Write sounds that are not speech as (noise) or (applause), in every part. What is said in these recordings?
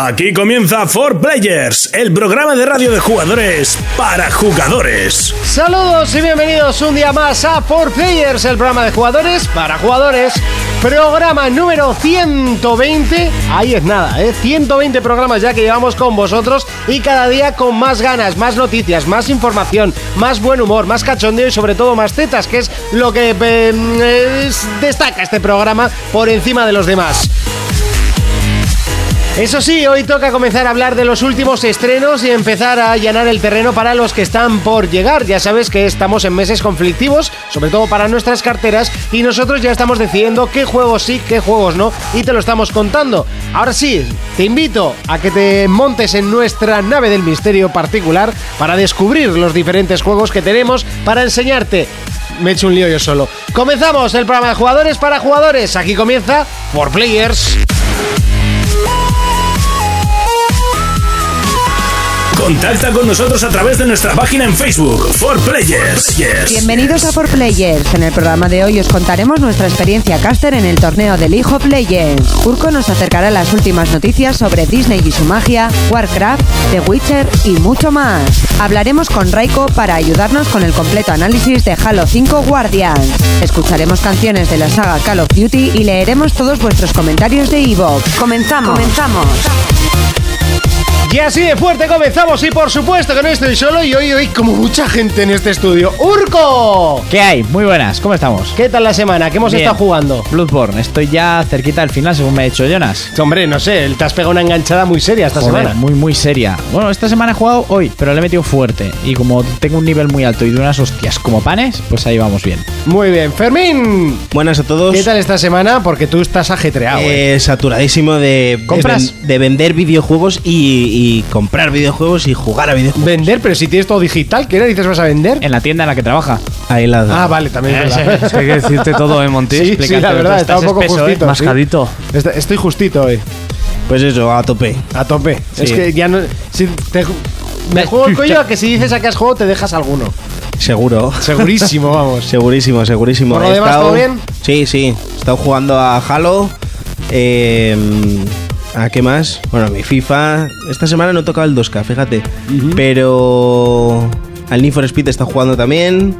Aquí comienza For Players, el programa de radio de jugadores para jugadores. Saludos y bienvenidos un día más a For Players, el programa de jugadores para jugadores. Programa número 120. Ahí es nada, ¿eh? 120 programas ya que llevamos con vosotros y cada día con más ganas, más noticias, más información, más buen humor, más cachondeo y sobre todo más tetas, que es lo que es- destaca este programa por encima de los demás. Eso sí, hoy toca comenzar a hablar de los últimos estrenos y empezar a allanar el terreno para los que están por llegar. Ya sabes que estamos en meses conflictivos, sobre todo para nuestras carteras, y nosotros ya estamos decidiendo qué juegos sí, qué juegos no, y te lo estamos contando. Ahora sí, te invito a que te montes en nuestra nave del misterio particular para descubrir los diferentes juegos que tenemos para enseñarte. Me he hecho un lío yo solo. Comenzamos el programa de jugadores para jugadores. Aquí comienza For Players. Contacta con nosotros a través de nuestra página en Facebook, For Players. Yes. Bienvenidos a For Players. En el programa de hoy os contaremos nuestra experiencia caster en el torneo de League of Legends. Urko nos acercará las últimas noticias sobre Disney y su magia, Warcraft, The Witcher y mucho más. Hablaremos con Raiko para ayudarnos con el completo análisis de Halo 5 Guardians. Escucharemos canciones de la saga Call of Duty y leeremos todos vuestros comentarios de Evox. Comenzamos. Comenzamos. Y así de fuerte comenzamos y por supuesto que no estoy solo y hoy hoy como mucha gente en este estudio. ¡Urco! ¿Qué hay? Muy buenas, ¿cómo estamos? ¿Qué tal la semana? ¿Qué hemos Bien. estado jugando? Bloodborne, estoy ya cerquita del final, según me ha dicho Jonas. Hombre, no sé, te has pegado una enganchada muy seria esta Joder, semana. muy, muy seria. Bueno, esta semana he jugado hoy, pero le he metido fuerte. Y como tengo un nivel muy alto y de unas hostias como panes, pues ahí vamos bien. Muy bien, Fermín. Buenas a todos. ¿Qué tal esta semana? Porque tú estás ajetreado. ¿eh? Eh, saturadísimo de, ¿Compras? de, ven- de vender videojuegos y, y comprar videojuegos y jugar a videojuegos. Vender, pero si tienes todo digital, ¿qué narices vas a vender? En la tienda en la que trabaja. Ahí la Ah, vale, también es (laughs) verdad. Es que hay que decirte todo, ¿eh, Monty? Sí, la verdad, tú está un poco espeso, ¿eh? justito. sí. Mascadito. Estoy justito hoy, Pues eso, a tope. a tope. Sí. Es que ya no... si te- me juego el cuello a que si dices a qué has jugado te dejas alguno. Seguro. Segurísimo, vamos. (laughs) Segurísimo, segurísimo. ¿Por lo He demás, estado- todo bien? Sí, sí. He estado jugando a Halo. eh, ¿A qué más? Bueno, mi FIFA. Esta semana no he tocado el 2K, fíjate. Pero. Al Need for Speed está jugando también.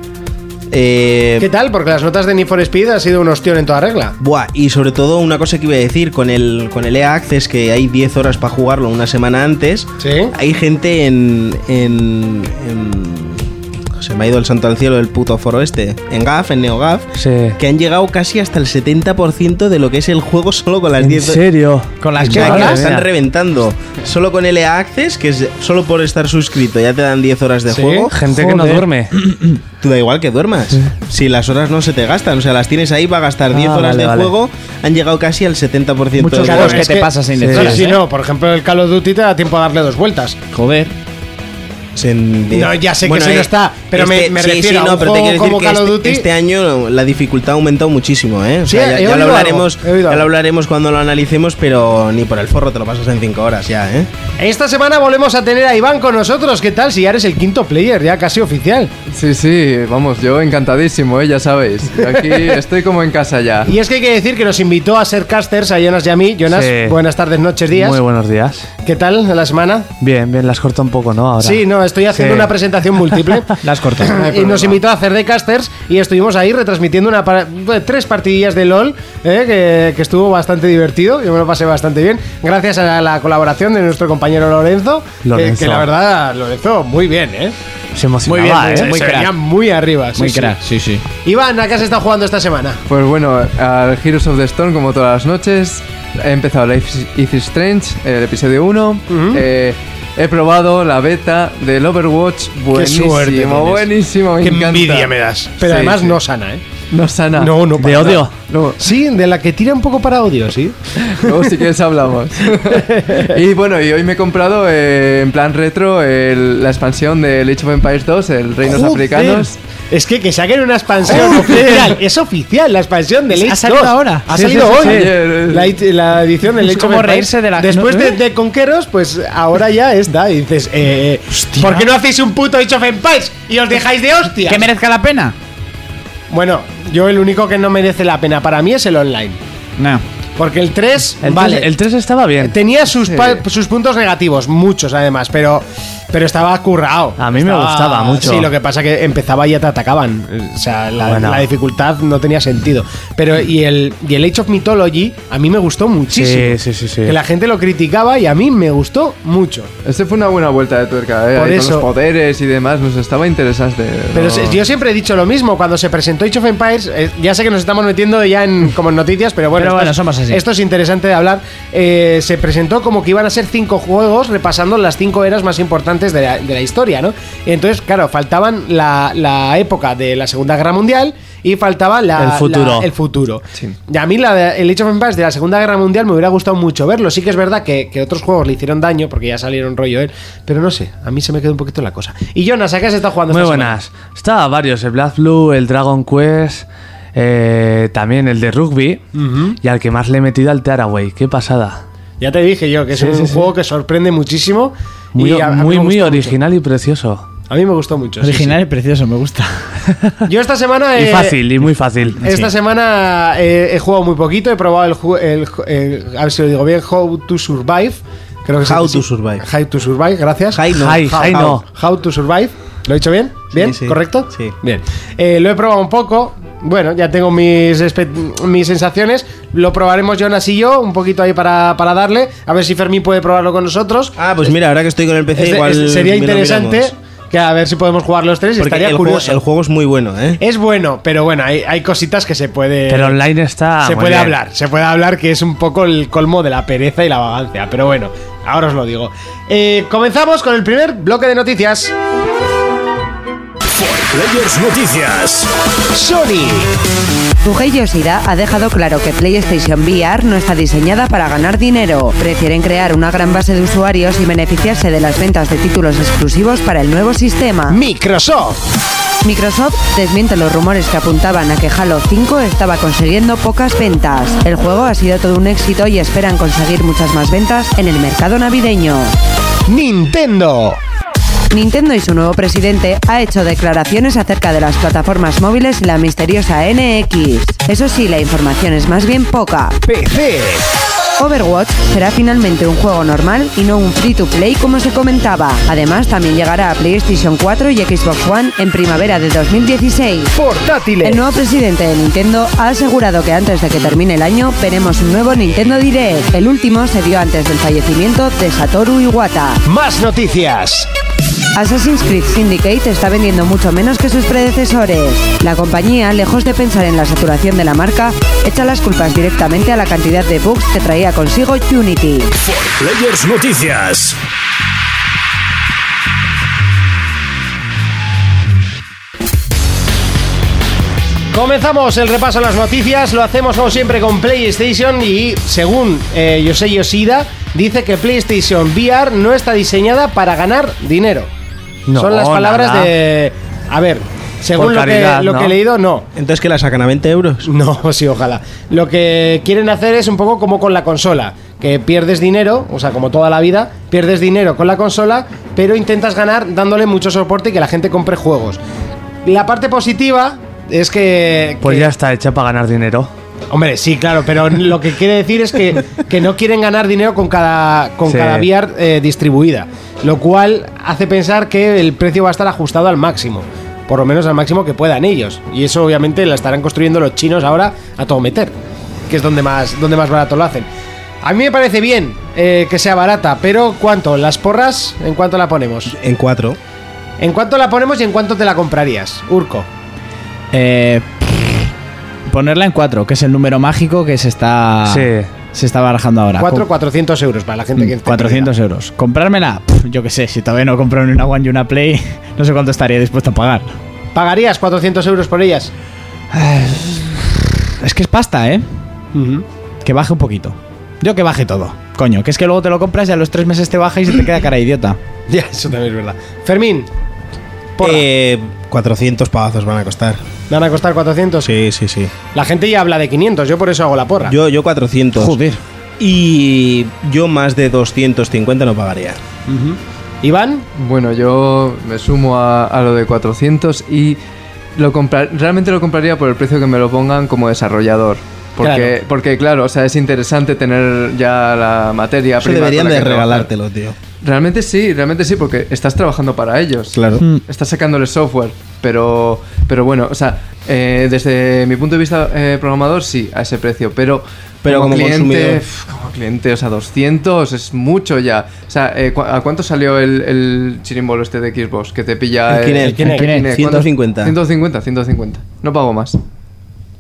Eh, ¿Qué tal? Porque las notas de Need for Speed ha sido un ostión en toda regla. Buah, y sobre todo una cosa que iba a decir, con el, con el EA Access, que hay 10 horas para jugarlo una semana antes, ¿Sí? hay gente en, en, en- Se me ha ido el santo al cielo del puto foro este, en GAF, en NeoGAF, Sí. que han llegado casi hasta el 70% de lo que es el juego solo con las ¿En 10 serio? Con las que la están reventando. Solo con el EA Access, que es solo por estar suscrito ya te dan 10 horas de Sí. juego. Gente que no duerme. Tú da igual que duermas. Si las horas no se te gastan, o sea, las tienes ahí, va a gastar 10 Ah, horas vale, de vale. juego, han llegado casi al 70% Muchos Claro, juegos juego. que es te que- pasas sin Sí. Sí, decir. sí, no. Por ejemplo, el Call of Duty te da tiempo a darle dos vueltas. Joder. En- No, ya sé que Bueno, ese no eh, está, pero me- me sí, refiero sí, a un no, pero juego te quiero decir como que Call of este, Duty. este año la dificultad ha aumentado muchísimo, ¿eh? O Sí, sea, ya, lo hablaremos, ya lo hablaremos cuando lo analicemos, pero ni por el forro te lo pasas en 5 horas ya, ¿eh? Esta semana volvemos a tener a Iván con nosotros. ¿Qué tal? Si ya eres el quinto player, ya casi oficial. Sí, sí, vamos, yo encantadísimo, ¿eh? ya sabéis. Aquí (laughs) estoy como en casa ya. Y es que hay que decir que nos invitó a ser casters a Jonas y a mí. Jonas, Sí. buenas tardes, noches, días. Muy buenos días. ¿Qué tal la semana? Bien, bien, las corto un poco, ¿no? Ahora. Sí, no, estoy haciendo Sí. una presentación múltiple. (laughs) Las corto. (clears throat) y nos invitó a hacer de casters y estuvimos ahí retransmitiendo una bueno, tres partidillas de LOL eh, que, que estuvo bastante divertido. Yo me lo pasé bastante bien. Gracias a la colaboración de nuestro compañero Lorenzo. que- Lorenzo. Que, la verdad, Lorenzo, muy bien, ¿eh? Se emocionaba, Muy bien, ¿eh? Se- muy se crack. venía muy arriba. sí, Muy sí. crack, sí, sí. Iván, ¿a qué has estado jugando esta semana? Pues bueno, al Heroes of the Storm, como todas las noches, he empezado Life is Strange, el episodio 1. eh, he probado la beta del Overwatch. Buenísimo, suerte buenísimo, me Qué encanta. envidia me das. Pero Sí, además sí. no sana, ¿eh? No sana. No, no. De para odio. Sí, de la que tira un poco para odio, sí. (laughs) luego si quieres hablamos. (laughs) y bueno, y hoy me he comprado eh, en plan retro el- la expansión de Age of Empires 2, el Reinos Joder. Africanos. Es que que saquen una expansión oficial. Es oficial la expansión de Age ¿Ha salido 2. ahora? Ha Sí, salido sí, sí, hoy. La, la edición del Es Age como reírse de la- Después ¿no? de, de Conqueros, pues ahora ya está. Y dices, eh, ¿por qué no hacéis un puto Age of Empires y os dejáis de hostias? ¿Que merezca la pena? Bueno, yo el único que no merece la pena para mí es el online. No. Porque el 3, El, vale, 3, el 3 estaba bien. tenía sus, pa- sus puntos negativos, muchos además, pero, pero estaba currado. A mí me gustaba mucho. Sí, lo que pasa que empezaba y ya te atacaban. O sea, la, Bueno. la dificultad no tenía sentido. Pero y el, y el Age of Mythology a mí me gustó muchísimo. Sí, sí, sí, sí. Que la gente lo criticaba y a mí me gustó mucho. Este fue una buena vuelta de tuerca, ¿eh? Por Ahí eso. Con los poderes y demás, nos estaba interesante. Pero no- yo siempre he dicho lo mismo, cuando se presentó Age of Empires, eh, ya sé que nos estamos metiendo ya en como en noticias, pero bueno, Pero esto, bueno, es, somos así. esto es interesante de hablar. Eh, se presentó como que iban a ser cinco juegos repasando las cinco eras más importantes de la, de la historia, ¿no? Entonces, claro, faltaban la, la época de la Segunda Guerra Mundial y faltaba la, El futuro. la- el futuro. Sí. Y a mí la de- el Age of Empires de la Segunda Guerra Mundial me hubiera gustado mucho verlo. Sí que es verdad que, que otros juegos le hicieron daño porque ya salieron rollo él, pero no sé, a mí se me quedó un poquito la cosa. Y Jonas, ¿a qué has estado jugando Muy esta semana? buenas. Estaba varios, el Black Blue, el Dragon Quest, eh, también el de rugby y al que más le he metido al Tearaway. Qué pasada. Ya te dije yo que es Sí, un sí, sí. juego que sorprende muchísimo. Muy, y a- muy, muy original y precioso. A mí me gustó mucho. sí, Original y precioso, me gusta. (laughs) Yo esta semana. Y fácil, y muy fácil. Esta semana eh, he jugado muy poquito. He probado el, ju- el, el- A ver si lo digo bien: How to Survive. Creo que es How to Survive. How to Survive, gracias. How no. Hi, hi, no. How to Survive. ¿Lo he dicho bien? ¿Bien? sí. ¿Correcto? Sí. Bien. Eh, lo he probado un poco. Bueno, ya tengo mis, mis sensaciones. Lo probaremos Jonas y yo, un poquito ahí para, para darle. A ver si Fermín puede probarlo con nosotros. Ah, pues mira, ahora que estoy con el PC, igual. es- sería interesante que a ver si podemos jugar los tres. Porque estaría el juego, curioso. el juego es muy bueno, ¿eh? Es bueno, pero bueno, hay, hay cositas que se puede. Pero online está. se muy puede bien. hablar, se puede hablar que es un poco el colmo de la pereza y la vagancia. Pero bueno, ahora os lo digo. Eh, comenzamos con el primer bloque de noticias. Players Noticias. Sony. Shuhei Yoshida ha dejado claro que PlayStation VR no está diseñada para ganar dinero. Prefieren crear una gran base de usuarios y beneficiarse de las ventas de títulos exclusivos para el nuevo sistema. Microsoft. Microsoft desmiente los rumores que apuntaban a que Halo 5 estaba consiguiendo pocas ventas. El juego ha sido todo un éxito y esperan conseguir muchas más ventas en el mercado navideño. Nintendo. Nintendo y su nuevo presidente ha hecho declaraciones acerca de las plataformas móviles y la misteriosa NX. Eso sí, la información es más bien poca. PC. Overwatch será finalmente un juego normal y no un free to play como se comentaba. Además, también llegará a PlayStation 4 y Xbox One en primavera de 2016. Portátiles. El nuevo presidente de Nintendo ha asegurado que antes de que termine el año veremos un nuevo Nintendo Direct. El último se dio antes del fallecimiento de Satoru Iwata. Más noticias. Assassin's Creed Syndicate está vendiendo mucho menos que sus predecesores. La compañía, lejos de pensar en la saturación de la marca, echa las culpas directamente a la cantidad de bugs que traía consigo Unity. Players Noticias. Comenzamos el repaso a las noticias, lo hacemos como siempre con PlayStation y según eh, Yosei Yoshida, dice que PlayStation VR no está diseñada para ganar dinero. No, Son las palabras nada. de... A ver, según lo, que, lo ¿no? que he leído, no. Entonces, que la sacan a 20 euros? (laughs) No, sí, ojalá. Lo que quieren hacer es un poco como con la consola, que pierdes dinero, o sea, como toda la vida, pierdes dinero con la consola, pero intentas ganar dándole mucho soporte y que la gente compre juegos. La parte positiva es que... Pues que- ya está hecha para ganar dinero. Hombre, sí, claro, pero lo que quiere decir es que, que no quieren ganar dinero con cada, con Sí. cada VR eh, distribuida, lo cual hace pensar que el precio va a estar ajustado al máximo, por lo menos al máximo que puedan ellos. Y eso obviamente la estarán construyendo los chinos ahora a todo meter, que es donde más, donde más barato lo hacen. A mí me parece bien eh, que sea barata, pero ¿cuánto? ¿Las porras? ¿En cuánto la ponemos? En 4. ¿En cuánto la ponemos y en cuánto te la comprarías, Urco? Eh, ponerla en 4, que es el número mágico que se está, Sí. se está barajando ahora. 4, Com- 400 euros para la gente que... esté 400 euros. ¿Comprármela? Yo qué sé, si todavía no compro ni una One y una Play, (laughs) no sé cuánto estaría dispuesto a pagar. ¿Pagarías 400 euros por ellas? Es que es pasta, ¿eh? Que baje un poquito. Yo que baje todo. Coño, que es que luego te lo compras y a los tres meses te baja y se te queda cara de idiota. (laughs) Ya, eso también es verdad. Fermín, porra. Eh, 400 pavazos van a costar. ¿van a costar 400? Sí, sí, sí. La gente ya habla de 500, yo por eso hago la porra. Yo, yo 400. Joder. Y yo más de 250 no pagaría. Iván, Bueno, yo me sumo a, a lo de 400 y lo comprar, realmente lo compraría por el precio que me lo pongan como desarrollador. Porque, Claro. porque, claro, o sea, es interesante tener ya la materia Eso prima deberían con la de que regalártelo, tío. Realmente sí, realmente sí, porque estás trabajando para ellos. Claro. Estás sacándole software, pero, pero bueno, o sea, eh, desde mi punto de vista eh, programador, sí, a ese precio, pero, Pero como cliente, pf, como cliente, o sea, 200 es mucho ya. O sea, eh, ¿cu- ¿a cuánto salió el, el chirimbolo este de Xbox que te pilla? El el Kinect? El Kinect. ¿Cuánto? 150. 150, 150. No pago más.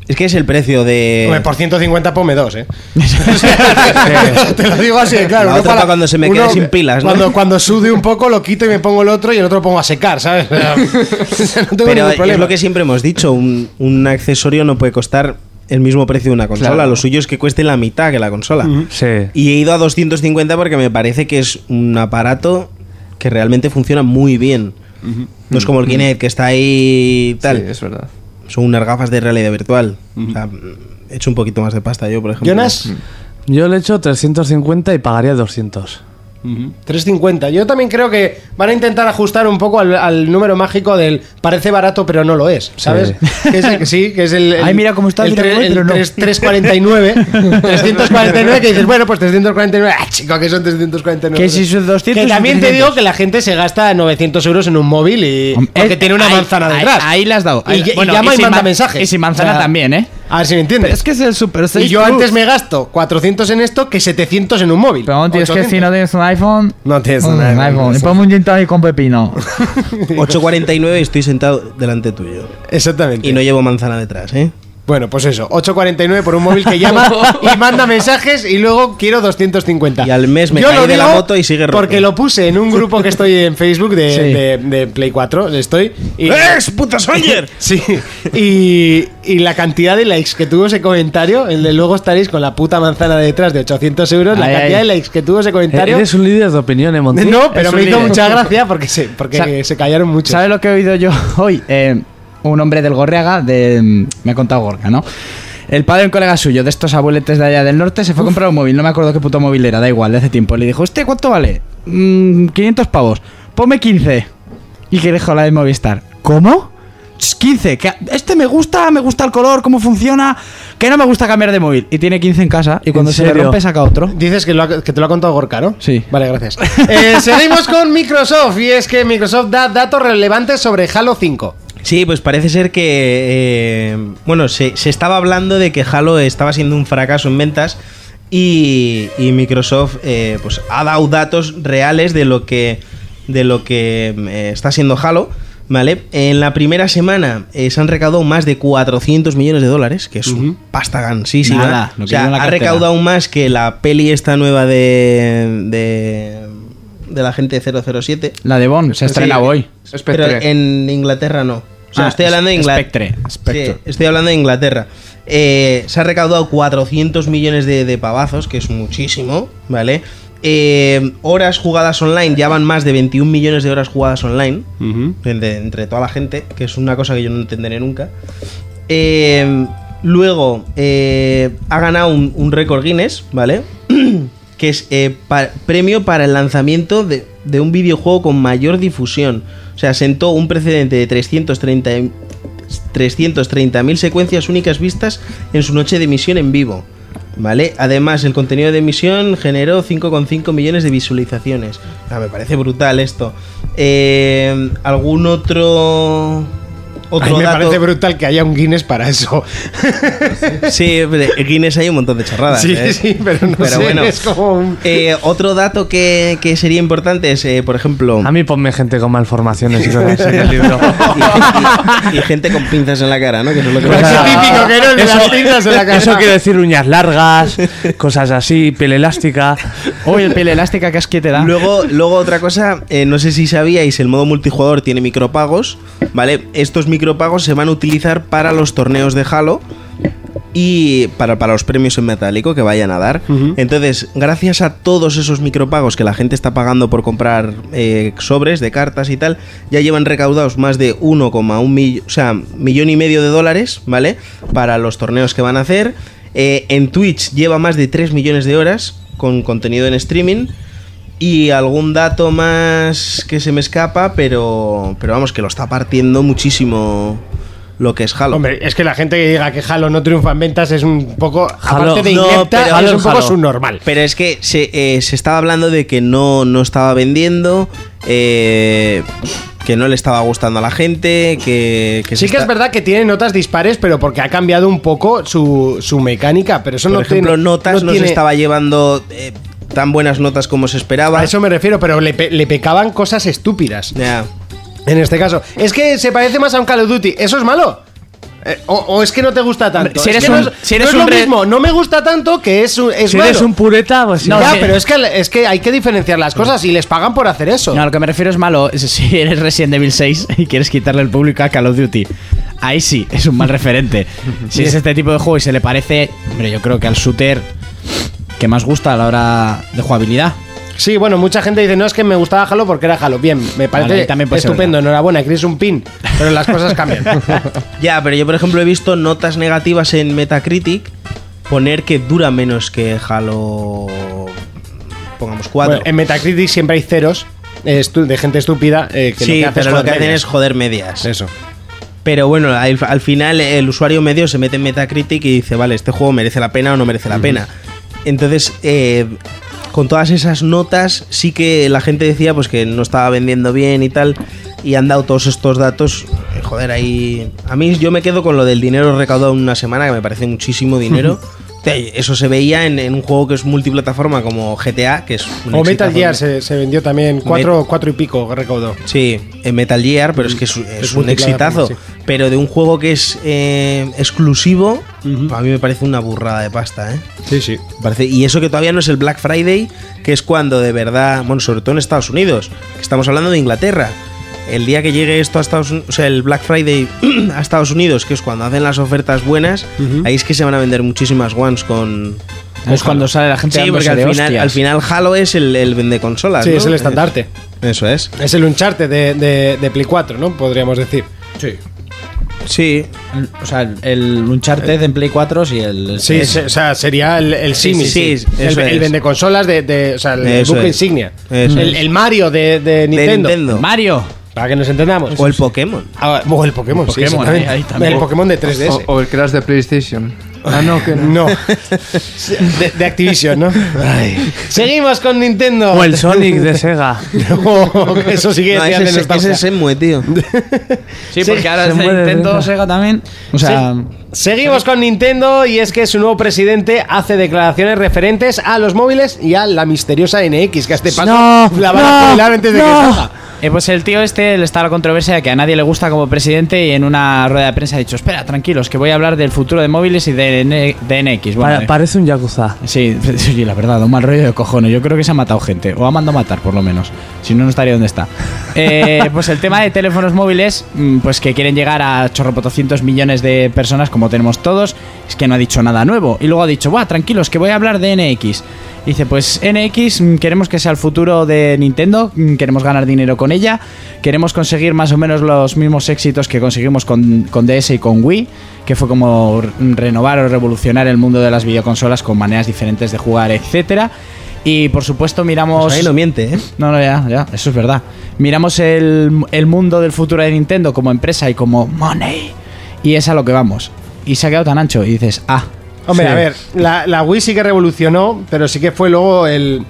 Es que es el precio de. Hombre, por 150 ponme dos, ¿eh? (laughs) (laughs) Te lo digo así, claro. La otra para cuando se me quede sin pilas, ¿no? Cuando, cuando sude un poco lo quito y me pongo el otro y el otro lo pongo a secar, ¿sabes? O (laughs) sea, no tengo Pero ningún es lo que siempre hemos dicho: un, un accesorio no puede costar el mismo precio de una consola. Claro. Lo suyo es que cueste la mitad que la consola. Sí. Y he ido a 250 porque me parece que es un aparato que realmente funciona muy bien. No es como el Kinect que está ahí y tal. Sí, es verdad. Son unas gafas de realidad virtual. O sea, he hecho un poquito más de pasta yo, por ejemplo. Jonas, Yo le echo 350 y pagaría 200. 350. Yo también creo que van a intentar ajustar un poco al, al número mágico del parece barato pero no lo es, ¿sabes? (laughs) Que es el, que sí, que es el, el- Ay, mira cómo está el, el el pero no. 3- 349, 349 que dices, bueno, pues 349, ah, chico, que son 349. Que si son 200 Que también te 300. digo que la gente se gasta 900 euros en un móvil y porque tiene una ahí- manzana ahí- detrás. Ahí, le has dado. Y, Ahí- y bueno, llama y, sin manda ma- mensajes. Y sin manzana O sea, también, ¿eh? A ver si me entiendes. Es que es el Super 6 y yo Plus. antes me gasto 400 en esto que 700 en un móvil. Pero tío, es que 800. si no tienes un iPhone. No tienes un un iPhone, iPhone. Y ponme un gin tonic con pepino. 8.49 y estoy sentado delante tuyo. Exactamente. Y no llevo manzana detrás, ¿eh? Bueno, pues eso, 8.49 por un móvil que llama (laughs) y manda mensajes y luego quiero 250. Y al mes me Yo caí lo de la moto y sigue roto. Porque lo puse en un grupo que estoy en Facebook de, Sí. de- de Play 4, estoy. Y, ¡Es puta Sawyer! (laughs) Sí, y, y la cantidad de likes que tuvo ese comentario, el de luego estaréis con la puta manzana detrás de 800 euros, la cantidad ay. de likes que tuvo ese comentario. Eres un líder de opinión, ¿eh, Monty? No, pero me hizo líder. mucha gracia porque se, porque Sa- se callaron mucho. ¿Sabes lo que he oído yo (laughs) hoy? Eh, un hombre del Gorriaga, de, mm, me ha contado Gorka, ¿no? El padre de un colega suyo, de estos abueletes de allá del norte, se fue a comprar un móvil. No me acuerdo qué puto móvil era, da igual, de hace tiempo. Le dijo, ¿este cuánto vale? "Mm, 500 pavos. Ponme 15. Y que dijo la de Movistar. ¿Cómo? "Ch, 15. Que este me gusta, me gusta el color, cómo funciona. Que no me gusta cambiar de móvil. Y tiene 15 en casa. Y cuando ¿En se le serio? rompe, saca otro. Dices que, lo ha- que te lo ha contado Gorka, ¿no? Sí. Vale, gracias. Eh, seguimos con Microsoft y es que Microsoft da datos relevantes sobre Halo 5. Sí, pues parece ser que. eh, bueno, se, se estaba hablando de que Halo estaba siendo un fracaso en ventas. Y, y Microsoft eh, pues ha dado datos reales de lo que. De lo que eh, está siendo Halo. ¿Vale? En la primera semana se han recaudado más de 400 millones de dólares, que es un pasta gansísima. Nada, o sea, ha recaudado más que la peli esta nueva de. de, de la gente 007. La de Bond se estrena Sí. hoy. Pero en Inglaterra no. O sea, Ah, estoy hablando de Inglaterra. Sí, estoy hablando de Inglaterra. Eh, se ha recaudado 400 millones de, de pavazos, que es muchísimo, ¿vale? Eh, horas jugadas online, ya van más de 21 millones de horas jugadas online, entre, entre toda la gente, que es una cosa que yo no entenderé nunca. Eh, luego, eh, ha ganado un, un récord Guinness, ¿vale? (clears throat) que es eh, premio para el lanzamiento de, de un videojuego con mayor difusión. O sea, sentó un precedente de 330 y- 330.000 secuencias únicas vistas en su noche de emisión en vivo. ¿Vale? Además, el contenido de emisión generó 5,5 millones de visualizaciones. Me parece brutal esto. Eh, ¿Algún otro... Otro me dato? parece brutal que haya un Guinness para eso. (laughs) Sí, en Guinness hay un montón de charradas. sí, ¿eh? sí, pero no Pero sé, bueno. es como un... Eh, otro dato que, que sería importante es, eh, por ejemplo, A mí ponme gente con malformaciones y cosas en el libro. (laughs) y, y- y gente con pinzas en la cara, ¿no? Que eso es lo que Pues típico que no, de las pinzas en la cara. Eso quiere decir uñas largas, cosas así, piel elástica. Uy, el piel elástica que asquete da. Luego, luego otra cosa, eh, no sé si sabíais, el modo multijugador tiene micropagos, ¿vale? Estos micropagos se van a utilizar para los torneos de Halo y para, para los premios en metálico que vayan a dar. Entonces, gracias a todos esos micropagos que la gente está pagando por comprar eh, sobres de cartas y tal, ya llevan recaudados más de 1,1 millón, o sea, millón y medio de dólares, ¿vale? Para los torneos que van a hacer. Eh, en Twitch lleva más de 3 millones de horas con contenido en streaming. Y algún dato más que se me escapa, pero, pero vamos, que lo está partiendo muchísimo lo que es Halo. Hombre, es que la gente que diga que Halo no triunfa en ventas es un poco, Halo- aparte de no, inepta, pero- es un es poco Halo. subnormal. Pero es que se, eh, se estaba hablando de que no, no estaba vendiendo, eh, que no le estaba gustando a la gente, que, que se Sí que está- es verdad que tiene notas dispares, pero porque ha cambiado un poco su, su mecánica, pero eso Por no ejemplo, tiene, notas no, tiene- se estaba llevando eh, tan buenas notas como se esperaba. A eso me refiero, pero le, pe- le pecaban cosas estúpidas. Ya. En este caso, es que se parece más a un Call of Duty. ¿Eso es malo? Eh, o, o es que no te gusta tanto? Si Es eres que no un- es, si eres no es un lo mismo, no me gusta tanto que es, un- es Si malo. eres un pureta, pues sí. No, ya, sí. pero es que, es que hay que diferenciar las cosas y les pagan por hacer eso. No, a lo que me refiero es malo. es Si eres Resident Evil 6 y quieres quitarle el público a Call of Duty, ahí sí, es un mal referente. Si es este tipo de juego y se le parece, hombre, yo creo que al shooter que más gusta a la hora de jugabilidad. Sí, bueno, mucha gente dice, no, es que me gustaba Halo porque era Halo. Bien, me parece Vale, también estupendo, enhorabuena, quieres un pin, pero las cosas cambian. (laughs) Ya, pero yo por ejemplo he visto notas negativas en Metacritic poner que dura menos que Halo pongamos 4. Bueno, en Metacritic siempre hay ceros eh, de gente estúpida eh, que sí, lo que hace pero es lo que hacen es joder medias. Eso. Pero bueno, al, al final el usuario medio se mete en Metacritic y dice, vale, este juego merece la pena o no merece la pena. Entonces, eh, con todas esas notas, sí que la gente decía pues que no estaba vendiendo bien y tal. Y han dado todos estos datos. eh, Joder, ahí. A mí yo me quedo con lo del dinero recaudado en una semana, que me parece muchísimo dinero. (laughs) Eso se veía en, en un juego que es multiplataforma como GTA, que es un O Metal. Gear se, se vendió también cuatro, cuatro y pico recaudó. Sí, en Metal Gear, pero es que es, es Es un exitazo. sí. Pero de un juego que es eh, exclusivo, a mí me parece una burrada de pasta, ¿eh? Sí, sí. Parece, y eso que todavía no es el Black Friday, que es cuando de verdad, bueno, sobre todo en Estados Unidos, que estamos hablando de Inglaterra. El día que llegue esto a Estados Unidos, o sea, el Black Friday (clears throat) a Estados Unidos, que es cuando hacen las ofertas buenas, ahí es que se van a vender muchísimas ones con. Es cuando sale la gente Sí, porque al de final, al final Halo es el, el vende consolas. Sí, es el estandarte. Eso es. Es el Uncharted de, de, de Play 4, ¿no? Podríamos decir. Sí. Sí, El- O sea, el, Uncharted en Play 4 y el. Sí, se- o sea, sería el, el Sí, símil. sí, sí, el, el es. vende consolas de, de- O sea, el Eso buque es. insignia. Eso el, es. el Mario de, de Nintendo. Nintendo. Mario. Para que nos entendamos. O el Pokémon. Ah, o el Pokémon, sí, Pokémon, exactamente. ahí- ahí también. El Pokémon de 3DS. O, o el Crash de PlayStation. Ah, no, que no. No. De, de Activision, ¿no? Seguimos con Nintendo. O el Sonic de Sega. (laughs) No, eso sí que No, es ese, ese es Semue, tío. (laughs) Sí, Sí, porque ahora se Nintendo. Sega también. O sea, Seguimos con Nintendo y es que su nuevo presidente hace declaraciones referentes a los móviles y a la misteriosa NX, que a este paso No, la van a antes de que salga. Eh, pues el tío este le está la controversia de que a nadie le gusta como presidente y en una rueda de prensa ha dicho, espera, tranquilos, que voy a hablar del futuro de móviles y de, NX. Bueno, Pa- eh, parece un Yakuza. Sí, (laughs) sí, la verdad, un mal rollo de cojones. Yo creo que se ha matado gente, o ha mandado matar por lo menos. Si no, no estaría donde está. (laughs) Eh, pues el tema de teléfonos móviles, mm, pues que quieren llegar a chorropotocientos millones de personas como tenemos todos, es que no ha dicho nada nuevo. Y luego ha dicho, va, tranquilos, que voy a hablar de NX. Dice, pues NX mm, queremos que sea el futuro de Nintendo, mm, queremos ganar dinero con ella, queremos conseguir más o menos los mismos éxitos que conseguimos con, con DS y con Wii, que fue como renovar o revolucionar el mundo de las videoconsolas con maneras diferentes de jugar, etcétera. Y por supuesto miramos... Pues ahí no miente, ¿eh? No, no, ya, ya, eso es verdad. Miramos el, el mundo del futuro de Nintendo como empresa y como money. Y es a lo que vamos. Y se ha quedado tan ancho y dices, ah. Hombre, sí. a ver, la, la Wii sí que revolucionó, pero sí que fue luego el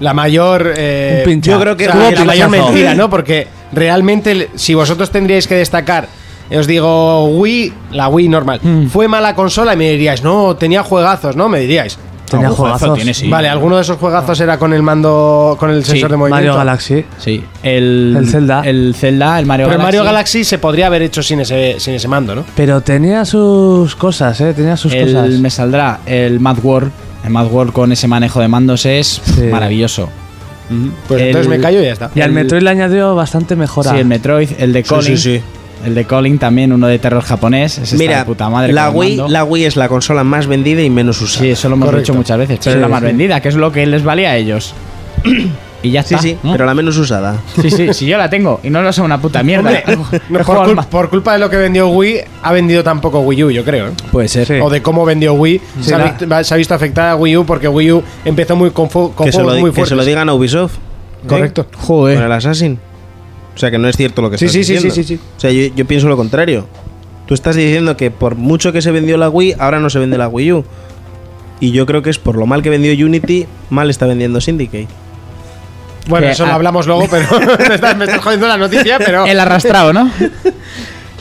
la mayor eh, Un yo creo que O sea, la mayor mentira, ¿no? Porque realmente si vosotros tendríais que destacar eh, os digo Wii, la Wii normal, Mm. fue mala consola y me diríais, no, tenía juegazos, ¿no? Me diríais. Tenía Algún juegazos. tiene, sí. Vale, alguno de esos juegazos era con el mando, con el Sí, sensor de movimiento. Mario Galaxy. Sí, el, El Zelda. El Zelda, el Mario Pero el Galaxy. Mario Galaxy se podría haber hecho sin ese, sin ese mando, ¿no? Pero tenía sus cosas, ¿eh? Tenía sus El- cosas. me saldrá el Mad World. El Mad World con ese manejo de mandos es Sí. maravilloso. Pues El- entonces me callo y ya está. Y al el- Metroid le añadió bastante mejora. Sí, el Metroid, el de Calling. sí, sí. El de Calling también, uno de terror japonés. Está Mira, de puta madre la, con Wii, la Wii es la consola más vendida y menos usada. Sí, eso lo hemos Correcto. dicho muchas veces. Pero Sí, es la más sí. vendida, que es lo que les valía a ellos. (clears throat) y ya sí, está. sí, ¿no? pero la menos usada. Sí, sí, sí, yo la tengo y no lo sé una puta mierda. Hombre, (laughs) no, por, cul- culpa de lo que vendió Wii, ha vendido tampoco Wii U, yo creo. ¿eh? Puede ser. Sí. O de cómo vendió Wii, se, ha visto, se ha visto afectada a Wii U porque Wii U empezó muy con, fu- con Que se, lo, juegos muy que fuertes. se lo digan a Ubisoft. ¿eh? Correcto. Con Joder. el Assassin. O sea, que no es cierto lo que Sí, estás sí, sí, diciendo. sí, sí, sí. O sea, yo, yo pienso lo contrario. Tú estás diciendo que por mucho que se vendió la Wii, ahora no se vende la Wii U. Y yo creo que es por lo mal que vendió Unity, mal está vendiendo Syndicate. Bueno, Que eso lo hablamos luego, pero (laughs) me estás, me estás jodiendo la noticia, pero... El arrastrado, ¿no? (laughs)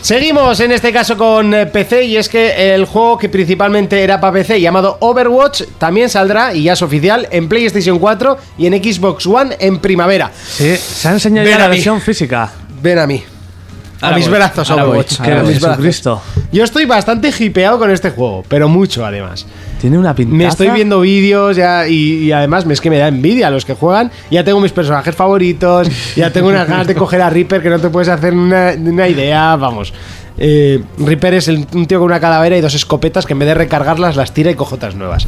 Seguimos en este caso con eh, PC y es que el juego que principalmente era para PC llamado Overwatch también saldrá y ya es oficial en PlayStation 4 y en Xbox One en primavera. Sí, se ha enseñado Ven ya la mí. versión física. Ven a mí. A mis brazos Overwatch. A mis brazos. Jesucristo. Yo estoy bastante hipeado con este juego, pero mucho además. Tiene una pintaza. Me estoy viendo vídeos ya y, y además es que me da envidia a los que juegan. Ya tengo mis personajes favoritos, (laughs) ya tengo unas ganas de coger a Reaper que no te puedes hacer una, una idea, vamos. Eh, Reaper es el- un tío con una calavera y dos escopetas que en vez de recargarlas las tira y coge otras nuevas.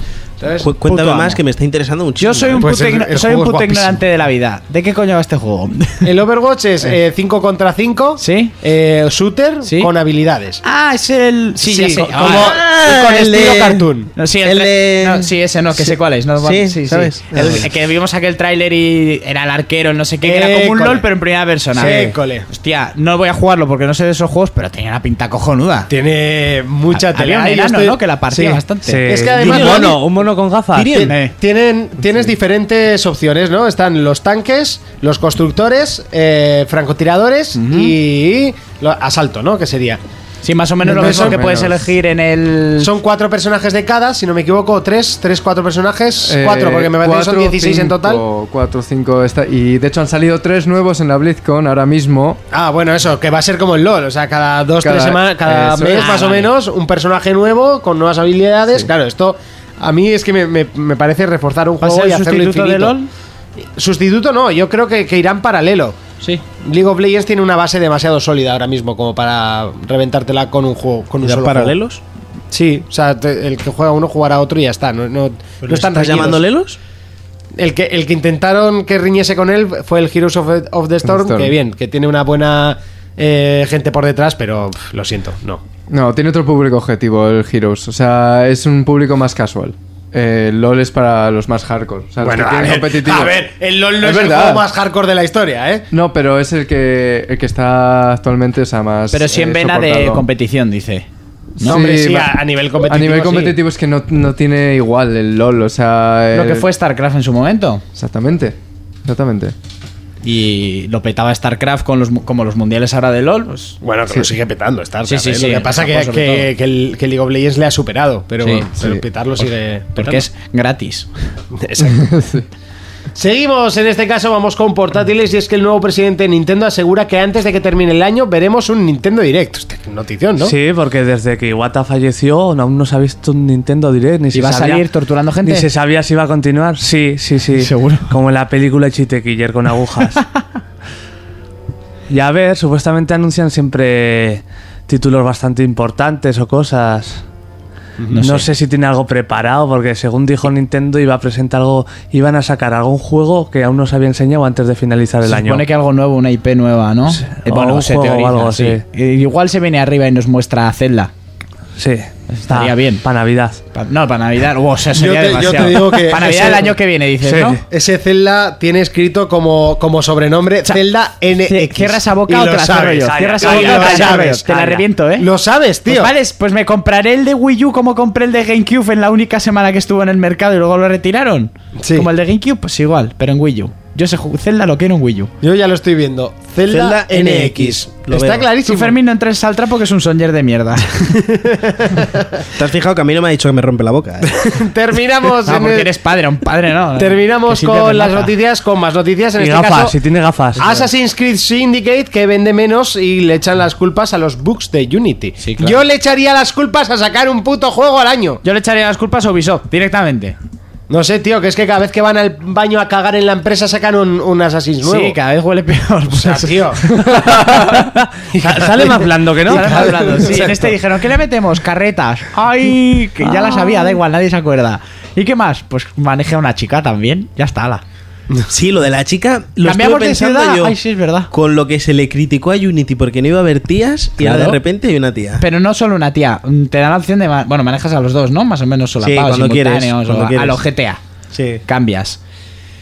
Cuéntame más que me está interesando muchísimo. Yo soy un Pues puto, el- igno- el soy un juego es puto ignorante de la vida. ¿De qué coño va este juego? (laughs) El Overwatch es 5 contra 5, Sí. shooter Sí. con habilidades. ah, es el. Sí, ya sé. co- Ah, como, Ah, con el estilo de- cartoon. No, sí, el El tra- de- no, sí, ese no, que Sí. sé cuál es. No, Sí, sí, sí. ¿sabes? El- que vimos aquel tráiler y era el arquero, no sé qué, que era como un. LOL, pero en primera persona. Sí, cole. Hostia, no voy a jugarlo porque no sé de esos juegos, pero tenía una pinta cojonuda. Tiene mucha Había tela. un enano, ¿no? Que la partía Sí. bastante. Sí. Es que además- un mono, un mono con gafas. Tienen, tienes diferentes opciones, ¿no? Están los tanques, los constructores, eh, francotiradores y lo- asalto, ¿no? Que sería. Sí, más o menos lo mismo que puedes menos. elegir en el. Son cuatro personajes de cada, si no me equivoco, tres, tres, cuatro personajes. Eh, cuatro, porque me parece que son cuatro, 16 en total. cinco, Cuatro, cinco. está- y de hecho han salido tres nuevos en la BlizzCon ahora mismo. Ah, bueno, eso, que va a ser como el LOL, o sea, cada dos, Cada- tres semanas, cada eso mes es. más o menos, un personaje nuevo con nuevas habilidades. Claro, esto a mí es que me, me- me parece reforzar un ¿Va a juego ser y el hacerlo sustituto de infinito. LOL? Sustituto no, yo creo que, que irán paralelo. Sí. League of Legends tiene una base demasiado sólida ahora mismo como para reventártela con un juego, con un ¿Ya solo paralelos? juego. Sí, o sea, te- el que juega uno jugará otro y ya está. No, no, no están ¿Estás reñidos. llamando Lelos? El que, el que intentaron que riñese con él fue el Heroes of, of the Storm, Storm. que bien, que tiene una buena eh, gente por detrás, pero pff, lo siento, no. No, tiene otro público objetivo el Heroes. O sea, es un público más casual. Eh, LOL es para los más hardcore. O sea, los que a tienen ver, competitivos. a ver, el LoL no Es es, el juego más hardcore de la historia, ¿eh? No, pero es el que, el que está actualmente, o sea, más. Pero sí en eh, vena de competición, dice. No, hombre, sí, va- a- a nivel competitivo, A nivel sí. competitivo es que no, no tiene igual el LOL, o sea. Lo que fue StarCraft en su momento. Exactamente. Exactamente. Y lo petaba StarCraft con los, mu- como los mundiales ahora de LOL. Pues, Bueno, que lo sigue petando StarCraft. Sí, sí, ¿eh? sí, Lo que pasa que, que, el, que League of Legends le ha superado, pero, Sí, pero sí. petarlo sigue. porque es gratis. (laughs) Exacto. Seguimos, en este caso vamos con portátiles y es que el nuevo presidente de Nintendo asegura que antes de que termine el año veremos un Nintendo Direct. Notición, ¿no? Sí, porque desde que Iwata falleció aún no se ha visto un Nintendo Direct. Ni se va a sabía- salir torturando gente? Ni se sabía si iba a continuar. Sí, sí, sí. (laughs) ¿Seguro? Como en la película Chitequiller con agujas. (laughs) y a ver, supuestamente anuncian siempre títulos bastante importantes o cosas. No, sé. si tiene algo preparado, porque según dijo Nintendo iba a presentar algo, iban a sacar algún juego que aún no se había enseñado antes de finalizar el Se año. supone que algo nuevo, una IP nueva, ¿no? Eh, o un juego o algo, sí. Eh, Igual se viene arriba y nos muestra Zelda. Sí, Estaría bien. Para Navidad. Pa- no, para Navidad. O sea, sería Yo te- yo te demasiado. digo que para Navidad ese- el año que viene, dices, Sí. ¿no? Ese Zelda tiene escrito como, como sobrenombre Zelda NX. Cierra esa boca Y o lo te la cierro sabes. yo. calla, Cierra esa calla, boca o te la calla, cierro yo. calla. Te la reviento, ¿eh? Lo sabes, tío. Pues vale, pues me compraré el de Wii U como compré el de GameCube en la única semana que estuvo en el mercado y luego lo retiraron. Sí. Como el de GameCube, pues igual, pero en Wii U. Yo ju- Zelda lo quiero en Wii U. Yo ya lo estoy viendo. Zelda, Zelda NX. NX. Lo Está veo. clarísimo. Si Fermín no entra en Saltra porque es un songer de mierda. (laughs) ¿Te has fijado que a mí no me ha dicho que me rompe la boca? eh? (laughs) Terminamos, no, en porque el- eres padre, un padre, ¿no? terminamos con las noticias, con más noticias. En Y este gafas, caso, si tiene gafas. Assassin's Creed Syndicate que vende menos y le echan las culpas a los bugs de Unity. Sí, claro. Yo le echaría las culpas a sacar un puto juego al año. Yo le echaría las culpas a Ubisoft, directamente. No sé, tío, que es que cada vez que van al baño a cagar en la empresa sacan un, un Assassin's nuevo. Sí, cada vez huele peor. O sea, tío. (laughs) Sa- Sale más blando que no. Sale más blando, sí. En este dijeron, ¿qué le metemos? Carretas. ¡Ay! Que ya la sabía, da igual, nadie se acuerda. ¿Y qué más? Pues maneje a una chica también. Ya está, la. (laughs) Sí, lo de la chica lo estuve ¿Cambiamos de pensando ciudad? yo. Ay, sí, es verdad. Con lo que se le criticó a Unity porque no iba a haber tías y ahora Claro. de repente hay una tía. Pero no solo una tía. mm, Te dan la opción de. ma- Bueno, manejas a los dos, ¿no? Más o menos solapados, cuando quieres, simultáneos, cuando o a- a quieres. GTA. Sí. Cambias.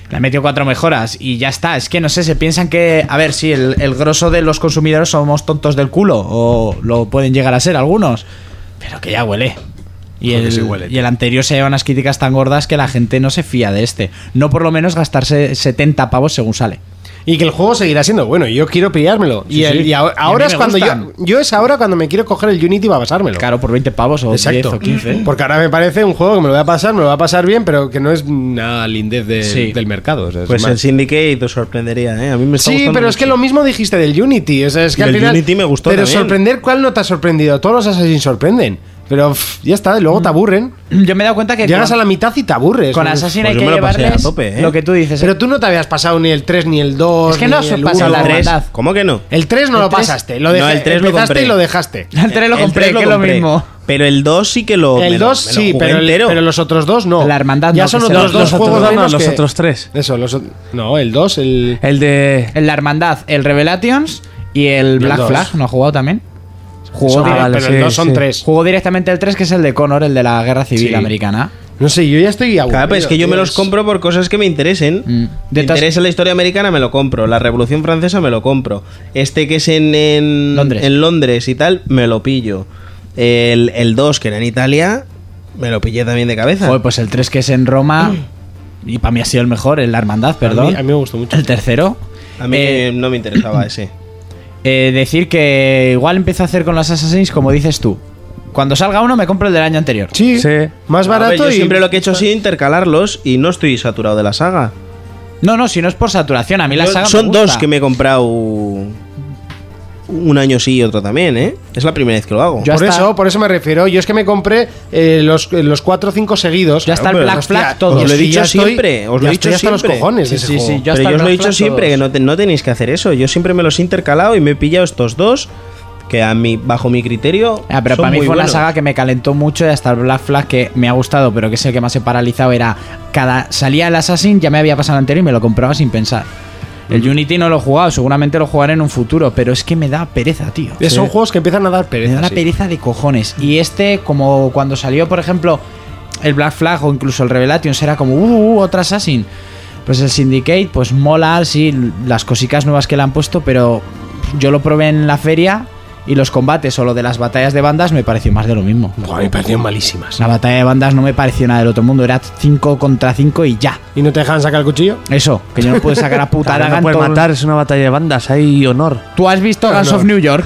Le han metido cuatro mejoras y ya está. Es que no sé, se piensan que, a ver, sí, el, el grosso de los consumidores somos tontos del culo, o lo pueden llegar a ser algunos, pero que ya huele. Y el, sí huele, y tío. el anterior se lleva unas críticas tan gordas que la gente no se fía de este. No por lo menos gastarse 70 pavos según sale. Y que el juego seguirá siendo bueno. y Yo quiero pillármelo. y, Sí, el- sí. y ahora, Y es cuando yo. gustan. Yo es ahora cuando me quiero coger el Unity para pasármelo. Claro, por 20 pavos o 10 Exacto. o 15. (clears throat) Porque ahora me parece un juego que me lo voy a pasar, me lo voy a pasar bien, pero que no es una lindez de- Sí. del mercado. o sea, es Pues más- el Syndicate te sorprendería, ¿eh? A mí me está Sí, pero es que lo mismo dijiste del Unity. O sea, es que al final. Unity me gustó Pero también. sorprender, ¿cuál no te ha sorprendido? Todos los Assassin's sorprenden. Pero pff, ya está, luego te aburren. Yo me he dado cuenta que Llegas con, a la mitad y te aburres. con. Assassin Pues hay yo que me lo pasé a llevarles tope, ¿eh? lo que tú dices. Pero tú no te habías pasado ni el 3 ni el 2. Es que no ni se el pasa 1. la tres, hermandad. ¿Cómo que no? El 3 no El lo tres- pasaste. Lo No, deja- el tres lo empezaste compré. y lo dejaste. (laughs) el 3 lo El compré, tres que es lo compré. mismo. Pero el 2 sí que lo. me El lo- 2 me lo sí, jugué pero, el- entero. pero los otros dos no. La hermandad Ya no, son que se- otros Los, dos los juegos otros dos no, menos los que- otros tres. Eso, los ot- No, el 2, el. El de. En la hermandad, el Revelations y el el Black dos. Flag. ¿No ha jugado también? Jugó, Ah, direct- vale, pero sí, el 2 son sí. 3. jugó directamente el 3, que es el de Connor, el de la Guerra Civil Sí. Americana. No sé, yo ya estoy aburrido. Claro, pero es que yo me los compro por cosas que me interesen. Mm. Me interesa la historia americana, me lo compro. La Revolución Francesa, me lo compro. Este que es en, en Londres. en Londres y tal, me lo pillo. El, el 2, que era en Italia, me lo pillé también de cabeza. Joder, pues el 3 que es en Roma. (clears throat) Y para mí ha sido el mejor, el La Hermandad, perdón. A mí, a mí me gustó mucho. El tercero. A mí Eh, no me interesaba ese. Eh, decir que igual empiezo a hacer con los Assassins como dices tú. Cuando salga uno me compro el del año anterior. Sí, Sí. más ver, barato yo y. siempre lo que he hecho sido intercalarlos y no estoy saturado de la saga. No, no, si no es por saturación, a mí la Yo- saga me son gusta. dos que me he comprado un año sí y otro también, ¿eh? Es la primera vez que lo hago. Por eso, por eso me refiero. Yo es que me compré eh, los, los 4 o 5 seguidos. Ya está el Black Flag, todo. os lo he dicho ya estoy- siempre, os lo he dicho hasta los siempre. cojones Sí, sí, sí, Pero yo os lo he dicho siempre, todos. que no, te- no tenéis que hacer eso. Yo siempre me los he intercalado y me he pillado estos dos, que a mi, bajo mi criterio. Ah, pero son para mí muy fue una buenos. saga que me calentó mucho y hasta el Black Flag que me ha gustado, pero que es el que más he paralizado. Era cada salía el Assassin, ya me había pasado el anterior y me lo compraba sin pensar. El Unity no lo he jugado, seguramente lo jugaré en un futuro, pero es que me da pereza, tío. Eh, Son juegos que empiezan a dar Me pereza. da una sí. pereza de cojones. Y este, como cuando salió, por ejemplo, el Black Flag o incluso el Revelations, era como, uh, uh, otro Assassin. Pues el Syndicate, pues mola, sí, las cositas nuevas que le han puesto, pero yo lo probé en la feria y los combates o lo de las batallas de bandas me pareció más de lo mismo. Buah, me parecieron malísimas. La batalla de bandas no me pareció nada del otro mundo, era 5 contra 5 y ya. ¿Y no te dejan sacar el cuchillo? Eso, que yo no puedo sacar a (laughs) puta Claro, daga no puedes matar, es una batalla de bandas, hay honor. ¿Tú has visto Guns of New York?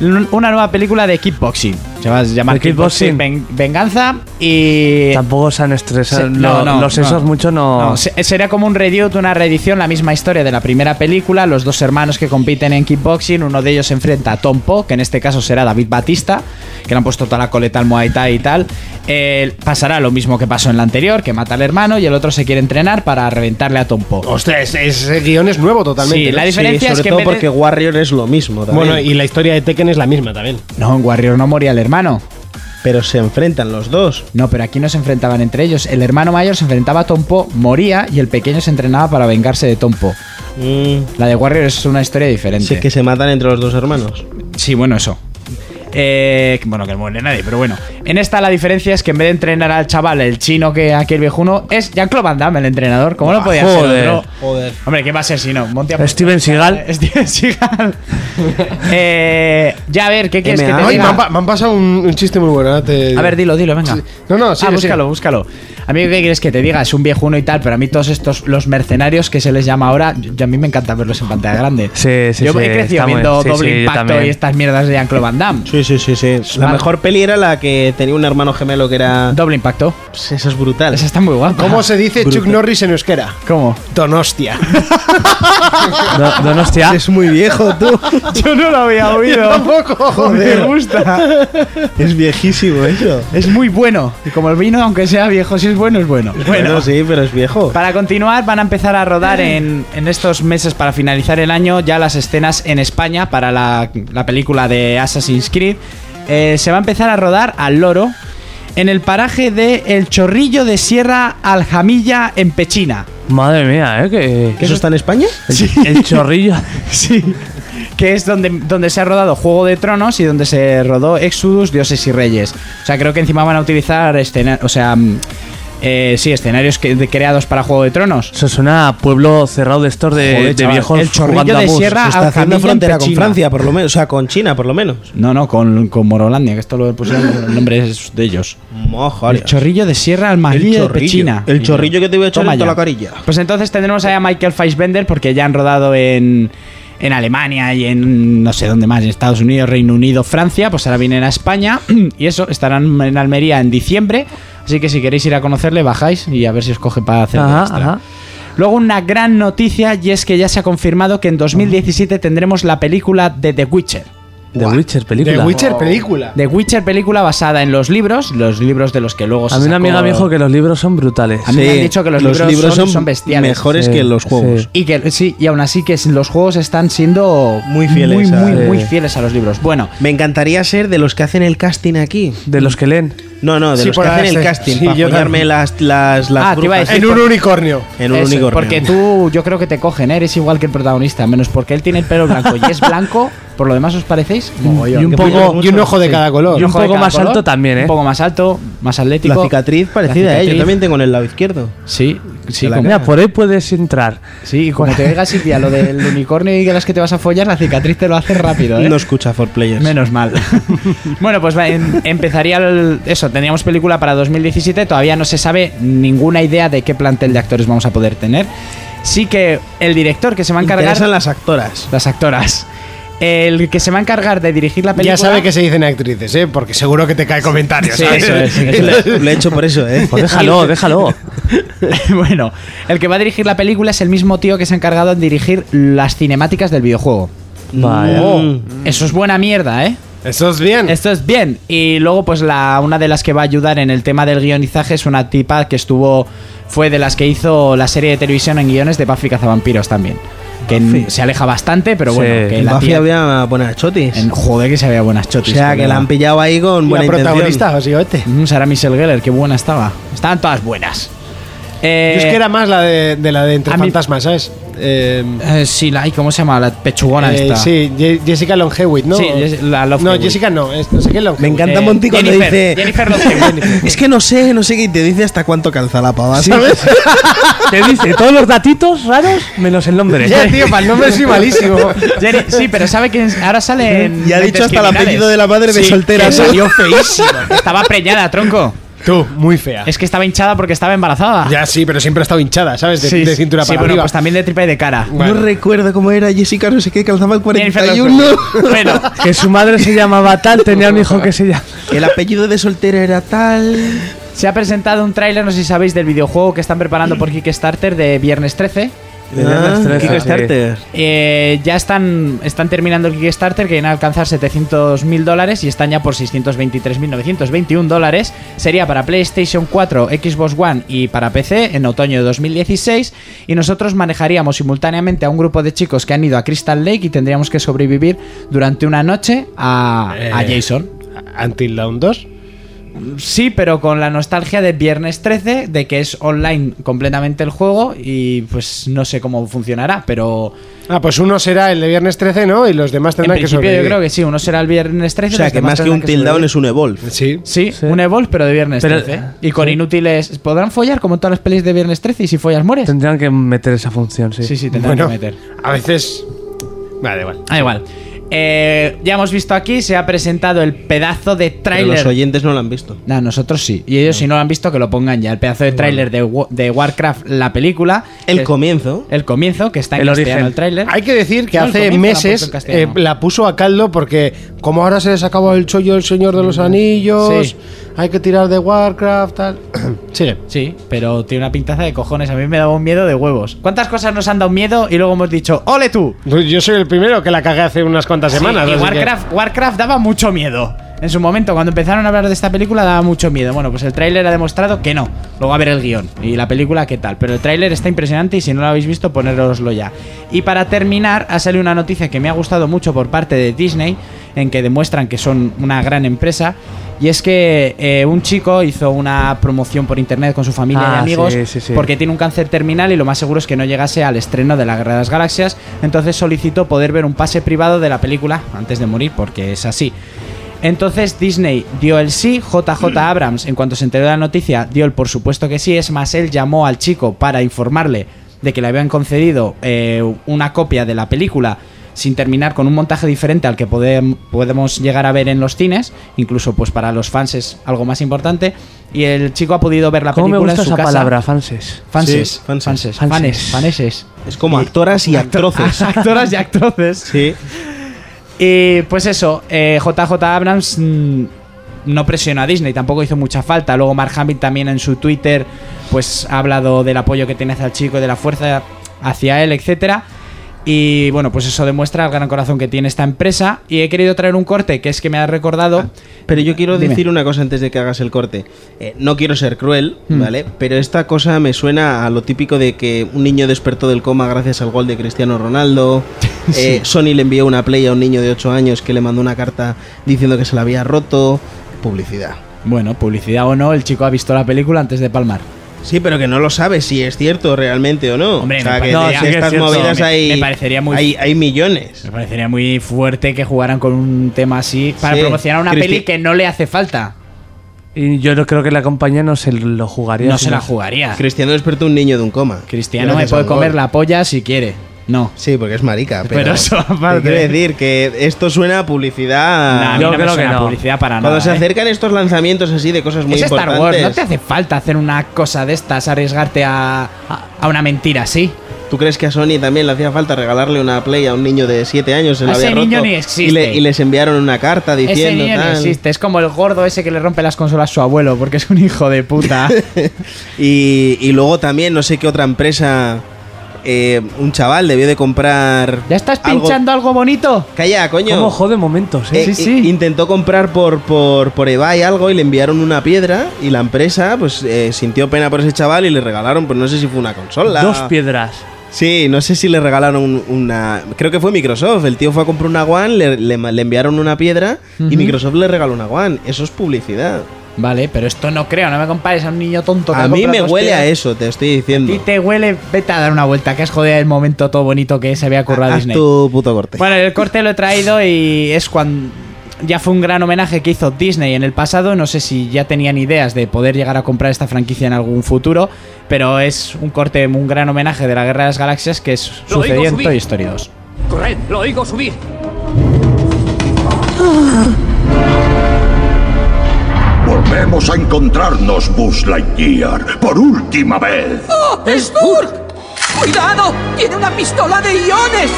una nueva película de kickboxing. Se va a llamar ¿De Kickboxing kickboxing? Ven- Venganza y... Tampoco se han estresado. Se- no, los esos mucho no. No, se- sería como un reduce, una reedición, la misma historia de la primera película. Los dos hermanos que compiten en kickboxing, uno de ellos se enfrenta a Tom Po, que en este caso será David Batista, que le han puesto toda la coleta al Muay Thai y tal. Eh, pasará lo mismo que pasó en la anterior, que mata al hermano y el otro se quiere entrenar para reventarle a Tom Po. Hostia, ese, ese guion es nuevo totalmente. Sí, ¿no? la diferencia Sí, es sobre que todo porque Warrior es lo mismo también. Bueno, y la historia de Tekken es la misma también. No, en Warrior no moría el hermano. Pero se enfrentan los dos. No, pero aquí no se enfrentaban entre ellos. El hermano mayor se enfrentaba a Tom Po, moría y el pequeño se entrenaba para vengarse de Tom Po. Mm, La de Warrior es una historia diferente. sé que se matan entre los dos hermanos. Sí, bueno, eso. Eh, bueno, que no muere nadie, pero bueno. En esta la diferencia es que en vez de entrenar al chaval, el chino que aquí el viejuno, es Jean-Claude Van Damme el entrenador. ¿Cómo no podía joder, ser otro? joder. Hombre, ¿qué va a ser si no? Monty a- Steven Seagal. (laughs) Steven Seagal. (laughs) eh, ya, a ver, ¿qué quieres que te Ay, me, han, diga? me han pasado un, un chiste muy bueno. te- A ver, dilo, dilo, venga. Sí. No, no, sigue, ah, búscalo, sigue. búscalo. A mí, ¿qué quieres que te diga? Es un viejuno y tal, pero a mí todos estos, los mercenarios que se les llama ahora, yo- a mí me encanta verlos en pantalla grande. Sí, sí, yo sí, he crecido viendo sí, Doble sí, yo Impacto y estas mierdas de Jean-Claude Van Damme. Sí, Sí, sí, sí. La Mal. mejor peli era la que tenía un hermano gemelo que era. Doble impacto. Pues eso es brutal. Esa está muy guapa. ¿Cómo se dice Chuck Norris en euskera? ¿Cómo? Donostia. (laughs) Do- Donostia. Es muy viejo, tú. (laughs) Yo no lo había oído. Tampoco, Me (laughs) gusta. es viejísimo eso. Es muy bueno. Y como el vino, aunque sea viejo, si es bueno, es bueno. Bueno, sí, pero es viejo. Para continuar, van a empezar a rodar en, en estos meses para finalizar el año ya las escenas en España para la, la película de Assassin's Creed. Eh, se va a empezar a rodar al loro en el paraje de El Chorrillo de Sierra Aljamilla en Pechina. Madre mía, ¿eh? Que, ¿Eso está en España? El chorrillo. (laughs) Sí. Que es donde, donde se ha rodado Juego de Tronos y donde se rodó Exodus, Dioses y Reyes. O sea, creo que encima van a utilizar escena o sea, eh, sí, escenarios que- de- creados para Juego de Tronos. Eso suena a pueblo cerrado de estos de, Joder, de chaval, viejos el chorrillo de sierra Se está haciendo frontera con. Francia, por lo menos. O sea, con China, por lo menos. No, no, con, con Morolandia, que esto lo pusieron el nombre es de ellos. El chorrillo de Sierra Almagilla de Pechina. El chorrillo que te voy a echar en toda la carilla. Pues entonces tendremos ahí a Michael Fassbender porque ya han rodado en, en Alemania y en no sé dónde más, en Estados Unidos, Reino Unido, Francia, pues ahora vienen a España (clears throat) y eso, estarán en Almería en diciembre, así que si queréis ir a conocerle bajáis y a ver si os coge para hacer Ajá, extra. ajá. Luego una gran noticia y es que ya se ha confirmado que en 2017 tendremos la película de The Witcher. The Witcher, película. The Witcher película. The Witcher película basada en los libros, los libros de los que luego se A mí una sacó- amiga me dijo que los libros son brutales. A mí me han dicho que los, libros, son, son bestiales. mejores Sí, que los juegos. sí. Y que sí, y aún así que los juegos están siendo Muy fieles muy, a- muy, Sí. muy fieles a los libros. Bueno, Me encantaría ser de los que hacen el casting aquí. De los que leen. No, no, de Sí, los por que hacen el casting. sí, para yo follarme también. las, las, las Ah, te iba a brujas. decir- En un unicornio. En un eso, unicornio. porque tú yo creo que te cogen, ¿eh? eres igual que el protagonista, menos porque él tiene el pelo blanco y es blanco, por lo demás os parecéis mogollón. y un Que poco- Y un ojo de Sí. cada color. Y un ojo de poco cada más alto también, ¿eh? Un poco más alto, más atlético. La cicatriz parecida La a ella. Yo cicatriz. también tengo en el lado izquierdo. Sí, sí, como, Mira, por ahí puedes entrar. sí, y como te diga Silvia lo del (laughs) unicornio y de las que te vas a follar, la cicatriz te lo hace rápido, ¿eh? No escucha for players. Menos mal. (laughs) bueno, pues va, em- empezaría el- eso. Teníamos película para 2017. Todavía no se sabe ninguna idea de qué plantel de actores vamos a poder tener. Sí que el director que se va a encargar. interesan las actoras. las actoras. El que se va a encargar de dirigir la película. Ya sabe que se dicen actrices, ¿eh? Porque seguro que te cae comentarios. Sí, ¿sabes? eso es, eso es. (laughs) Lo he hecho por eso, ¿eh? Pues déjalo, déjalo. (laughs) bueno, el que va a dirigir la película es el mismo tío que se ha encargado en dirigir las cinemáticas del videojuego. Vaya. Mm. Eso es buena mierda, ¿eh? Eso es bien. Esto es bien. Y luego, pues la, una de las que va a ayudar en el tema del guionizaje es una tipa que estuvo. Fue de las que hizo la serie de televisión en guiones de Buffy Cazavampiros también. Que se aleja bastante, pero Sí. bueno, que En la Buffy tía. había buenas chotis. En, joder, que se había buenas O chotis. sea, que la han pillado ahí con Y buena la protagonista, intención. básicamente. Mm, Sarah Michelle Gellar, qué buena estaba. Estaban todas buenas. Eh, Yo es que era más la de, de la de Entre a mí- Fantasmas, ¿sabes? Eh, eh, sí, la, ¿cómo se llama? La pechugona eh, esta. sí, Ye- Jessica Long Hewitt, ¿no? Sí, la Love no, Hewitt. Jessica no, es no sé qué Me encanta Eh, Monty cuando Jennifer, dice. Jennifer. Es que no sé, no sé qué. Y te dice hasta cuánto calza la pava, ¿sabes? (laughs) Te dice todos los datitos raros menos el nombre. Ya, tío, para el nombre soy malísimo. (laughs) Jenny- sí, pero sabe que ahora sale en. Y ha dicho hasta el apellido de la madre de Sí, soltera. que salió feísimo. Estaba preñada, tronco. Tú, muy fea. Es que estaba hinchada porque estaba embarazada. Ya sí, pero siempre ha estado hinchada, ¿sabes? De, Sí, de cintura sí, para bueno, arriba. pues también de tripa y de cara. Bueno. No recuerdo cómo era Jessica, no sé qué, calzaba el Jennifer Love 41. Hewitt. Bueno, Que su madre se llamaba tal, tenía un hijo que se llama. El apellido de soltera era tal. se ha presentado un tráiler, no sé si sabéis, del videojuego que están preparando por Kickstarter de Viernes 13. 13, Kickstarter. Eh, ya están, están terminando el Kickstarter, que viene a alcanzar 700 mil dólares y están ya por 623.921 dólares. Sería para PlayStation 4, Xbox One y para PC en otoño de 2016. Y nosotros manejaríamos simultáneamente a un grupo de chicos que han ido a Crystal Lake y tendríamos que sobrevivir durante una noche a, a Eh. Jason. Until Dawn 2. Sí, pero con la nostalgia de Viernes 13, de que es online completamente el juego y pues no sé cómo funcionará, pero Ah, pues uno será el de viernes 13, ¿no? Y los demás en tendrán que principio yo sobrevivir. creo que sí, uno será el Viernes 13. O sea, que más que tendrán un till down sobrevivir. es un evolve. Sí. Sí, Sí. un Evolve, pero de Viernes Pero- 13. Y con inútiles... ¿Podrán follar como en todas las pelis de Viernes 13 y si follas mueres? Tendrían que meter esa función, sí. Sí, sí, tendrán Bueno, que meter. a veces... Vale, igual. Ah, igual. Eh, ya hemos visto aquí, se ha presentado el pedazo de Pero tráiler. los oyentes no lo han visto. No, nosotros sí. Y ellos si no lo han visto, que lo pongan ya. El pedazo de tráiler de, Wa- de Warcraft, la película. El que- comienzo. El comienzo, que está en El castellano origen. el tráiler. Hay que decir que No, el hace comienzo la han puesto meses en castellano. eh, la puso a caldo porque como ahora se les acabó el chollo el Señor de los Anillos, Sí. Hay que tirar de Warcraft, tal. (clears throat) Sigue. Sí, pero tiene una pintaza de cojones. A mí me daba un miedo de huevos. ¿Cuántas cosas nos han dado miedo y luego hemos dicho, ¡ole tú! Yo soy el primero que la cagué hace unas cuantas Sí, semanas. y así que- Warcraft, Warcraft daba mucho miedo. En su momento, cuando empezaron a hablar de esta película, daba mucho miedo. Bueno, pues el tráiler ha demostrado que no. Luego a ver el guion y la película, qué tal. Pero el tráiler está impresionante y si no lo habéis visto, ponéroslo ya. Y para terminar, ha salido una noticia que me ha gustado mucho por parte de Disney, en que demuestran que son una gran empresa. Y es que eh, un chico hizo una promoción por internet con su familia y Ah, amigos sí, sí, sí. porque tiene un cáncer terminal y lo más seguro es que no llegase al estreno de la Guerra de las Galaxias. Entonces solicitó poder ver un pase privado de la película antes de morir, porque es así. Entonces Disney dio el sí, JJ (clears throat) Abrams, en cuanto se enteró de la noticia, dio el por supuesto que sí. Es más, él llamó al chico para informarle de que le habían concedido eh, una copia de la película sin terminar con un montaje diferente al que podem- podemos llegar a ver en los cines, incluso pues para los fans es algo más importante. Y el chico ha podido ver la ¿Cómo me película gusta en su esa casa. palabra, fanses? Fanses, Sí, fanses. fanses, Fanses. fanes, faneses. Es como actoras y (laughs) actroces. (laughs) Actoras y actroces. Sí. Y pues eso, eh, JJ Abrams mm, no presionó a Disney, tampoco hizo mucha falta. Luego Mark Hamill también en su Twitter pues ha hablado del apoyo que tiene hacia el chico y de la fuerza hacia él, etcétera. Y bueno, pues eso demuestra el gran corazón que tiene esta empresa. Y he querido traer un corte que es que me ha recordado. Pero yo quiero Dime. decir una cosa antes de que hagas el corte. Eh, no quiero ser cruel, Hmm. ¿vale? Pero esta cosa me suena a lo típico de que un niño despertó del coma gracias al gol de Cristiano Ronaldo. (laughs) Eh, Sony le envió una play a un niño de 8 años que le mandó una carta diciendo que se la había roto. Publicidad. Bueno, publicidad o no, el chico ha visto la película antes de palmar. Sí, pero que no lo sabes si es cierto realmente o no. Hombre, o sea, me que de sí es estas movidas Me- hay, me parecería muy- hay, hay millones. Me parecería muy fuerte que jugaran con un tema así para Sí. promocionar una Cristi- peli que no le hace falta. Y yo no creo que la compañía no se lo jugaría. No se la jugaría. Cristiano despertó un niño de un coma. Cristiano me puede comer la polla si quiere. No. Sí, porque es marica. Pero, Pero eso te aparte. quiero decir que esto suena a publicidad. Nah, a mí yo no me creo que no. publicidad para Cuando nada. se ¿eh? acercan estos lanzamientos así de cosas muy es Star importantes. Wars, no te hace falta hacer una cosa de estas, arriesgarte a, a- a una mentira así. ¿Tú crees que a Sony también le hacía falta regalarle una Play a un niño de 7 años? Se la Ese había niño roto ni y, existe. le- y les enviaron una carta Ese diciendo niño no tal. existe, es como el gordo ese que le rompe las consolas a su abuelo, porque es un hijo de puta. (laughs) Y, y luego también, no sé qué otra empresa, eh, un chaval debió de comprar. ¿Ya estás pinchando algo bonito? Calla, coño. ¿Cómo jode momentos, eh? Eh, i- Intentó comprar por, por, por eBay algo y le enviaron una piedra y la empresa pues eh, sintió pena por ese chaval y le regalaron, pues no sé si fue una consola. Dos piedras. Sí, no sé si le regalaron un- una... Creo que fue Microsoft. El tío fue a comprar una One, le, le enviaron una piedra y Microsoft le regaló una One. Eso es publicidad. Vale, pero esto no creo, no me compares a un niño tonto. que A mí me huele a eso, te estoy diciendo. ti te huele, vete a dar una vuelta, que es joder el momento todo bonito que se había currado Haz Disney. tu puto corte. Bueno, el corte lo he traído y es cuando ya fue un gran homenaje que hizo Disney en el pasado. No sé si ya tenían ideas de poder llegar a comprar esta franquicia en algún futuro, pero es un corte, un gran homenaje de la Guerra de las Galaxias que es- Lo sucedió en. Toy Story 2. Corred, lo oigo subir. Volvemos a encontrarnos, Buzz Lightyear, por última vez. ¡Oh, es Burk! ¡Cuidado! ¡Tiene una pistola de iones!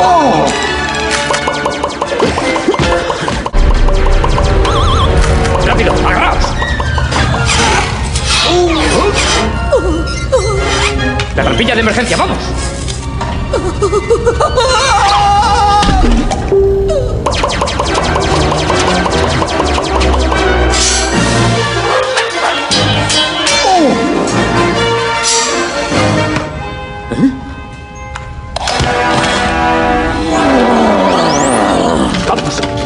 ¡Oh! ¡Rápido, agarraos! ¡La trampilla de emergencia, vamos!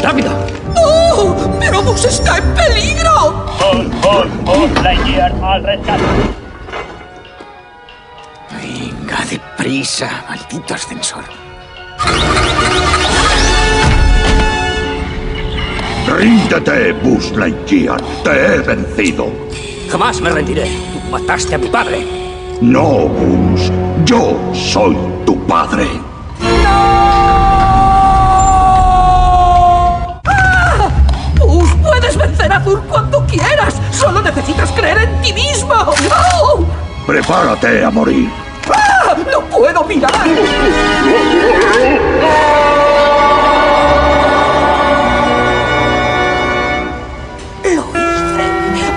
¡Rápido! ¡Oh! ¡Pero Bus está en peligro! Venga, deprisa, maldito ascensor. Ríndete, Buzz Lightyear. Te he vencido. Jamás me rendiré. Tú mataste a mi padre. No, Buzz. Yo soy tu padre. Solo necesitas creer en ti mismo. ¡Oh! Prepárate a morir. ¡Ah! ¡No puedo mirar! ¡Lo hice!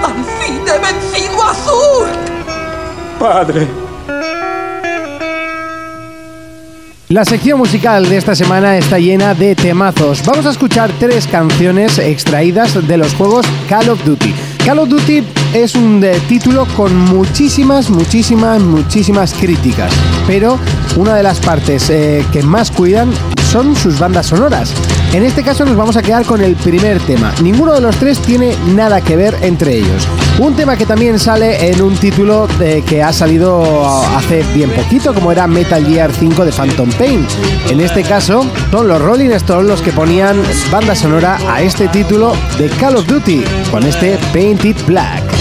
¡Al fin he vencido a! Padre. La sección musical de esta semana está llena de temazos. Vamos a escuchar tres canciones extraídas de los juegos Call of Duty. Call of Duty es un título con muchísimas, muchísimas, muchísimas críticas. Pero una de las partes eh, que más cuidan son sus bandas sonoras. En este caso nos vamos a quedar con el primer tema. Ninguno de los tres tiene nada que ver entre ellos. Un tema que también sale en un título de que ha salido hace bien poquito, como era Metal Gear 5 de Phantom Pain. En este caso, son los Rolling Stones los que ponían banda sonora a este título de Call of Duty, con este Painted Black.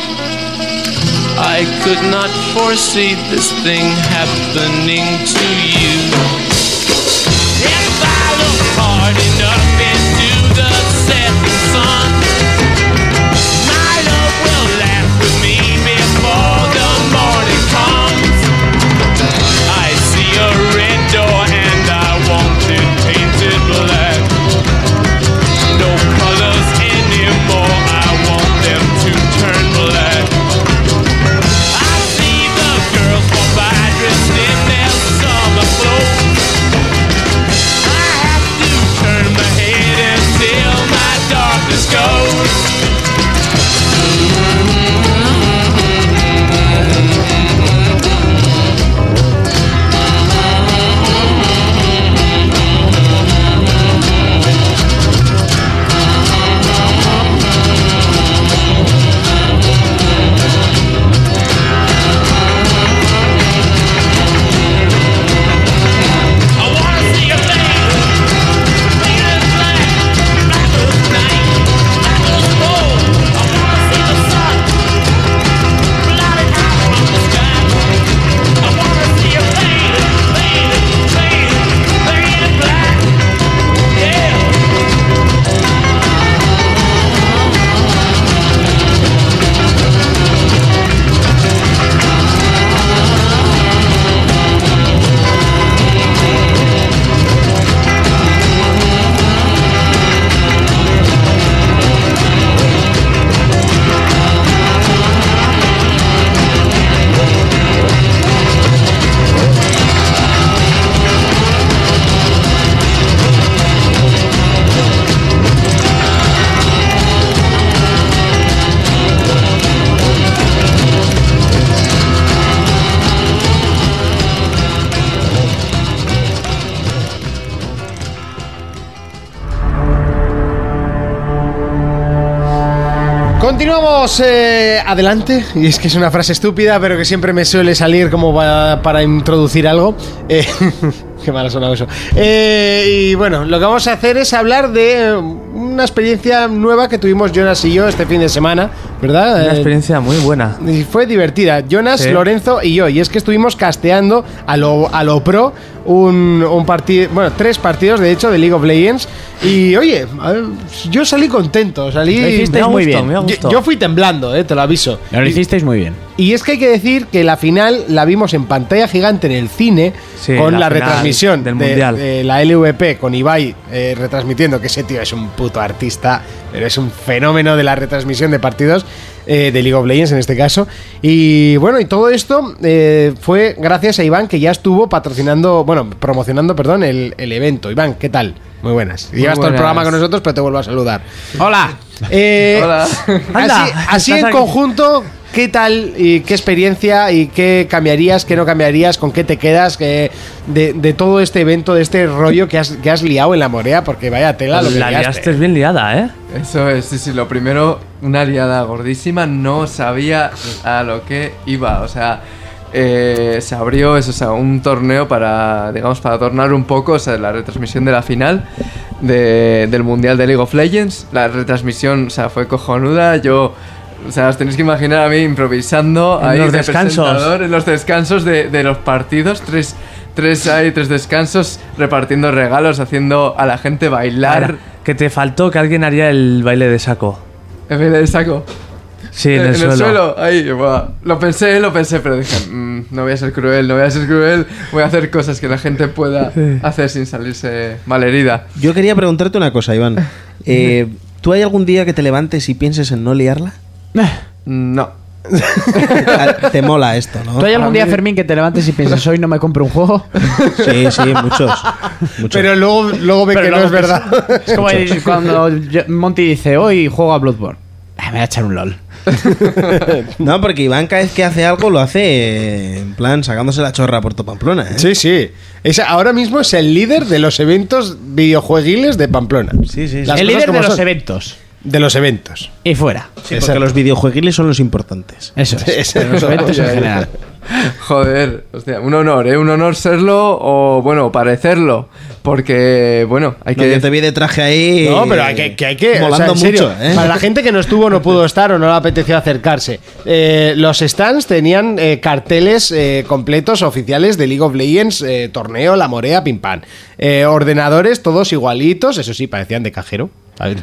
I could not foresee this thing happening to you. If I look hard enough Eh, adelante, y es que es una frase estúpida, pero que siempre me suele salir como para, introducir algo. Eh, (laughs) qué mal ha eso. Eh, y bueno, lo que vamos a hacer es hablar de una experiencia nueva que tuvimos Jonas y yo este fin de semana, ¿verdad? Una Eh, experiencia muy buena. y fue divertida. Jonas, Sí. Lorenzo y yo. Y es que estuvimos casteando a lo, a lo pro un, un partido, bueno, tres partidos de hecho de League of Legends. Y oye, yo salí contento, salí. Lo hicisteis muy bien. me Yo, fui temblando, eh, te lo aviso. Lo hicisteis muy bien. Y es que hay que decir que la final la vimos en pantalla gigante en el cine Sí, con la retransmisión del de, Mundial. de la LVP con Ibai eh, retransmitiendo, que ese tío es un puto artista, pero es un fenómeno de la retransmisión de partidos eh, de League of Legends en este caso. Y bueno, y todo esto eh, fue gracias a Iván que ya estuvo patrocinando, bueno, promocionando, perdón, el, el evento. Iván, ¿qué tal? Muy buenas. Llevas todo el programa con nosotros, pero te vuelvo a saludar. Hola. Eh, Hola. Anda, así en aquí. conjunto, ¿qué tal y qué experiencia y qué cambiarías, qué no cambiarías, con qué te quedas que de, de todo este evento, de este rollo que has, que has liado en la morea? Porque vaya tela lo que La liaste. liaste bien liada, ¿eh? Eso es, sí, sí, lo primero, una liada gordísima, no sabía a lo que iba, o sea, eh, se abrió eso, o sea, un torneo para, digamos, para adornar un poco, o sea, la retransmisión de la final de- del Mundial de League of Legends, la retransmisión, o sea, fue cojonuda, yo... O sea, os tenéis que imaginar a mí improvisando En ahí los de descansos. en los descansos de, de los partidos, tres, tres hay, tres descansos, repartiendo regalos, haciendo a la gente bailar. Ahora, que te faltó que alguien haría el baile de saco. En vez del saco. Sí, en, Eh, el, suelo. ahí, buah. lo pensé, lo pensé, pero dije, "Mm, no voy a ser cruel, no voy a ser cruel, voy a hacer cosas que la gente pueda hacer sin salirse malherida. Yo quería preguntarte una cosa, Iván. (laughs) Eh, ¿Tú hay algún día que te levantes y pienses en no liarla? No. (laughs) Te mola esto, ¿no? ¿Tú hay algún día, Fermín, que te levantes y piensas, hoy no me compro un juego? Sí, sí, muchos. muchos. Pero luego, luego ve Pero que no es verdad. Es como el- cuando yo- Monty dice, hoy juego a Bloodborne. Ah, me voy a echar un LOL. (laughs) No, porque Iván cada vez que hace algo lo hace eh, en plan sacándose la chorra por Pamplona. ¿eh? Sí, sí. Es, ahora mismo es el líder de los eventos videojueguiles de Pamplona. Sí, sí, sí. Las el cosas líder como de los son. eventos. De los eventos. Y fuera. Sí, porque los videojueguiles son los importantes. Eso es. (laughs) Eso Pero los eventos en general. (laughs) Joder, hostia, un honor, ¿eh? Un honor serlo o, bueno, parecerlo. Porque, bueno, hay No, que... yo te vi de traje ahí. No, pero hay que, que hay que. o sea, Molando serio, mucho, ¿eh? Para la gente que no estuvo, no pudo estar o no le apeteció acercarse. eh, los stands tenían eh, carteles eh, completos oficiales de League of Legends, eh, torneo, la morea, pim pam. Eh, ordenadores todos igualitos, eso sí, parecían de cajero.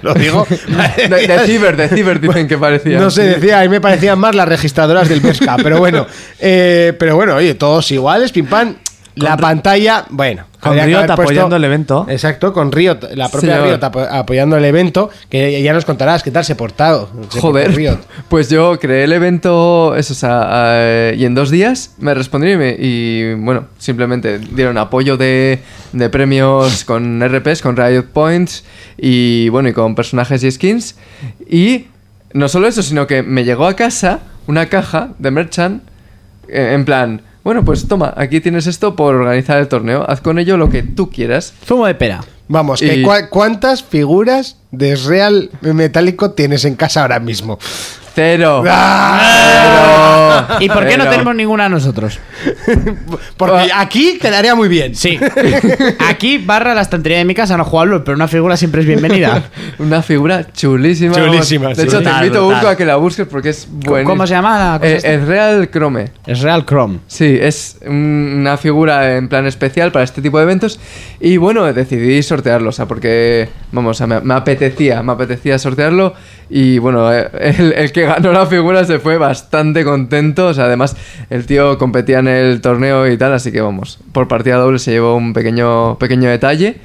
Lo digo. (laughs) De, de (laughs) ciber, de ciber dicen que parecía. No sé, decía, a mí me parecían más las registradoras del Pesca, pero bueno. (laughs) Eh, pero bueno, oye, todos iguales, pim pam. La pantalla, bueno. Con Riot puesto- apoyando el evento. Exacto, con Riot, la propia Señor. Riot apo- apoyando el evento, que ya nos contarás qué tal se portado. se Joder, Riot. (laughs) pues yo creé el evento, eso, o sea, eh, y en dos días me respondieron y, me- y, bueno, simplemente dieron apoyo de, de premios con RPs, con Riot Points y bueno, y con personajes y skins. Y no solo eso, sino que me llegó a casa una caja de merchant eh, en plan, bueno, pues toma, aquí tienes esto por organizar el torneo, haz con ello lo que tú quieras. Zumo de pera. Vamos, que Y- cua- ¿cuántas figuras de Real metálico tienes en casa ahora mismo? Cero. (laughs) ¡Ah! ¿Y por qué no tenemos ninguna nosotros? (laughs) Porque aquí quedaría muy bien. Sí. Aquí, barra la estantería de mi casa, no LOL, pero una figura siempre es bienvenida. (laughs) Una figura chulísima. Chulísima, De sí. hecho, te invito. Urco, a que la busques porque es buena. ¿Cómo se llama la cosa esta? es Real Chrome. Es Real Chrome. Sí, es un- una figura en plan especial para este tipo de eventos. Y bueno, decidí sortearlo, o sea, porque, vamos, o sea, me, me apetecía, me apetecía sortearlo. Y bueno, eh, el, el que ganó la figura se fue bastante contento. O sea, además, el tío competía en el torneo y tal, así que vamos, por partida doble se llevó un pequeño, pequeño detalle.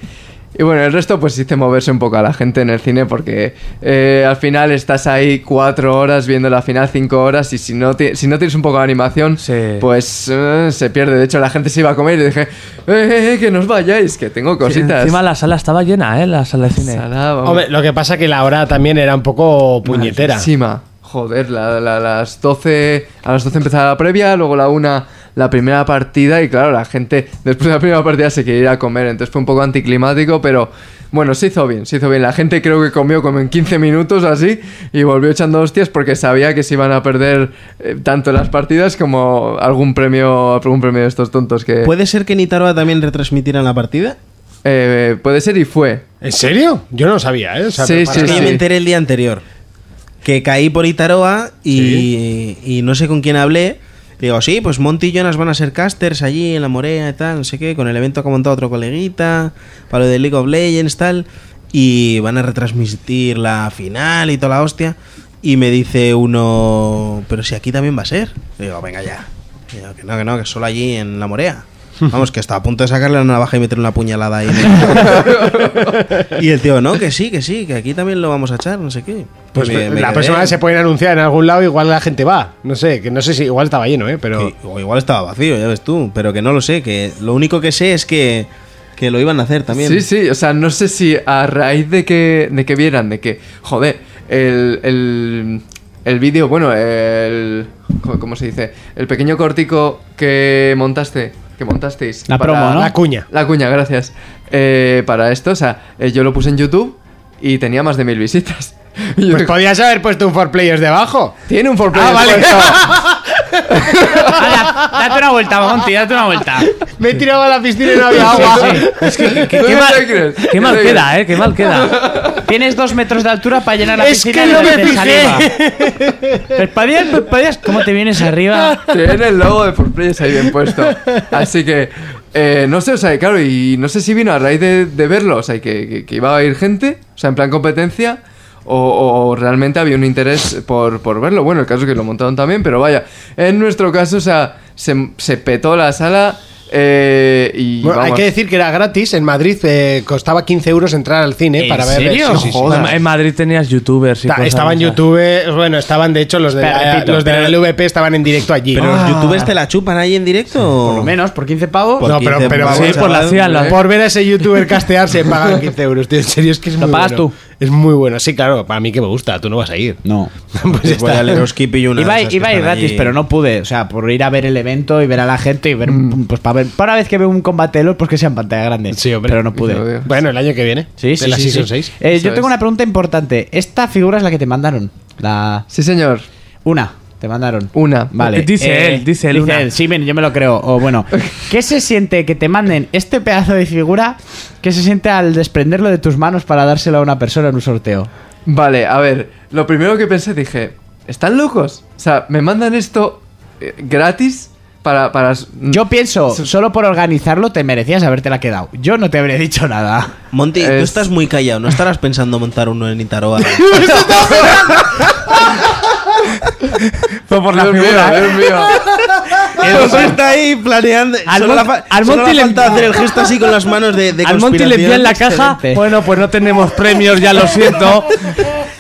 Y bueno, el resto pues hice moverse un poco a la gente en el cine porque eh, al final estás ahí cuatro horas viendo la final, cinco horas y si no, ti- si no tienes un poco de animación, Sí. pues eh, se pierde. De hecho, la gente se iba a comer y le dije, eh, eh, eh, que nos vayáis, que tengo cositas. Encima la sala estaba llena, ¿eh? La sala de cine. Sala, vamos. Hombre, lo que pasa que la hora también era un poco puñetera. Malísima. Joder, la- la- las 12. A las 12 empezaba la previa, luego la 1 la primera partida. Y claro, la gente después de la primera partida se quería ir a comer. Entonces fue un poco anticlimático, pero bueno, se hizo bien, se hizo bien. La gente creo que comió como en 15 minutos así y volvió echando hostias porque sabía que se iban a perder eh, tanto las partidas como algún premio, algún premio de estos tontos que. ¿Puede ser que en Itaroa también retransmitieran la partida? Eh, puede ser y fue. ¿En serio? Yo no lo sabía, ¿eh? O sea, Sí, yo me enteré el día anterior. Que caí por Itaroa y, y no sé con quién hablé. Digo, sí, pues Monty y Jonas van a ser casters allí en la Morea y tal, no sé qué, con el evento que ha montado otro coleguita, para lo de League of Legends tal, y van a retransmitir la final y toda la hostia. Y me dice uno, pero si aquí también va a ser. Y digo, venga ya. Y yo, que no, que no, que solo allí en la Morea. (laughs) Vamos, que estaba a punto de sacarle la navaja y meterle una puñalada ahí. (laughs) y el tío, no, que sí, que sí, que aquí también lo vamos a echar, no sé qué. Pues me- me la quedé- próxima vez se pueden anunciar en algún lado, igual la gente va. No sé, que no sé si igual estaba lleno, ¿eh? Pero. que- o igual estaba vacío, ya ves tú, pero que no lo sé, que lo único que sé es que, que lo iban a hacer también. Sí, sí, o sea, no sé si a raíz de que, de que vieran, de que, joder, el, el, el vídeo, bueno, el... ¿cómo- ¿Cómo se dice? El pequeño cortico que montaste, que montasteis. La promo, ¿no? La cuña. La cuña, gracias. Eh, para esto, o sea, eh, yo lo puse en YouTube y tenía más de mil visitas. (laughs) Pues digo, podías haber puesto un for players debajo. Tiene un for Ah, vale. Hala, (laughs) date una vuelta, Monty, date una vuelta. Me he tirado a la piscina y no había agua. Es que, que- que- ¿Tú qué mal, te qué mal ¿Tú te queda, eh, qué mal queda. Tienes dos metros de altura para llenar la Es piscina que no me fijé. saliva. Parpadeas, parpadeas, ¿cómo te vienes arriba? Tiene el logo de For Players ahí bien puesto. Así que, eh, no sé, o sea, claro, y no sé si vino a raíz de, de verlo, o sea, que, que- que iba a ir gente, o sea, en plan competencia, o, o realmente había un interés por, por verlo. Bueno, el caso es que lo montaron también, pero vaya, en nuestro caso, o sea, se, se petó la sala eh, y. Bueno, hay que decir que era gratis. En Madrid eh, costaba 15 euros entrar al cine ¿En para ver. serio? sí, sí, sí. Joder, en Madrid tenías youtubers y cosas estaban en de esas. YouTube, bueno, estaban de hecho los de, Espera, la- repito, los de la LVP estaban en directo allí. Pero Ah. los youtubers te la chupan ahí en directo. Por lo menos, por 15 pavos. Por No, pero- 15 pero- pavos, Sí, por la- Por ver a ese youtuber castearse pagan 15 euros, tío. En serio, es que es ¿Lo muy pagas bueno. tú? Es muy bueno. Sí, claro, para mí que me gusta. Tú no vas a ir. No. (laughs) Pues Pues voy a leer los Keep y una Iba, de esas que iba a ir están gratis, allí. pero no pude. O sea, por ir a ver el evento y ver a la gente y ver. Pues para ver. Para una vez que veo un combate de LOL, pues que sea en pantalla grande. Sí, hombre. Pero no pude. Bueno, el año que viene. Sí, de sí, la sí, Season sí. 6. Eh, yo tengo una pregunta importante. Esta figura es la que te mandaron. La. Sí, señor. Una. Te mandaron. Una. Vale. Eh, dice él, dice él. Sí, bien, yo me lo creo. O bueno, (laughs) ¿qué se siente que te manden este pedazo de figura? ¿Qué se siente al desprenderlo de tus manos para dárselo a una persona en un sorteo? Vale, a ver, lo primero que pensé dije, ¿están locos? O sea, me mandan esto eh, gratis para... para Yo pienso, solo por organizarlo te merecías habértela quedado. Yo no te habría dicho nada. Monty, tú Es- estás muy callado. ¿No estarás pensando montar uno en Itaroa? (laughs) (laughs) (laughs) Fue por la Dios mío, figura, ¿eh? Dios mío. (laughs) Eso está ahí planeando. Al Monty- la fa- al solo Monty le le- falta hacer el gesto así con las manos de, de Al Monty le envían la caja. Excelente. Bueno, pues no tenemos premios, ya lo siento. (laughs)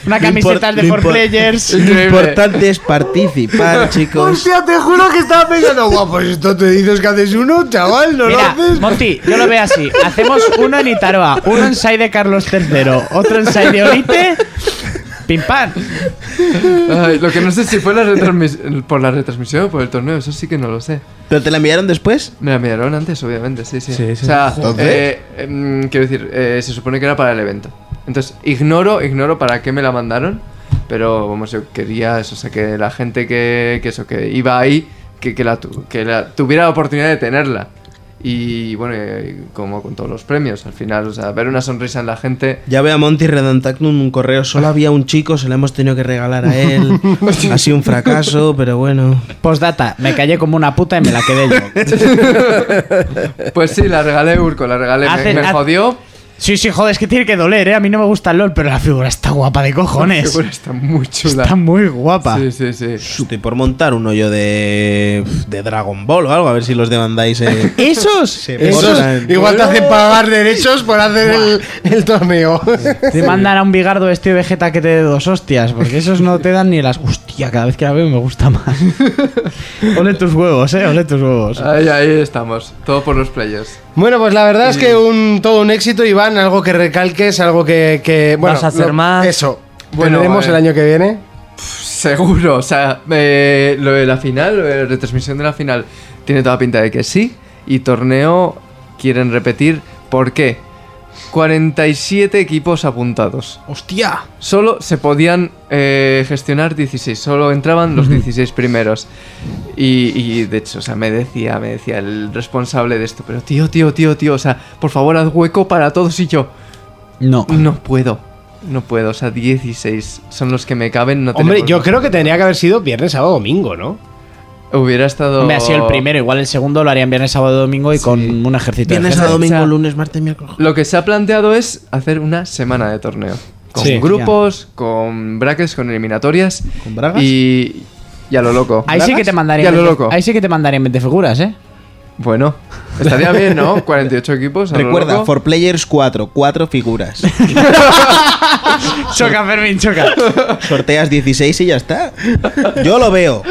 Una camiseta de For Players. Lo importante es participar, chicos. Hostia, te juro que estaba pensando, guau, pues esto te dices que haces uno, chaval, no Mira, lo haces. Monty, yo lo veo así. Hacemos uno en Itaroa, uno en Sai de Carlos III, otro en Sai de Orite. Pim pam. Ay, lo que no sé si fue la por la retransmisión o por el torneo, eso sí que no lo sé. ¿Pero te la enviaron después? Me la enviaron antes, obviamente, sí, sí. Sí, sí. O sea, eh, em, quiero decir, eh, se supone que era para el evento. Entonces, ignoro, ignoro para qué me la mandaron, pero vamos, yo quería eso, o sea, que la gente que, que eso, que iba ahí, que, que, la, que la tuviera la oportunidad de tenerla. Y bueno, eh, como con todos los premios, al final, o sea, ver una sonrisa en la gente. Ya veo a Monty redactando un correo. Solo había un chico, se lo hemos tenido que regalar a él. ha sido un fracaso, pero bueno. Postdata, me callé como una puta y me la quedé yo. (laughs) Pues sí, la regalé Urco, la regalé, me- Hace- me, hace- jodió. Sí, sí, joder, es que tiene que doler, ¿eh? A mí no me gusta el LOL, pero la figura está guapa de cojones. Seguro está muy chula. Está muy guapa. Sí, sí, sí. Estoy por montar un hoyo de, de Dragon Ball o algo, a ver si los de Bandai se. ¿Esos? Esos, Portan. igual te hacen pagar derechos por hacer el, el torneo. (laughs) Te mandan a un bigardo vestido de Vegeta que te dé dos hostias, porque esos no te dan ni las... Hostia, cada vez que la veo me gusta más. (laughs) ole tus huevos, eh, ole tus huevos. Ahí, ahí estamos. Todo por los players. Bueno, pues la verdad es que un, todo un éxito, Iván, algo que recalques, algo que... que bueno, Vas a hacer lo- más. Eso. Bueno, ¿Tendremos eh, el año que viene? Seguro. O sea, eh, lo de la final, lo de la retransmisión de la final, tiene toda pinta de que sí. Y torneo quieren repetir. ¿Por qué? 47 equipos apuntados. ¡Hostia! Solo se podían eh, gestionar 16, solo entraban los 16 primeros. Y, y, de hecho, o sea, me decía, me decía el responsable de esto, pero tío, tío, tío, tío, o sea, por favor haz hueco para todos y yo. No. No puedo, no puedo, o sea, 16 son los que me caben. No Hombre, yo creo que tendría que haber sido viernes, sábado, domingo, ¿no? Hubiera estado. Hombre, ha sido el primero, igual el segundo lo harían viernes, sábado, domingo y con un ejército Viernes de a gente. domingo, O sea, lunes, martes, miércoles. Lo que se ha planteado es hacer una semana de torneo. Con Sí. grupos, con brackets, con eliminatorias. ¿Con bragas? Y. Y a lo loco. Ahí sí que te mandarían. Y a lo 20 loco. Ahí sí que te mandarían 20 figuras, ¿eh? Bueno, estaría bien, ¿no? (laughs) 48 equipos. a lo Recuerda, loco. for players 4, 4 figuras. (laughs) choca, Fermín, choca. Sorteas 16 y ya está. Yo lo veo.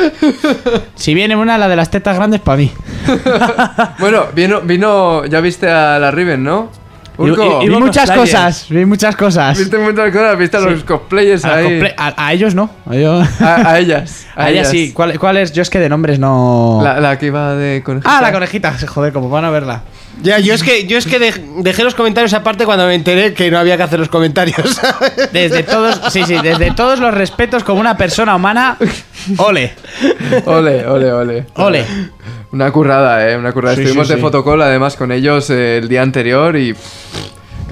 Si viene una, la de las tetas grandes para mí. (laughs) Bueno, vino, vino. Ya viste a la Riven, ¿no? Urco, Vi muchas cosas, vi muchas cosas. viste muchas cosas, viste a los cosplayers A, ahí. a- a ellos no. A, ellos- (laughs) A, a ellas. a ellas sí. ¿Cuál, cuál es? Yo es que de nombres no. La, la que iba de conejita. Ah, la conejita. (laughs) Joder, como van a verla. Ya, yo es que, yo es que dej- dejé los comentarios aparte cuando me enteré que no había que hacer los comentarios. (laughs) Desde todos, sí, sí, desde todos los respetos como una persona humana. Ole, Ole, ole, ole. ole. Una currada, eh, una currada. Sí, Estuvimos sí, de sí. fotocall además con ellos eh, el día anterior y.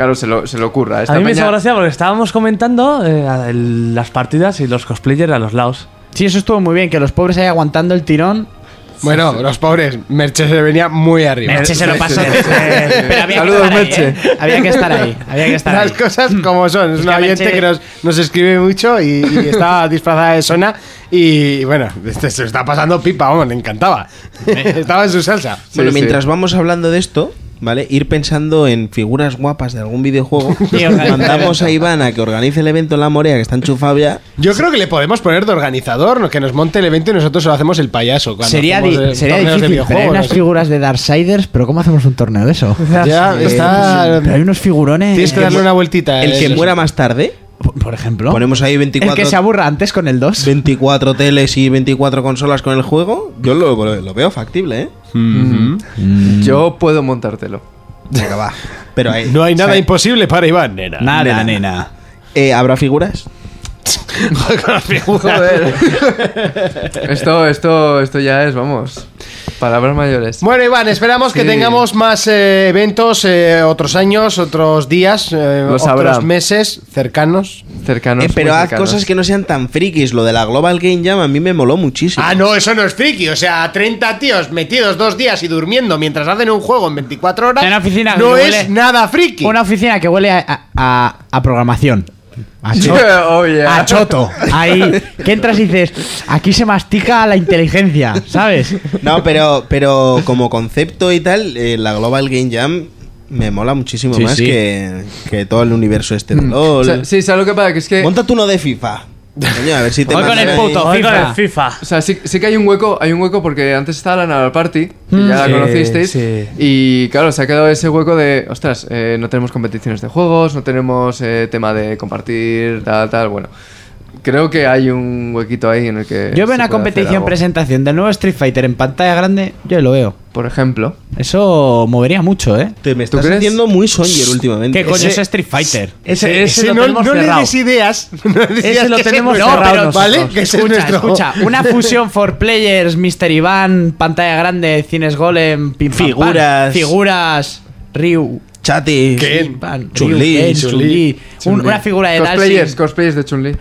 Claro, se lo, se lo curra. Esta A mí me peña- hizo gracia porque estábamos comentando eh, el- las partidas y los cosplayers a los lados. Sí, eso estuvo muy bien, que los pobres ahí aguantando el tirón. bueno, los pobres, Merche se venía muy arriba. Merche se lo pasó. Merche. Pero había Saludos, que ahí, Merche. ¿eh? Había que estar ahí. Había que estar Las ahí. cosas como son. Es Es una que oyente Merche- que nos, nos escribe mucho y, y estaba (laughs) disfrazada de Sona. Y bueno, este se está pasando pipa, vamos, le encantaba. estaba en su salsa. bueno, sí. mientras vamos hablando de esto, ¿vale? Ir pensando en figuras guapas de algún videojuego. (laughs) Mandamos el a Iván a que organice el evento en la Morea, que está enchufado ya. Yo creo que le podemos poner de organizador, que nos monte el evento y nosotros solo hacemos el payaso. cuando Sería, di- eh, sería difícil tener unas figuras de Darksiders, pero ¿cómo hacemos un torneo de eso? (laughs) Ya, está. Pero hay unos figurones. Tienes que darle una vueltita. El que Eso. muera más tarde, Por ejemplo. ponemos ahí el 24, que se aburra antes con el 2. 24 teles y 24 consolas con el juego. Yo lo, lo veo factible, ¿eh? Yo puedo montártelo. Venga, va. Pero hay, No hay nada o sea, imposible para Iván, nena. Nada, Nena. nena. eh, ¿Habrá figuras? (laughs) Con las figuras. Joder. esto, esto, esto ya es, vamos. Palabras mayores. Bueno, Iván, esperamos que tengamos más eh, eventos, eh, otros años, otros días, eh, Los otros habrá. meses cercanos. Cercanos. Eh, pero haz cercanos. cosas que no sean tan frikis. Lo de la Global Game Jam a mí me moló muchísimo. Ah, no, eso no es friki. O sea, 30 tíos metidos dos días y durmiendo mientras hacen un juego en 24 horas. En una oficina no que es huele- nada friki. Una oficina que huele a, a- a programación. A, cho- Oh, yeah. a choto. Ahí, que entras y dices, aquí se mastica la inteligencia, ¿sabes? No, pero, pero como concepto y tal, eh, la Global Game Jam me mola muchísimo Sí, más sí. Que, que todo el universo este de O LOL. sea, sí, ¿sabes lo que pasa? Que es que. Montate uno de FIFA. Coño, a ver si te Voy con el puto. Hoy con FIFA. el FIFA. O sea, sí, sí que hay un hueco, hay un hueco porque antes estaba la Naval Party, que ya la Sí, conocisteis, sí. y claro, se ha quedado ese hueco de, ostras, eh, no tenemos competiciones de juegos, no tenemos eh, tema de compartir, tal, tal, bueno. Creo que hay un huequito ahí en el que... Yo veo una competición, presentación del nuevo Street Fighter en pantalla grande, yo lo veo. Por ejemplo. Eso movería mucho, ¿eh? Te me ¿Tú estás haciendo muy Songer últimamente. ¿Qué coño Ese- es Street Fighter? Ese, ese, Ese lo no, tenemos (laughs) no le des ideas. No le des Ese ideas lo tenemos cerrado nuestro, nosotros. ¿Vale? Que ese es Escucha, nuestro. escucha, (laughs) una fusión for players, Mr. Iván, pantalla grande, cines golem, pim. Figuras. figuras, Ryu, Chati. Chun-Li, Ryu, Ken, Chun-Li. Chun-Li. Un- una figura de Cosplayers, Dalsim. cosplayers de Chun-Li.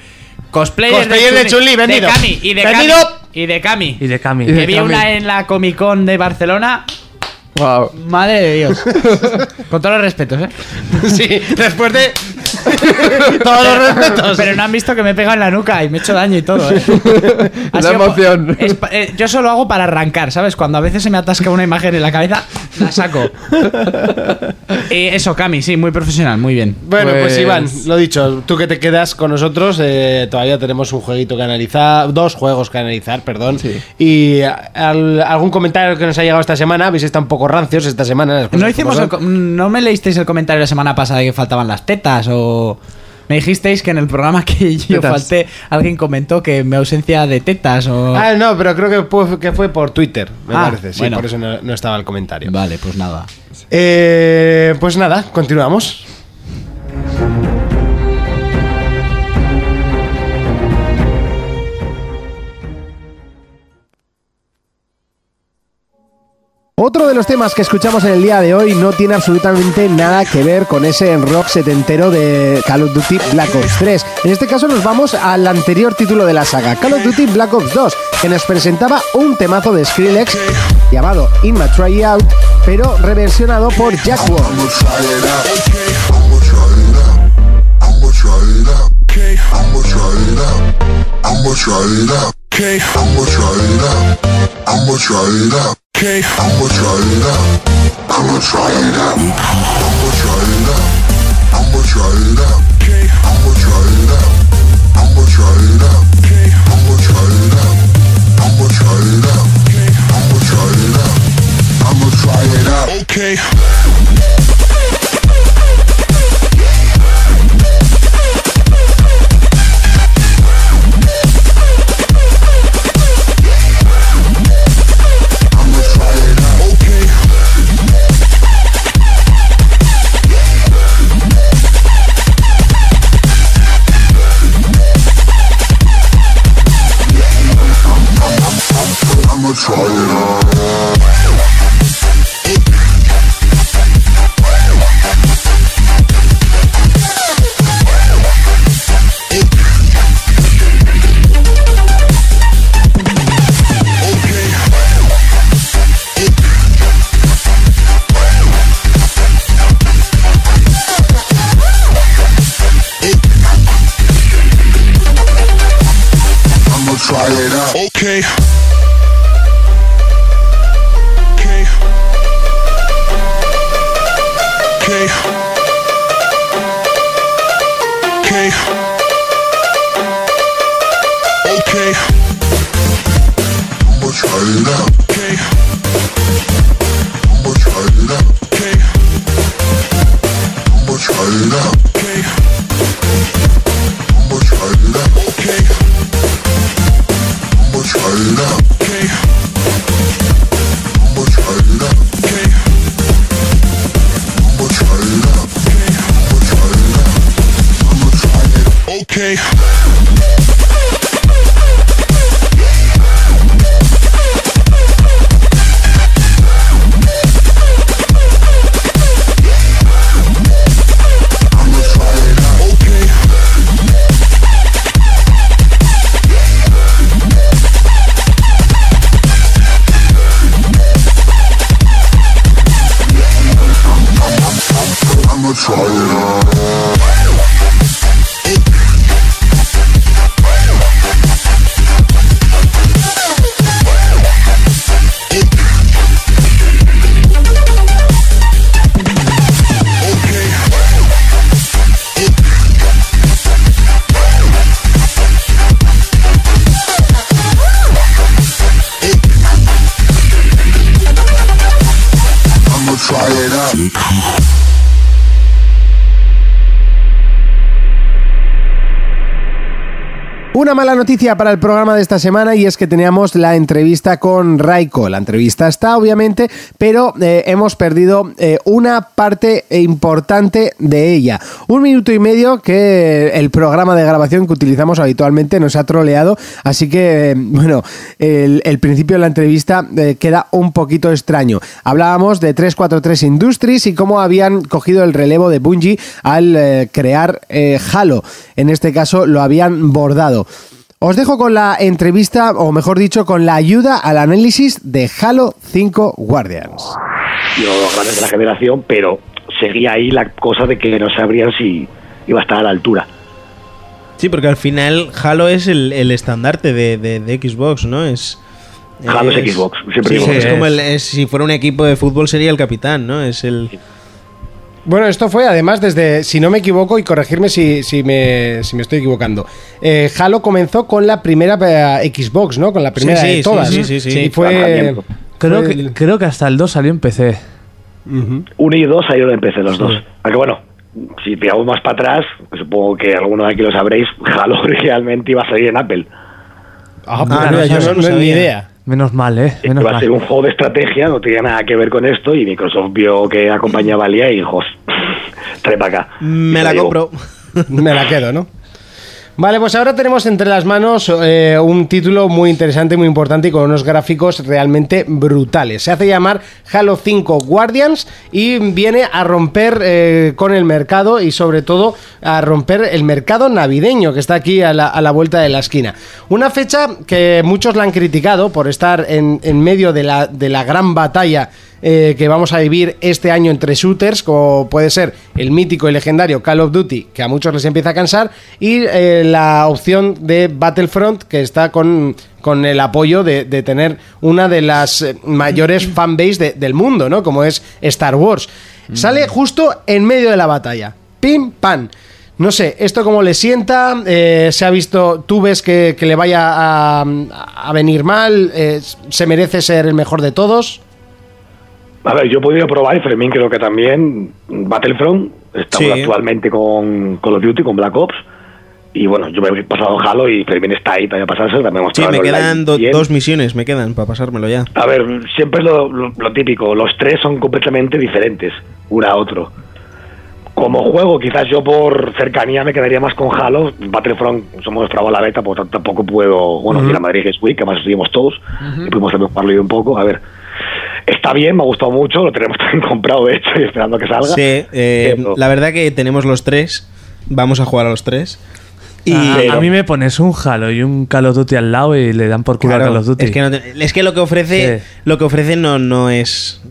Cosplayers, Cosplayer de Chun-Li, vendido. De Kami y de Vendido. Kami. Y de Kami. Y de Cami. Y de Que vi Kami. una en la Comic Con de Barcelona. Wow. Madre de Dios. (laughs) Con todos los respetos, ¿eh? Sí, después de (laughs) todos los respetos. Pero no han visto que me he pegado en la nuca y me he hecho daño y todo, ¿eh? (laughs) Ha La sido emoción. es pa- eh, yo solo hago para arrancar, ¿sabes? Cuando a veces se me atasca una imagen en la cabeza, la saco. (laughs) y eso, Cami, sí, muy profesional, muy bien. Bueno, pues, Pues- Iván, lo dicho, tú que te quedas con nosotros, eh, todavía tenemos un jueguito que analizar, dos juegos que analizar, perdón. Sí. Y a- al- algún comentario que nos ha llegado esta semana, habéis estado un poco rancios esta semana. las cosas No como hicimos son. el co- no me leísteis el comentario la semana pasada de que faltaban las tetas o me dijisteis que en el programa que (laughs) yo Tetas. falté alguien comentó que mi ausencia de tetas o Ah, no, pero creo que fue, que fue por Twitter, me Ah, parece. Sí, bueno. por eso no, no estaba el comentario. Vale, pues nada. Eh, pues nada, continuamos. Otro de los temas que escuchamos en el día de hoy no tiene absolutamente nada que ver con ese rock setentero de Call of Duty Black Ops 3. En este caso nos vamos al anterior título de la saga, Call of Duty Black Ops 2, que nos presentaba un temazo de Skrillex llamado In My Try Out, pero reversionado por Jack Wong. Okay. I'ma try it out. I'ma try it out. Okay. I'ma try it out. I'ma try it out. I'ma try it out. I'ma try it out. Okay. I'ma try it out. I'ma try it out. Okay. I'ma try it out. I'ma try it out. Okay. I'ma try it out. I'ma try it out. Okay. Una mala noticia para el programa de esta semana y es que teníamos la entrevista con Raiko. La entrevista está, obviamente, pero eh, hemos perdido eh, una parte importante de ella. Un minuto y medio que el programa de grabación que utilizamos habitualmente nos ha troleado, así que, eh, bueno, el, principio de la entrevista queda un poquito extraño. Hablábamos de 343 Industries y cómo habían cogido el relevo de Bungie al crear Halo. En este caso lo habían bordado. Os dejo con la entrevista, o mejor dicho, con la ayuda al análisis de Halo 5 Guardians. Yo grandes de la generación, pero seguía ahí la cosa de que no sabrían si iba a estar a la altura. Sí, porque al final Halo es el, el estandarte de, de- de Xbox, ¿no? Es. Halo es Xbox, siempre Sí, digo. es como el, es- si fuera un equipo de fútbol sería el capitán, ¿no? Es el. Bueno, esto fue además desde, si no me equivoco, y corregirme si, si, me, si me estoy equivocando. eh, Halo comenzó con la primera eh, Xbox, ¿no? Con la primera Sí, sí, de todas. sí, ¿no? sí, sí. Y fue. Creo, fue que, el- creo que hasta el 2 salió en PC. Uno y dos salieron en PC los dos. Aunque bueno, si tiramos más para atrás, pues supongo que alguno de aquí lo sabréis, (laughs) Halo realmente iba a salir en Apple. Ah, pues mira, yo no- no- ni idea. Menos mal, ¿eh? Menos Iba a mal. ser un juego de estrategia, no tenía nada que ver con esto, y Microsoft vio que acompañaba a Lía y dijo, (laughs) trae para acá. Me la compro. Me la quedo, ¿no? Vale, pues ahora tenemos entre las manos eh, un título muy interesante, muy importante y con unos gráficos realmente brutales. Se hace llamar Halo 5 Guardians y viene a romper eh, con el mercado y sobre todo a romper el mercado navideño que está aquí a la, vuelta de la esquina. Una fecha que muchos la han criticado por estar en, en medio de la, de la gran batalla eh, que vamos a vivir este año entre shooters, como puede ser el mítico y legendario Call of Duty, que a muchos les empieza a cansar, y eh, la opción de Battlefront, que está con, con el apoyo de, de tener una de las eh, mayores (clears throat) fanbase de- del mundo, ¿no? Como es Star Wars. Sale justo en medio de la batalla. Pim, pam. No sé, esto cómo le sienta, eh, se ha visto, tú ves que, que le vaya a, a venir mal, Eh, se merece ser el mejor de todos. A ver, yo he podido probar y Fermín creo que también Battlefront. Estamos Sí. actualmente con Call of Duty, con Black Ops. Y bueno, yo me he pasado Halo y Fermín está ahí para pasarse. También hemos Sí, me quedan do- dos misiones, me quedan para pasármelo ya. A ver, siempre es lo, lo- lo típico. Los tres son completamente diferentes, uno a otro. Como juego, quizás yo por cercanía me quedaría más con Halo. Battlefront, somos probado la beta, por tanto tampoco puedo. Bueno, Ujú. ir a Madrid Games Week, que además estuvimos todos. Y pudimos también jugarlo yo un poco. A ver, está bien, me ha gustado mucho. Lo tenemos (laughs) también comprado, de hecho, y esperando a que salga. Sí, eh, la verdad que tenemos los tres. Vamos a jugar a los tres. Y a, a mí me pones un Halo y un Call of Duty al lado y le dan por culo Claro, a Call of Duty. Es que, no te- es que lo que ofrece, Sí. lo que ofrece no, no es.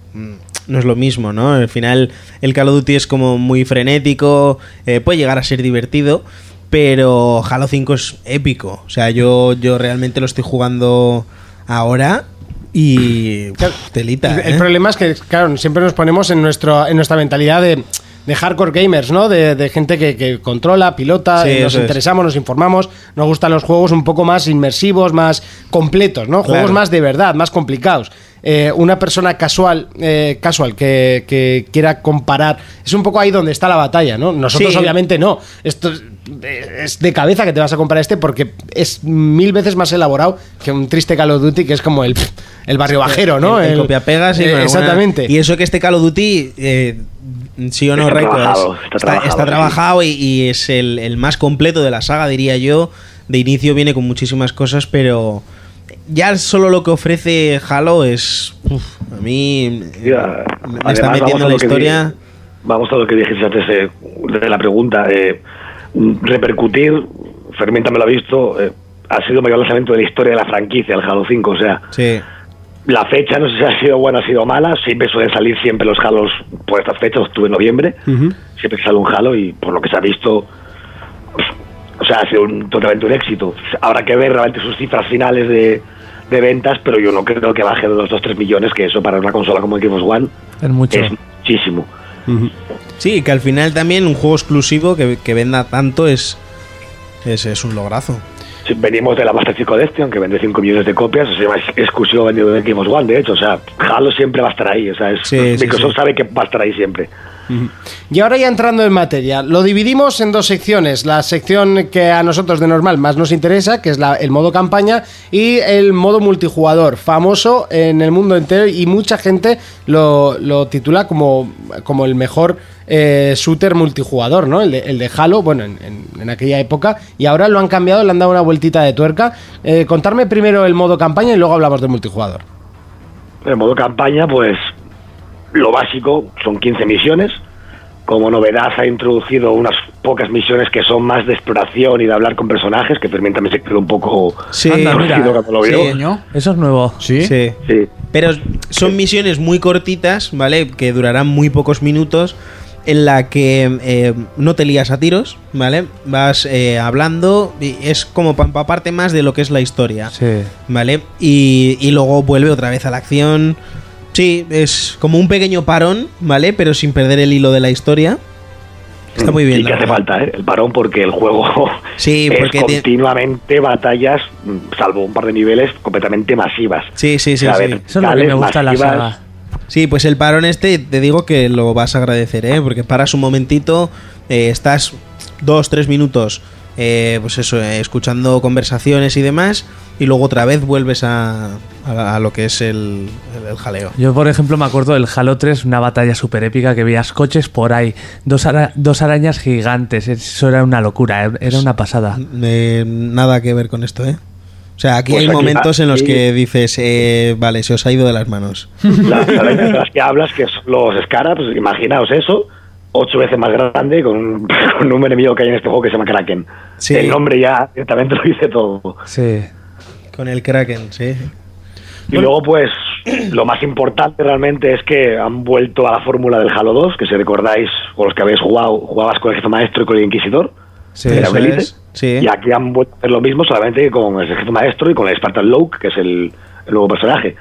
No es lo mismo, ¿no? Al final, el Call of Duty es como muy frenético, eh, puede llegar a ser divertido, pero Halo 5 es épico. O sea, yo, yo realmente lo estoy jugando ahora y. telita. El ¿eh? problema es que, claro, siempre nos ponemos en, nuestro, en nuestra mentalidad de, de hardcore gamers, ¿no? De, de gente que, que controla, pilota, Sí, y nos es. interesamos, nos informamos, nos gustan los juegos un poco más inmersivos, más completos, ¿no? Juegos Claro. más de verdad, más complicados. Eh, una persona casual, eh, casual que, que quiera comparar, es un poco ahí donde está la batalla, ¿no? Nosotros Sí. obviamente no. Esto es- es de cabeza que te vas a comprar este porque es mil veces más elaborado que un triste Call of Duty que es como el, el barrio bajero, ¿no? El, eh, con alguna- exactamente. Y eso que este Call of Duty, eh, sí o no, Está Raiko, trabajado, es- está está, trabajado, está sí. trabajado y, y es el, el más completo de la saga, diría yo. De inicio viene con muchísimas cosas, pero ya solo lo que ofrece Halo es. uf, a mí Ya, me está metiendo en la que historia. vamos a lo que dijiste antes eh, de la pregunta. eh, repercutir, Fermín también lo ha visto, eh, ha sido el mayor lanzamiento de la historia de la franquicia, el Halo 5. O sea, Sí. La fecha no sé si ha sido buena o ha sido mala. Siempre suelen salir siempre los Halos por estas fechas, octubre, noviembre. Siempre sale un Halo y por lo que se ha visto, o sea, ha sido un- totalmente un éxito. Habrá que ver realmente sus cifras finales de, de ventas, pero yo no creo que baje de los 2-3 millones, que eso para una consola como Xbox One Es mucho. es muchísimo. Sí, que al final también un juego exclusivo que, que venda tanto es, es, es un lograzo. Venimos de la Master Chief Collection, que vende 5 millones de copias, o sea, es exclusivo vendido de Xbox One, de hecho, o sea, Halo siempre va a estar ahí, o sea, es- Sí, sí, Microsoft sí. sabe que va a estar ahí siempre. Y ahora ya entrando en materia, lo dividimos en dos secciones. La sección que a nosotros de normal más nos interesa, que es el modo campaña, y el modo multijugador, famoso en el mundo entero y mucha gente lo, titula como, como el mejor eh, shooter multijugador, ¿no? El de, el de Halo, bueno, en, aquella época, y ahora lo han cambiado, le han dado una vueltita de tuerca. Eh, contarme primero el modo campaña y luego hablamos de multijugador. En modo campaña, pues lo básico son 15 misiones. Como novedad ha introducido unas pocas misiones que son más de exploración y de hablar con personajes, que Fermín también se quedó un poco Sí, Anda, mira. cuando lo vio. Sí. Eso es nuevo. ¿Sí? Sí. Sí. Pero son misiones muy cortitas, ¿vale? Que durarán muy pocos minutos. En la que eh, no te lías a tiros, ¿vale? Vas eh, hablando y es como para empaparte más de lo que es la historia, Sí. ¿vale? Y, y luego vuelve otra vez a la acción. Sí, es como un pequeño parón, ¿vale? Pero sin perder el hilo de la historia. Está muy bien. Y que hace verdad. falta, ¿eh? El parón, porque el juego (laughs) Sí, es porque tiene- continuamente batallas, mm, salvo un par de niveles, completamente masivas. Sí, sí, sí. O sea, sí. Eso es lo que me gusta de la masivas. saga. Sí, pues el parón este te digo que lo vas a agradecer, ¿eh? Porque paras un momentito, eh, estás dos, tres minutos, eh, pues eso, eh, escuchando conversaciones y demás, y luego otra vez vuelves a, a- a lo que es el, el- el jaleo. Yo, por ejemplo, me acuerdo del Halo 3, una batalla súper épica que veías coches por ahí, dos, ara- dos arañas gigantes. Eso era una locura, eh, era una pasada. Eh, nada que ver con esto, ¿eh? O sea, aquí Pues hay aquí- momentos en los aquí- que dices, eh, vale, se os ha ido de las manos. Las arañas de las que hablas, que son los Scarabs, pues imaginaos eso, ocho veces más grande, con un, (laughs) con un enemigo que hay en este juego que se llama Kraken. Sí. El nombre ya directamente lo dice todo. Sí. Con el Kraken, sí. Y luego, pues, (clears throat) lo más importante realmente es que han vuelto a la fórmula del Halo 2, que si recordáis, o los que habéis jugado, jugabas con el jefe maestro y con el inquisidor. Sí, era es, sí. Y aquí han vuelto a hacer lo mismo, solamente que con el jefe maestro y con el Spartan Loke, que es el, el nuevo personaje.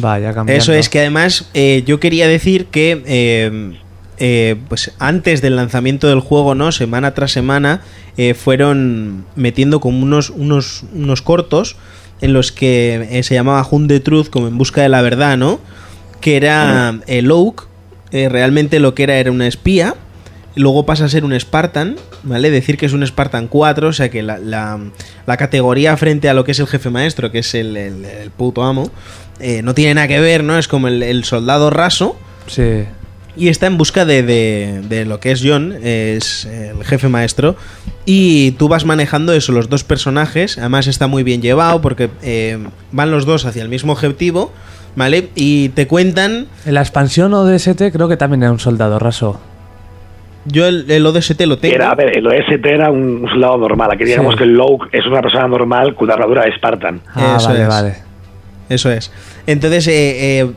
Vaya, cambiando. Eso es que además eh, yo quería decir que eh, eh, pues antes del lanzamiento del juego, ¿no? Semana tras semana, eh, fueron metiendo como unos, unos, unos cortos en los que eh, se llamaba Hunt the Truth, como en busca de la verdad, ¿no? Que era el Oak, eh, realmente lo que era era una espía. Luego pasa a ser un Spartan, ¿vale? Decir que es un Spartan 4, o sea que la, la- la categoría frente a lo que es el jefe maestro, que es el, el- el puto amo, eh, no tiene nada que ver, ¿no? Es como el, el soldado raso. Sí. Y está en busca de, de- de lo que es John, es el jefe maestro. Y tú vas manejando eso, los dos personajes. Además está muy bien llevado porque eh, van los dos hacia el mismo objetivo, ¿vale? Y te cuentan... En la expansión ODST creo que también era un soldado raso. Yo el, el ODST lo tengo. Era, a ver, el OST era un, un soldado normal. Aquí digamos Sí. que el Loke es una persona normal con una armadura de Spartan. Ah, Eso vale, es. vale. Eso es. Entonces, eh, eh,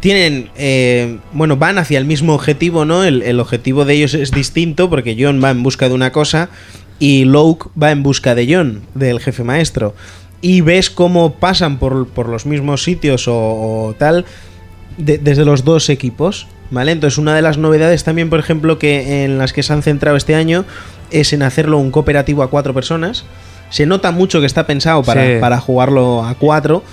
tienen. eh, bueno, van hacia el mismo objetivo, ¿no? El, el objetivo de ellos es distinto porque John va en busca de una cosa y Luke va en busca de John, del jefe maestro. Y ves cómo pasan por, por los mismos sitios o, o tal de- desde los dos equipos. ¿Vale? Entonces, una de las novedades también, por ejemplo, que en las que se han centrado este año es en hacerlo un cooperativo a cuatro personas. Se nota mucho que está pensado para, Sí. para jugarlo a cuatro.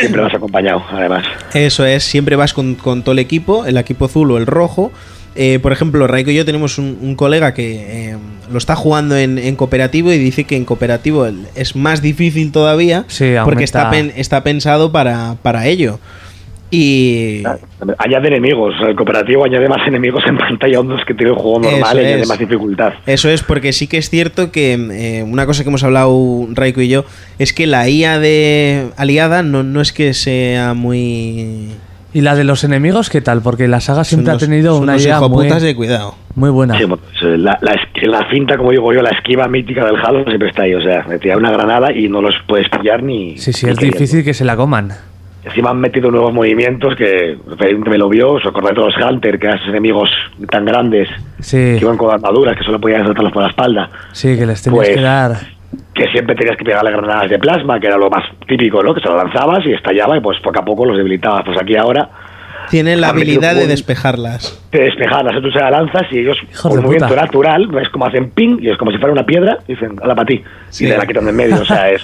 Siempre vas acompañado, además. Eso es, siempre vas con, con todo el equipo, el equipo azul o el rojo. Eh, por ejemplo, Raiko y yo tenemos un, un colega que eh, lo está jugando en, en cooperativo y dice que en cooperativo es más difícil todavía Sí, porque está, pen- está pensado para, para ello. Y Añade enemigos. El cooperativo añade más enemigos en pantalla a los que tiene el juego normal Eso y añade más dificultad. Eso es porque sí que es cierto que eh, una cosa que hemos hablado Raiko y yo es que la IA de aliada no, no es que sea muy... ¿Y la de los enemigos qué tal? Porque la saga siempre unos- ha tenido una idea muy, de cuidado. muy buena. Sí, pues, eh, la, la, cinta, como digo yo, la esquiva mítica del Halo siempre está ahí. O sea, me tira una granada y no los puedes pillar ni. Sí, sí, ni es queriendo. difícil que se la coman. Encima han metido nuevos movimientos que me lo vio. ¿Os acordáis de los Hunter, que eran esos enemigos tan grandes Sí, que iban con armaduras que solo podían saltarlos por la espalda? sí, que les tenías Pues- que dar. Que siempre tenías que pegarle granadas de plasma, que era lo más típico, ¿no? Que se lo lanzabas y estallaba y pues poco a poco los debilitabas. Pues aquí ahora Tienen la habilidad de un- despejarlas. te despejarlas, tú se las lanzas y ellos, Hijos de un movimiento puta. natural, ves como hacen ping y es como si fuera una piedra y dicen, hala para ti. Sí. Y te la quitan de en medio, o sea, (laughs) es.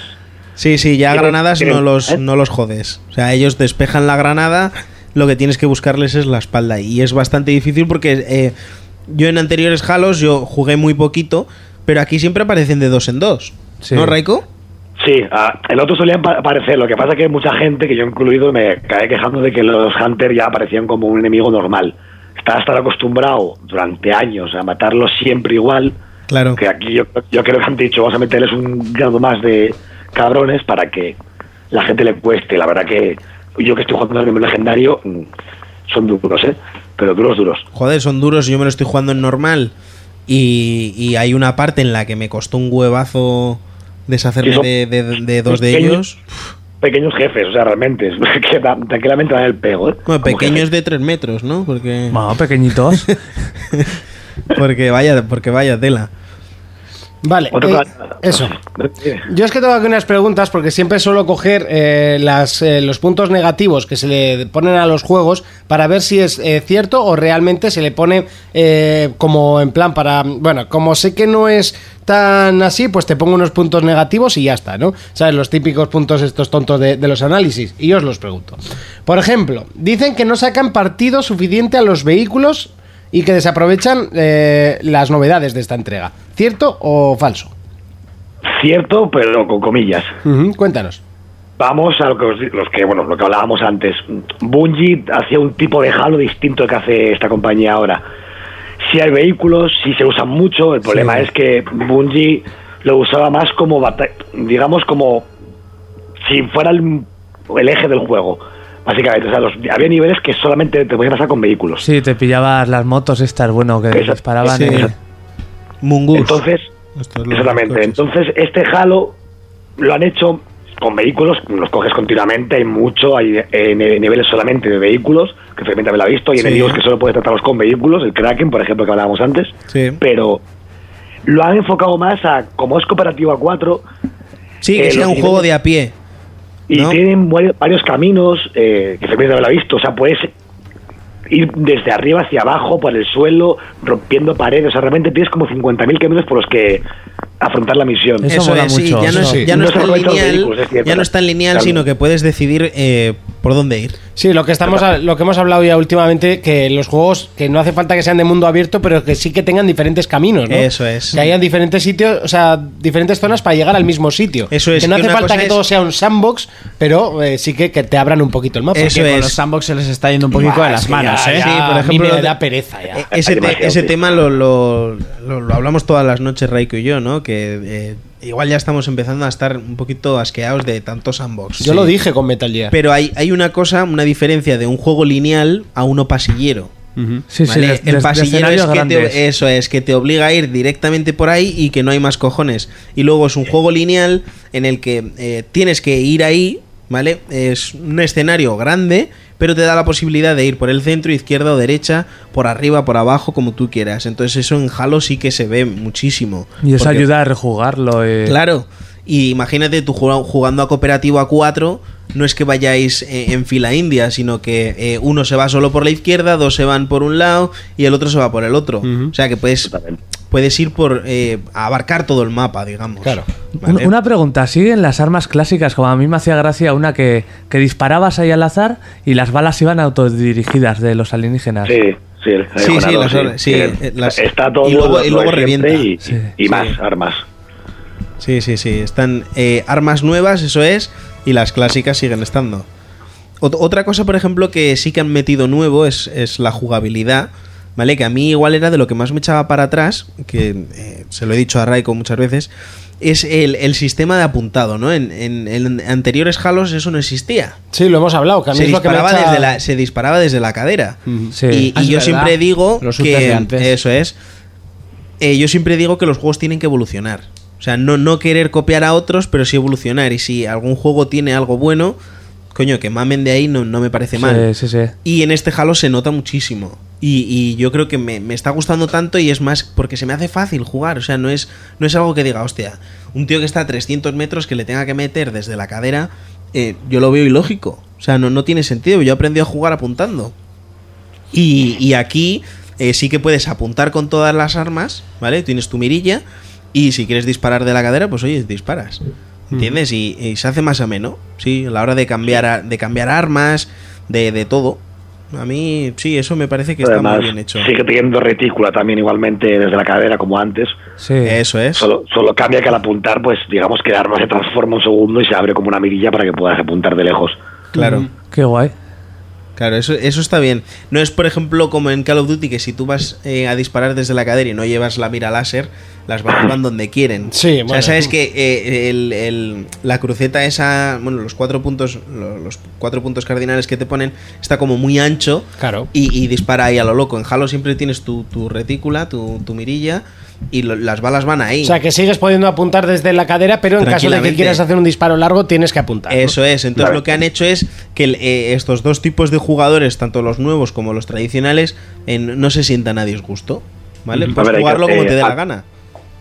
Sí, sí, ya granadas no los, ¿eh? no los jodes. O sea, ellos despejan la granada, lo que tienes que buscarles es la espalda. Y es bastante difícil porque eh, yo en anteriores Halos yo jugué muy poquito, pero aquí siempre aparecen de dos en dos. Sí. ¿No, Raiko? Sí, ah, el otro solían pa- aparecer. Lo que pasa es que mucha gente, que yo incluido, me cae quejando de que los Hunter ya aparecían como un enemigo normal. Estás tan acostumbrado durante años a matarlos siempre igual, Claro. que aquí yo, yo creo que han dicho, vamos a meterles un grado más de cabrones para que la gente le cueste. La verdad que yo que estoy jugando en el legendario, mm, son duros, ¿eh? Pero duros, duros. Joder, son duros, yo me lo estoy jugando en normal. Y, y hay una parte en la que me costó un huevazo deshacerme Sí, de, de- de dos de ellos. Pequeños jefes, o sea, realmente, es (laughs) que da- tranquilamente dan el pego, ¿eh? Bueno, pequeños de tres metros, ¿no? Porque, Bueno, pequeñitos. (laughs) porque vaya, porque vaya tela. Vale, eh, eso. Yo es que tengo aquí unas preguntas porque siempre suelo coger eh, las, eh, los puntos negativos que se le ponen a los juegos para ver si es eh, cierto o realmente se le pone eh, como en plan para... Bueno, como sé que no es tan así, pues te pongo unos puntos negativos y ya está, ¿no? ¿Sabes? Los típicos puntos estos tontos de, de los análisis. Y yo os los pregunto. Por ejemplo, dicen que no sacan partido suficiente a los vehículos y que desaprovechan eh, las novedades de esta entrega. ¿Cierto o falso? Cierto, pero con comillas. Cuéntanos. Vamos a lo que, os los que, bueno, lo que hablábamos antes. Bungie hacía un tipo de Halo distinto que hace esta compañía ahora. Si hay vehículos, si se usan mucho, el problema es que Bungie lo usaba más como, digamos, como si fuera el, el eje del juego. Básicamente, o sea, los- había niveles que solamente te podías pasar con vehículos. Sí, te pillabas las motos estas, bueno, que Esa- disparaban. sí. Mungus. Entonces, es exactamente. coches. Entonces, este Halo lo han hecho con vehículos, los coges continuamente, hay mucho, hay eh, ni- niveles solamente de vehículos, que Fermenta me lo ha visto, y Sí. enemigos que solo puedes tratarlos con vehículos, el Kraken, por ejemplo, que hablábamos antes, Sí. pero lo han enfocado más a, como es cooperativo a 4, Sí, que Eh, sea los un juego de a pie. Y ¿no? tienen varios, caminos eh, que Fermenta me lo ha visto, o sea, puedes ir desde arriba hacia abajo, por el suelo, rompiendo paredes, o sea, realmente tienes como 50.000 caminos por los que afrontar la misión. Eso, es, sí, ya no, es, ya es los lineal, vehículos, es cierto. ya no es tan lineal, Claro. sino que puedes decidir eh, por dónde ir. Sí, lo que estamos a- lo que hemos hablado ya últimamente que los juegos que no hace falta que sean de mundo abierto, pero que sí que tengan diferentes caminos, ¿no? Eso es. Que hayan diferentes sitios, o sea, diferentes zonas para llegar al mismo sitio. Eso es, Que no hace falta que es- todo sea un sandbox, pero eh, sí que, que te abran un poquito el mapa. Porque con los sandbox se les está yendo un poquito de las es manos, ya- ¿eh? ya Sí, por a mí ejemplo, me da pereza ya. Ese, te- tema lo, lo- lo- lo hablamos todas las noches, Raiko y yo, ¿no? Que eh, igual ya estamos empezando a estar un poquito asqueados de tantos sandbox. Yo lo dije con Metal Gear. Pero hay, hay una cosa, una diferencia de un juego lineal a uno pasillero. Sí, sí, ¿vale? de- de- el de pasillero es que te, eso es que te obliga a ir directamente por ahí y que no hay más cojones. Y luego es un juego lineal en el que eh, tienes que ir ahí, ¿vale? Es un escenario grande, pero te da la posibilidad de ir por el centro, izquierda o derecha, por arriba, por abajo, como tú quieras. Entonces eso en Halo sí que se ve muchísimo. Y eso Porque- ayuda a rejugarlo. eh. Claro. Y imagínate tú jugando, jugando a cooperativo a 4, no es que vayáis eh, en fila india, sino que eh, uno se va solo por la izquierda, dos se van por un lado y el otro se va por el otro. O sea que puedes, puedes ir por eh, abarcar todo el mapa, digamos. Claro. Un- Una pregunta, ¿siguen las armas clásicas? Como a mí me hacía gracia una que, que disparabas ahí al azar y las balas iban autodirigidas de los alienígenas. Sí, sí, el Sí, sí, Jonado, las or- sí, Eh, eh, las- está todo y luego- y revienta. y, Sí, y sí. más armas. Sí, sí, sí. Están eh, armas nuevas, eso es, y las clásicas siguen estando. Ot- otra cosa, por ejemplo, que sí que han metido nuevo es, es la jugabilidad, ¿vale? Que a mí igual era de lo que más me echaba para atrás, que eh, se lo he dicho a Raiko muchas veces, es el, el sistema de apuntado, ¿no? En, en- en anteriores Halos eso no existía. Sí, lo hemos hablado, que a mí Se es lo que me disparaba, echa- desde la, se disparaba desde la cadera. Sí. Y, Ah, y yo verdad. siempre digo Los que eso es. Eh, yo siempre digo que los juegos tienen que evolucionar. O sea, no, no querer copiar a otros, pero sí evolucionar. Y si algún juego tiene algo bueno, coño, que mamen de ahí no, no me parece mal. Sí, sí, sí. Y en este Halo se nota muchísimo. Y, y yo creo que me, me está gustando tanto y es más porque se me hace fácil jugar. O sea, no es, no es algo que diga, hostia, un tío que está a 300 metros que le tenga que meter desde la cadera, eh, yo lo veo ilógico. O sea, no, no tiene sentido. Yo aprendí a jugar apuntando. Y, y aquí eh, sí que puedes apuntar con todas las armas, ¿vale? Tienes tu mirilla y si quieres disparar de la cadera, pues oye, disparas. ¿Entiendes? Y, y se hace más ameno, sí, a la hora de cambiar, a- de cambiar armas, de, de todo. A mí, sí, eso me parece que está muy bien hecho. sigue teniendo retícula también igualmente desde la cadera como antes. Sí. Eso es. Solo, solo cambia que al apuntar, pues digamos que el arma se transforma un segundo y se abre como una mirilla para que puedas apuntar de lejos. Claro. Qué guay. Claro, eso, eso está bien. No es, por ejemplo, como en Call of Duty, que si tú vas eh, a disparar desde la cadera y no llevas la mira láser, las balas van donde quieren. Sí, O sea, bueno. sabes que eh, el- el- la cruceta esa, bueno, los cuatro puntos, lo- los cuatro puntos cardinales que te ponen, está como muy ancho Claro. y, y dispara ahí a lo loco. En Halo siempre tienes tu, tu retícula, tu, tu mirilla y lo- las balas van ahí. O sea, que sigues pudiendo apuntar desde la cadera, pero en caso de que quieras hacer un disparo largo, tienes que apuntar. ¿no? Eso es, entonces Claro. lo que han hecho es que eh, estos dos tipos de jugadores, tanto los nuevos como los tradicionales, en- no se sientan a disgusto. ¿Vale? Puedes ver, jugarlo que- como te dé eh, la gana.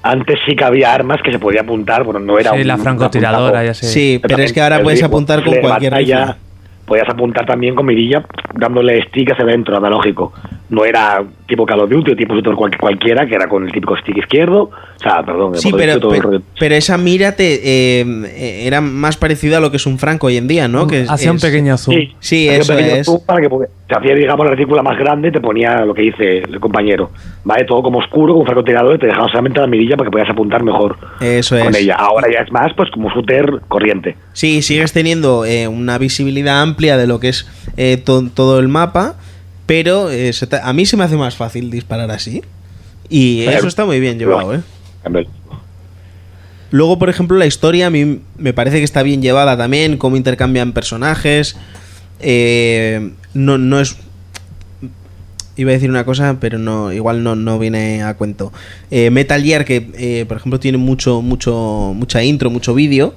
Antes sí que había armas que se podía apuntar, bueno, no era Sí, un la francotiradora, ya sé. Sí, pero es que ahora puedes apuntar con cualquier batalla. Podías apuntar también con mirilla, dándole stick hacia adentro, analógico. No era tipo Call of Duty o tipo shooter cual- cualquiera, que era con el típico stick izquierdo. O sea, perdón, Sí, pero, dicho todo pero, esa mira te, eh, eh, era más parecida a lo que es un franco hoy en día, ¿no? Que es- Hacía un pequeño zoom. Sí, Sí, hacía eso un pequeño es. zoom Para que se hacía, digamos, la retícula más grande, te ponía lo que dice el compañero. ¿Vale? Todo como oscuro, como un francotirador, y te dejaba solamente la mirilla para que pudieras apuntar mejor Eso con es. ella. Ahora ya es más, pues como shooter corriente. Sí, sigues teniendo eh, una visibilidad amplia de lo que es eh, to- todo el mapa, pero eh, se a mí se me hace más fácil disparar así. Y eso está muy bien llevado, ¿eh? Luego, por ejemplo, la historia a mí me parece que está bien llevada también, cómo intercambian personajes. Eh, no, no es... Iba a decir una cosa, pero no, igual no, no viene a cuento. Eh, Metal Gear, que eh, por ejemplo tiene mucho, mucho, mucha intro, mucho vídeo.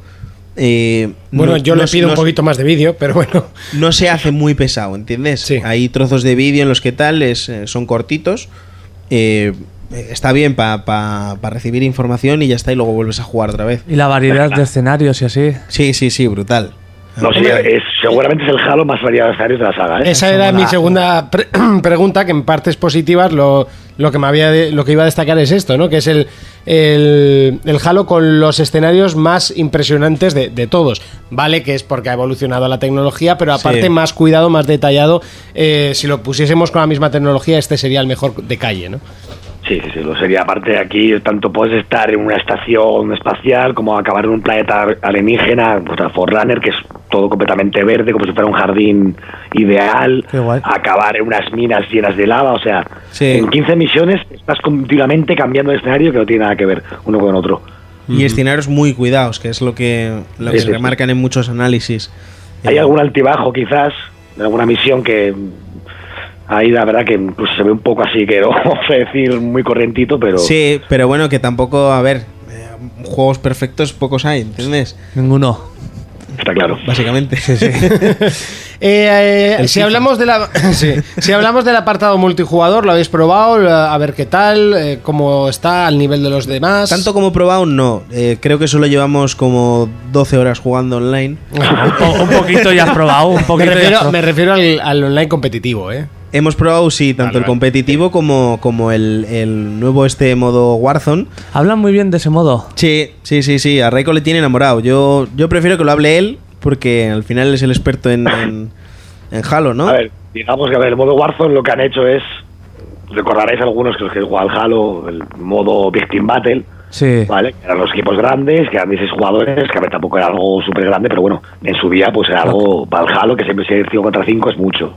Eh, Bueno, no- yo no- le pido no- un poquito más de vídeo, pero bueno. no se hace muy pesado, ¿entiendes? Hay trozos de vídeo en los que tal es, eh, son cortitos. eh, está bien para recibir información y ya está, y luego vuelves a jugar otra vez. Y la variedad de (laughs) escenarios y así. Sí, sí, sí, brutal. No, sí, es, seguramente es el Halo más variado de escenarios de la saga. ¿eh? Esa era mi segunda pre- (clears throat) pregunta, que en partes positivas lo, lo que me había de- lo que iba a destacar es esto, ¿no? Que es el, el, el Halo con los escenarios más impresionantes de, de todos. Vale, que es porque ha evolucionado la tecnología, pero aparte Sí. más cuidado, más detallado. Eh, si lo pusiésemos con la misma tecnología, este sería el mejor de calle, ¿no? Sí, sí, sí, lo sería. Aparte aquí, tanto puedes estar en una estación espacial como acabar en un planeta alienígena, pues, a Forerunner, que es todo completamente verde, como si fuera un jardín ideal. Acabar en unas minas llenas de lava, o sea, en 15 misiones estás continuamente cambiando de escenario que no tiene nada que ver uno con otro. Y escenarios muy cuidados, que es lo que, lo que Sí, se sí, sí. remarcan en muchos análisis. Hay algún altibajo quizás, en alguna misión que ahí la verdad que incluso se ve un poco así, que no (laughs) vamos a decir muy corrientito, pero... Sí, pero bueno, que tampoco, a ver, eh, juegos perfectos pocos hay, ¿entiendes? Ninguno. Está claro. Básicamente. (laughs) Eh, eh, El si hablamos de la (laughs) sí, si hablamos del apartado multijugador, lo habéis probado, a ver qué tal, eh, cómo está al nivel de los demás. Tanto como probado, no. Eh, creo que solo llevamos como 12 horas jugando online. un poquito ya has probado, un me poquito ya has refiero, probado. me refiero al, al online competitivo, ¿eh? Hemos probado, sí, tanto el competitivo como, como el, el nuevo este modo Warzone. Hablan muy bien de ese modo. Sí, sí, sí, sí. A Raiko le tiene enamorado. Yo, yo prefiero que lo hable él, porque al final es el experto en, en, en Halo, ¿no? A ver, digamos que a ver, el modo Warzone lo que han hecho es, recordaréis algunos que los que juegan al Halo, el modo Victim Battle, Sí. ¿vale? Que eran los equipos grandes, que eran 16 jugadores, que a ver, tampoco era algo súper grande, pero bueno, en su día pues era algo para el Halo, que siempre si hay 5 contra 5 es mucho.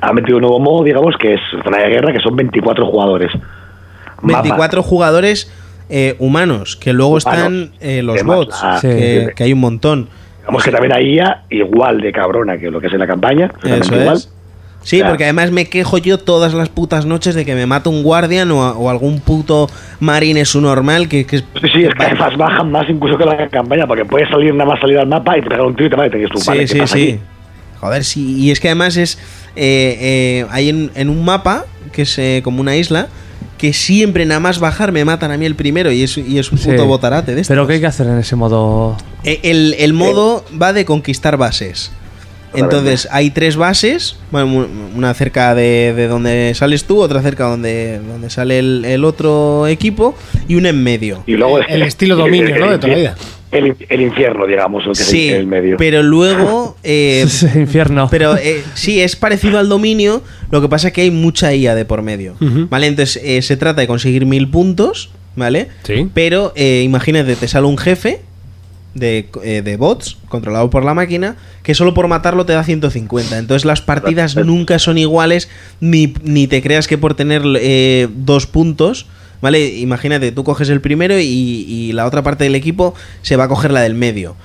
Han metido un nuevo modo, digamos, que es zona de guerra, que son 24 jugadores. Mapa. 24 jugadores eh, humanos, que luego están eh, los bots, la- que, Sí. que hay un montón. Digamos que también hay IA igual de cabrona que lo que es en la campaña. exactamente Eso igual. es. Sí, porque además me quejo yo todas las putas noches de que me mata un guardian o, o algún puto marine su normal que. Sí, sí, es que además bajan más incluso que la campaña, porque puedes salir nada más salir al mapa y te pegar un tiro y te va y te tú, Sí, vale, ¿qué sí, sí. aquí? Joder, sí. Y es que además es... eh, eh, hay en, en un mapa, que es eh, como una isla, que siempre nada más bajar me matan a mí el primero y es, y es un Sí. puto botarate de estos. Pero ¿qué hay que hacer en ese modo? Eh, El, el modo va de conquistar bases. Entonces, hay tres bases, bueno, una cerca de, de donde sales tú, otra cerca donde, donde sale el, el otro equipo y una en medio. Y luego El (laughs) estilo dominio, ¿no? De toda la (laughs) vida. El, el infierno, digamos, lo que Sí, el medio. pero luego... (laughs) eh, (laughs) infierno. Pero eh, sí, es parecido al dominio, lo que pasa es que hay mucha IA de por medio. ¿Vale? Entonces, eh, se trata de conseguir mil puntos, ¿vale? Sí. Pero eh, imagínate, te sale un jefe de, eh, de bots controlado por la máquina que solo por matarlo te da 150. Entonces las partidas (laughs) nunca son iguales ni, ni te creas que por tener eh, dos puntos... ¿Vale? Imagínate, tú coges el primero y, y la otra parte del equipo se va a coger la del medio.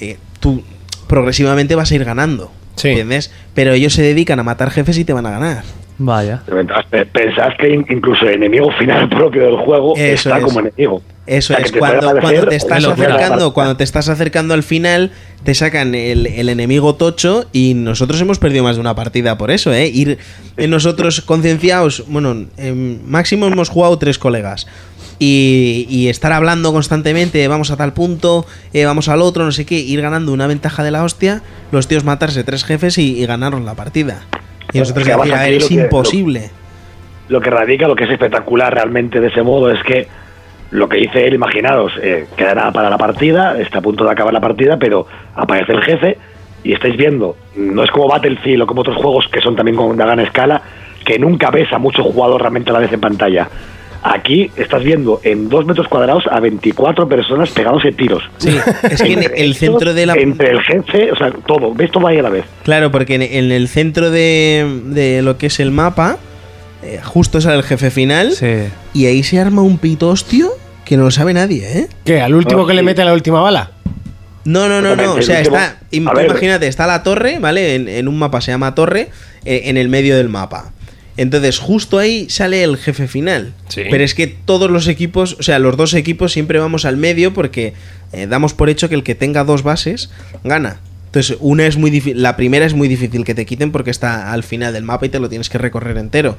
Eh, tú progresivamente vas a ir ganando. ¿Entiendes? Pero ellos se dedican a matar jefes y te van a ganar. Vaya. Pe- Pensad que in- incluso el enemigo final (laughs) propio del juego Eso está es. como enemigo. Eso es, cuando, te estás acercando, cuando te estás acercando al final, te sacan el, el enemigo tocho y nosotros hemos perdido más de una partida por eso, ¿eh? Ir eh, nosotros concienciados, bueno, en máximo hemos jugado tres colegas. Y, y estar hablando constantemente, vamos a tal punto, eh, vamos al otro, no sé qué, ir ganando una ventaja de la hostia, los tíos matarse tres jefes y, y ganaron la partida. Y nosotros Es aquí es lo imposible. Lo que radica, lo que es espectacular realmente de ese modo es que lo que dice él, imaginaros, eh, queda nada para la partida, está a punto de acabar la partida, pero aparece el jefe y estáis viendo, no es como Battlefield o como otros juegos que son también con una gran escala, que nunca ves a muchos jugadores realmente a la vez en pantalla. Aquí estás viendo en dos metros cuadrados a 24 personas pegándose tiros. Sí, es que en el centro de la... Entre el jefe, o sea, todo, ves todo ahí a la vez. Claro, porque en el centro de, de lo que es el mapa, eh, justo sale el jefe final. Y ahí se arma un pitostio que no lo sabe nadie, ¿eh? ¿Qué? ¿Al último que le mete la última bala? No, no, no, no. O sea, está. imagínate, está la torre, ¿vale? En, en un mapa se llama torre, eh, en el medio del mapa. Entonces, justo ahí sale el jefe final. Sí. Pero es que todos los equipos, o sea, los dos equipos siempre vamos al medio porque eh, damos por hecho que el que tenga dos bases gana. Entonces, una es muy difícil, la primera es muy difícil que te quiten porque está al final del mapa y te lo tienes que recorrer entero.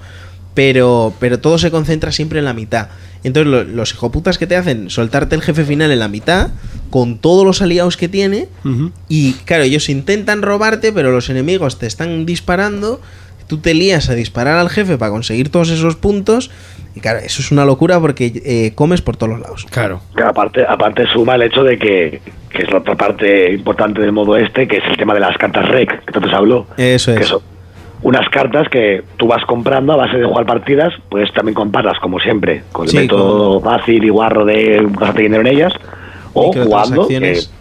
Pero, pero todo se concentra siempre en la mitad. Entonces, lo- los hijoputas que te hacen soltarte el jefe final en la mitad, con todos los aliados que tiene, y claro, ellos intentan robarte, pero los enemigos te están disparando. Tú te lías a disparar al jefe para conseguir todos esos puntos. Y claro, eso es una locura porque eh, comes por todos los lados. Claro. Que aparte, aparte suma el hecho de que, que es la otra parte importante del modo este, que es el tema de las cartas REC, que tanto se habló. Eso Que es. son unas cartas que tú vas comprando a base de jugar partidas, puedes también comprarlas, como siempre, con el Sí, método fácil y guarro de gastarte dinero en ellas, o jugando, que Microtransacciones.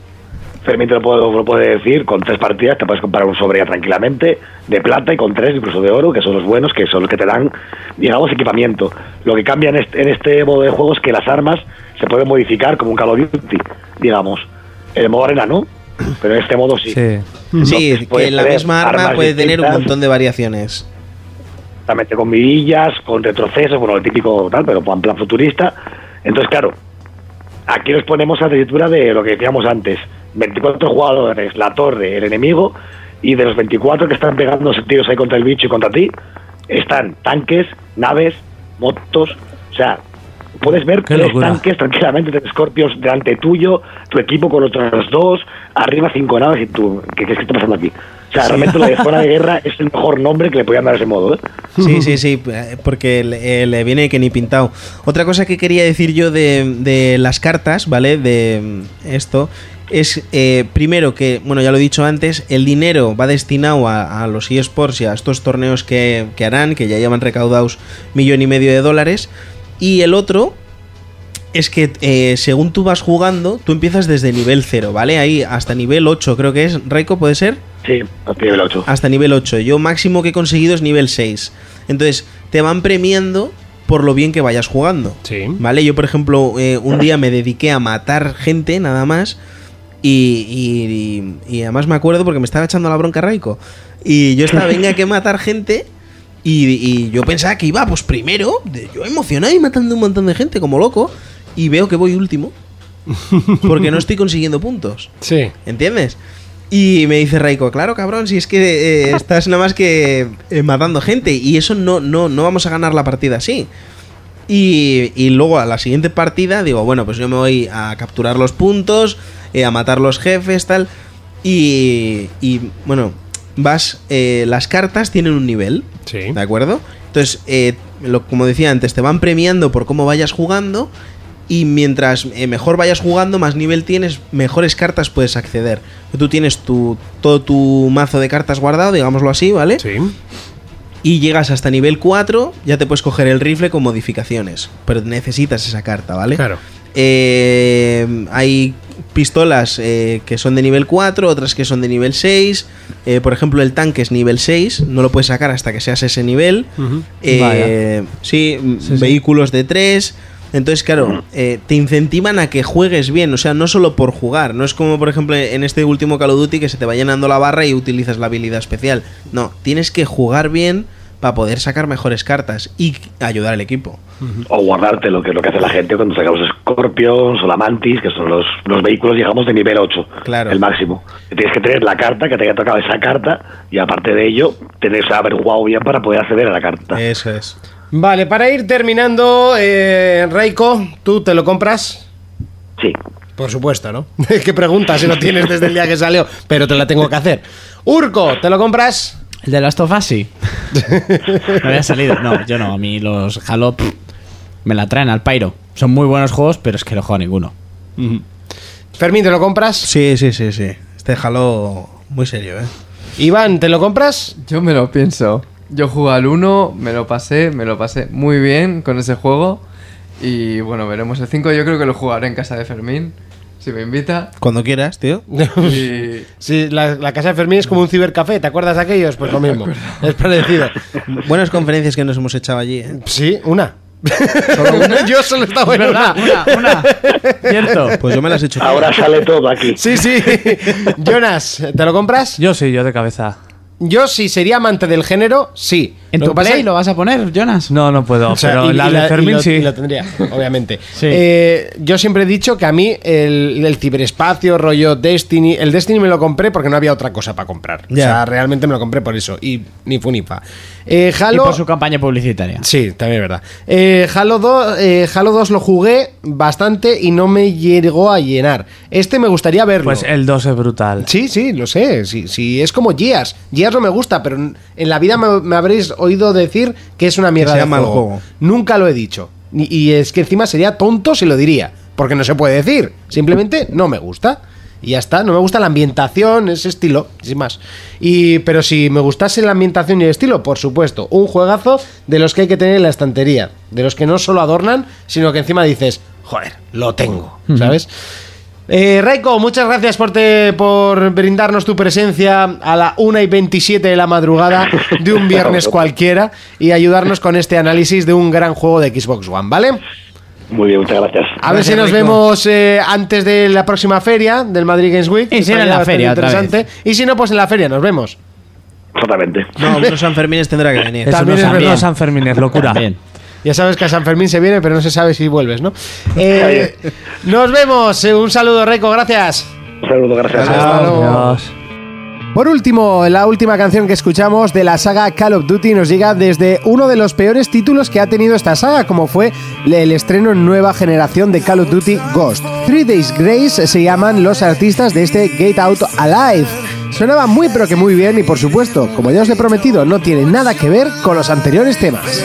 Fermín te lo puede, lo puede decir, con tres partidas te puedes comprar un sobre ya tranquilamente, de plata y con tres incluso de oro, que son los buenos, que son los que te dan, digamos, equipamiento. Lo que cambia en este, en este modo de juego es que las armas se pueden modificar como un Call of Duty, digamos. En el modo arena no, pero en este modo sí. Sí, que puedes la tener misma arma puede tener un montón de variaciones. Exactamente, con mirillas, con retrocesos, bueno, el típico tal, pero en plan futurista. Entonces, claro, aquí nos ponemos a la tesitura de lo que decíamos antes. 24 jugadores, la torre, el enemigo, y de los 24 que están pegando tiros ahí contra el bicho y contra ti, están tanques, naves, motos, o sea, puedes ver tres tanques tranquilamente, tres Scorpios delante tuyo, tu equipo con otros dos, arriba cinco naves y tú, ¿qué, qué está pasando aquí? O sea, realmente lo de zona de guerra es el mejor nombre que le podían dar a ese modo, ¿eh? Sí, sí, sí, eh, porque le, eh, le viene que ni pintado. Otra cosa que quería decir yo de, de las cartas, ¿vale? De mm, esto, es eh, primero que, bueno, ya lo he dicho antes, el dinero va destinado a, a los eSports y a estos torneos que, que harán, que ya llevan recaudados millón y medio de dólares. Y el otro es que eh, según tú vas jugando, tú empiezas desde nivel 0, ¿vale? Ahí hasta nivel 8 creo que es. Raiko, ¿puede ser? Sí, hasta nivel 8. Hasta nivel 8. Yo máximo que he conseguido es nivel 6. Entonces, te van premiando por lo bien que vayas jugando. Sí. ¿Vale? Yo, por ejemplo, eh, un día me dediqué a matar gente nada más. Y, y- y además me acuerdo porque me estaba echando la bronca Raiko. Y yo estaba, venga, que matar gente. Y, y yo pensaba que iba, pues primero, yo emocionado y matando un montón de gente como loco. Y veo que voy último. Porque no estoy consiguiendo puntos. Sí. ¿Entiendes? Y me dice Raiko, claro, cabrón, si es que eh, estás nada más que eh, matando gente y eso no, no, no vamos a ganar la partida así. Y, y luego a la siguiente partida digo, bueno, pues yo me voy a capturar los puntos, eh, a matar los jefes, tal. Y, y, bueno, vas, eh, las cartas tienen un nivel, Sí. ¿de acuerdo? Entonces, eh, lo, como decía antes, te van premiando por cómo vayas jugando y mientras eh, mejor vayas jugando, más nivel tienes, mejores cartas puedes acceder. Tú tienes tu, todo tu mazo de cartas guardado, digámoslo así, ¿vale? Sí. Y llegas hasta nivel 4, ya te puedes coger el rifle con modificaciones. Pero necesitas esa carta, ¿vale? Claro. Eh, hay pistolas eh, que son de nivel 4, otras que son de nivel 6. Eh, por ejemplo, el tanque es nivel 6, no lo puedes sacar hasta que seas ese nivel. Eh, sí, vehículos de 3. Entonces, claro, eh, te incentivan a que juegues bien, o sea, no solo por jugar. No es como, por ejemplo, en este último Call of Duty que se te va llenando la barra y utilizas la habilidad especial. No, tienes que jugar bien para poder sacar mejores cartas y ayudar al equipo. O guardarte lo que, lo que hace la gente cuando saca los Scorpions o la Mantis, que son los, los vehículos, digamos, de nivel 8. Claro. El máximo. Tienes que tener la carta, que te haya tocado esa carta, y aparte de ello, tener que haber jugado bien para poder acceder a la carta. Eso es. Vale, para ir terminando, eh, Raiko, ¿tú te lo compras? Sí. Por supuesto, ¿no? (laughs) ¿Qué pregunta si lo tienes desde el día que salió? Pero te la tengo que hacer. Urco, ¿te lo compras? ¿El de Last of Us sí? (laughs) no había salido. No, yo no. A mí los Halo pff, me la traen al pairo. Son muy buenos juegos, pero es que no juego a ninguno. Fermín, ¿te lo compras? Sí, sí, sí, sí. Este Halo muy serio, ¿eh? Iván, ¿te lo compras? Yo me lo pienso. Yo jugué al 1, me lo pasé, me lo pasé muy bien con ese juego. Y bueno, veremos el 5. Yo creo que lo jugaré en casa de Fermín, si me invita. Cuando quieras, tío. (laughs) Y Sí, la, la casa de Fermín es como un cibercafé, ¿te acuerdas de aquellos? Pues lo (laughs) mismo. Es parecido. Buenas conferencias que nos hemos echado allí, ¿eh? Sí, una. (laughs) Yo solo estaba en una. una, una. Cierto. Pues yo me las he hecho. Ahora sale todo aquí. Sí, sí. Jonas, ¿te lo compras? Yo sí, yo de cabeza. Yo sí sería amante del género, sí. ¿En Lo tu play lo vas a poner, Jonas? No, no puedo, o sea, pero y- la y de Fermín y lo- sí. y lo tendría, obviamente. (laughs) Eh, yo siempre he dicho que a mí el, el ciberespacio, rollo Destiny, el Destiny me lo compré porque no había otra cosa para comprar. O Ya. sea, realmente me lo compré por eso. Y ni fu ni fa. Eh, Halo, Y por su campaña publicitaria. Sí, también es verdad. Eh, Halo, 2, eh, Halo 2 lo jugué bastante y no me llegó a llenar. Este me gustaría verlo. Pues el 2 es brutal. Sí, sí, lo sé. Sí, sí, es como Gears. Gears no me gusta, pero en la vida me, me habréis oído decir que es una mierda sea de mal juego. juego. Nunca lo he dicho. Y, y es que encima sería tonto si lo diría. Porque no se puede decir. Simplemente no me gusta. Y ya está. No me gusta la ambientación, ese estilo, sin más. Y, pero si me gustase la ambientación y el estilo, por supuesto. Un juegazo de los que hay que tener en la estantería. De los que no solo adornan, sino que encima dices, joder, lo tengo. ¿Sabes? Eh, Raiko, muchas gracias por, te- por brindarnos tu presencia a la 1 y 27 de la madrugada de un viernes (laughs) cualquiera y ayudarnos con este análisis de un gran juego de Xbox One, ¿vale? Muy bien, muchas gracias. A ver si nos vemos eh, antes de la próxima feria del Madrid Games Week. Y si en la feria otra interesante. Y si no, pues en la feria nos vemos. Totalmente. No, unos San Fermines tendrá que venir. Eso También no es es verdad. San Fermín, es locura. Ya sabes que a San Fermín se viene, pero no se sabe si vuelves, ¿no? Eh, nos vemos. Eh, Un saludo, Raiko. Gracias. Un saludo, gracias. Hasta luego. Adiós. Por último, la última canción que escuchamos de la saga Call of Duty nos llega desde uno de los peores títulos que ha tenido esta saga, como fue el estreno en nueva generación de Call of Duty Ghost. Three Days Grace se llaman los artistas de este Get Out Alive. Sonaba muy pero que muy bien y por supuesto, como ya os he prometido, no tiene nada que ver con los anteriores temas.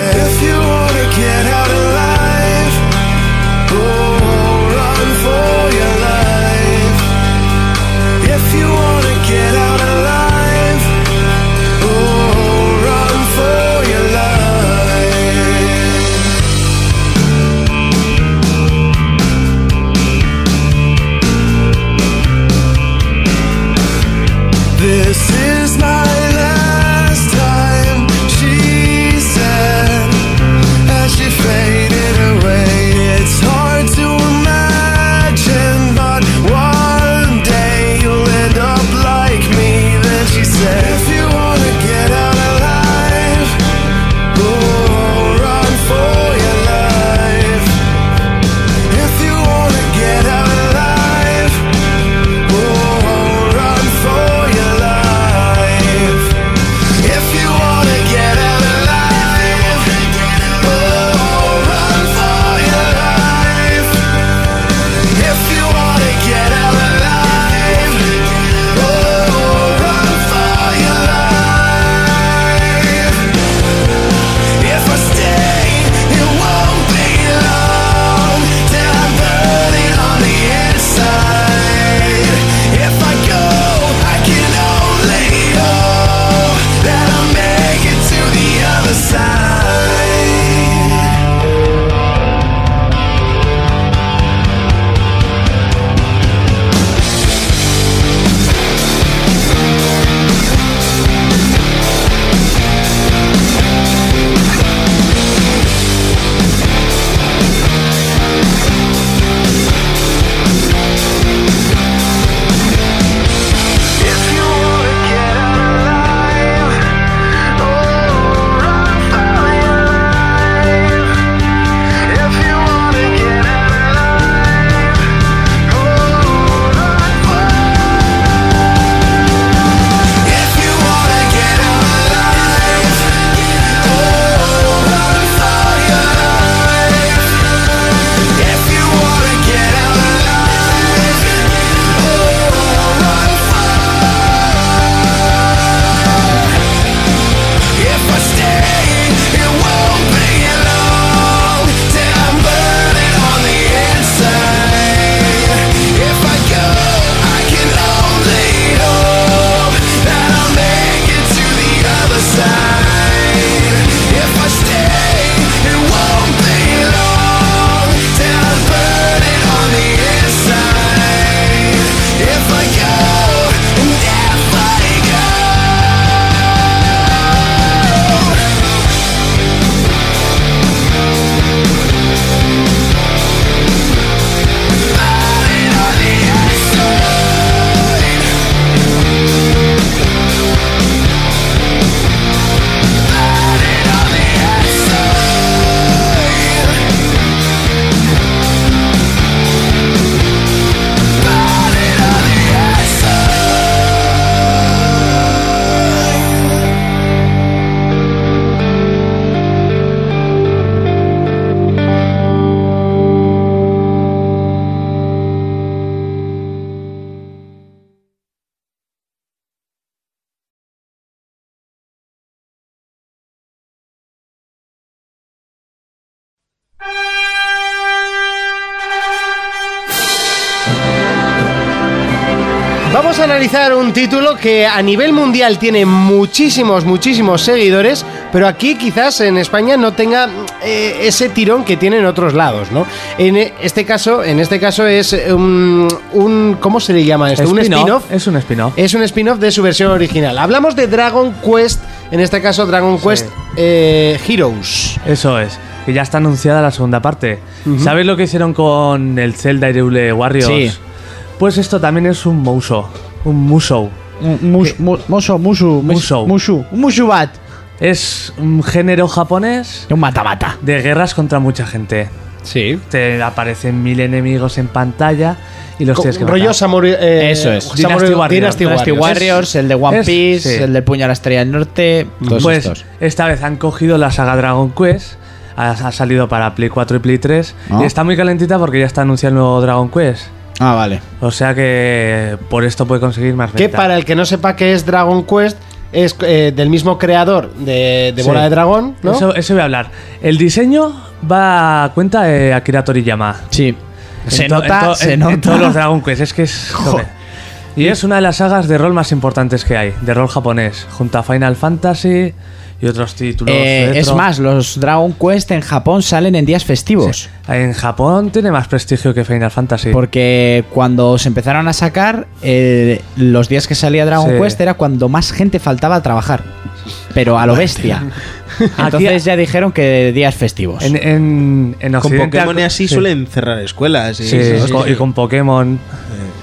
Título que a nivel mundial tiene muchísimos, muchísimos seguidores, pero aquí quizás en España no tenga eh, ese tirón que tiene en otros lados, ¿no? En este caso, en este caso es un, un- ¿cómo se le llama esto? Un Spin-off. Es un spin-off. Es un spin-off de su versión original. Hablamos de Dragon Quest, en este caso Dragon Quest eh, Heroes. Eso es. Que ya está anunciada la segunda parte. ¿Sabéis lo que hicieron con el Zelda Hyrule Warriors? Sí. Pues esto también es un Musou. Un Musou. Mus, mu- Muso, musu, Musou. musu, musubat. Es un género japonés Un mata-mata. de guerras contra mucha gente. Sí. Te aparecen mil enemigos en pantalla y los tienes que matar. rollo Samurai, eh, Eso es. Dynasty Warriors. Dynasty Dynasty Warriors. Warriors, el de One es- Piece, sí. el del puño a la estrella del norte, todos Pues estos. esta vez han cogido la saga Dragon Quest. Ha, ha salido para Play 4 y Play 3. Ah. Y está muy calentita porque ya está anunciado el nuevo Dragon Quest. Ah, vale. O sea que por esto puede conseguir más Que ventas. para el que no sepa qué es Dragon Quest, es eh, del mismo creador de, de Sí. Bola de Dragón, ¿no? Eso, eso voy a hablar. El diseño va a cuenta de Akira Toriyama. Sí. Se En to- nota, en to- se en- nota. en todos los Dragon Quest. Es que es. joder. Y es una de las sagas de rol más importantes que hay, de rol japonés, junto a Final Fantasy y otros títulos. Eh, retro. es más, los Dragon Quest en Japón salen en días festivos. En Japón tiene más prestigio que Final Fantasy. Porque cuando se empezaron a sacar, eh, los días que salía Dragon Sí. Quest era cuando más gente faltaba a trabajar. Pero a lo bestia. (laughs) Entonces ya dijeron que días festivos. En, en, en Con. Pokémon y así sí. suelen cerrar escuelas. Y Sí, y con Pokémon.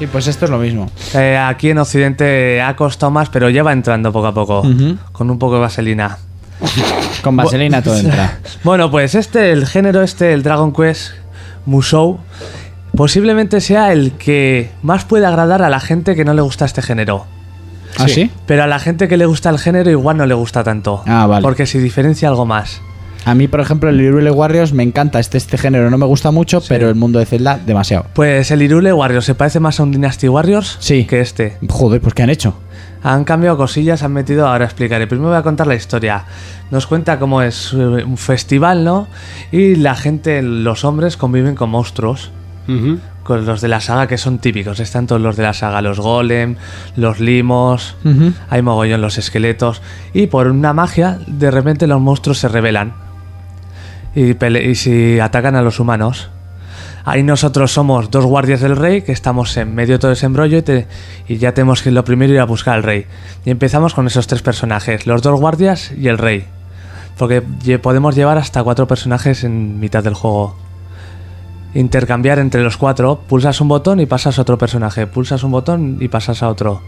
Sí, pues esto es lo mismo. Eh, aquí en Occidente ha costado más, pero ya va entrando poco a poco. Con un poco de vaselina. (laughs) Con vaselina todo entra. (laughs) Bueno, pues este, el género este, el Dragon Quest Musou, posiblemente sea el que más puede agradar a la gente que no le gusta este género. ¿Ah, sí? Pero a la gente que le gusta el género igual no le gusta tanto. Ah, vale. Porque se diferencia algo más. A mí, por ejemplo, el Hyrule Warriors me encanta. Este, este género no me gusta mucho, pero el mundo de Zelda, demasiado. Pues el Hyrule Warriors se parece más a un Dynasty Warriors Sí. que este. Joder, pues ¿qué han hecho? Han cambiado cosillas, han metido, ahora explicaré. Primero voy a contar la historia. Nos cuenta cómo es eh, un festival, ¿no? Y la gente, los hombres, conviven con monstruos. Con los de la saga que son típicos. Están todos los de la saga, los golem, los limos, hay mogollón los esqueletos. Y por una magia, de repente los monstruos se rebelan. Y, si atacan a los humanos. Ahí nosotros somos dos guardias del rey que estamos en medio de todo ese embrollo y, ya tenemos que lo primero ir a buscar al rey. Y empezamos con esos tres personajes, los dos guardias y el rey. Porque podemos llevar hasta cuatro personajes en mitad del juego. Intercambiar entre los cuatro, pulsas un botón y pasas a otro personaje, pulsas un botón y pasas a otro.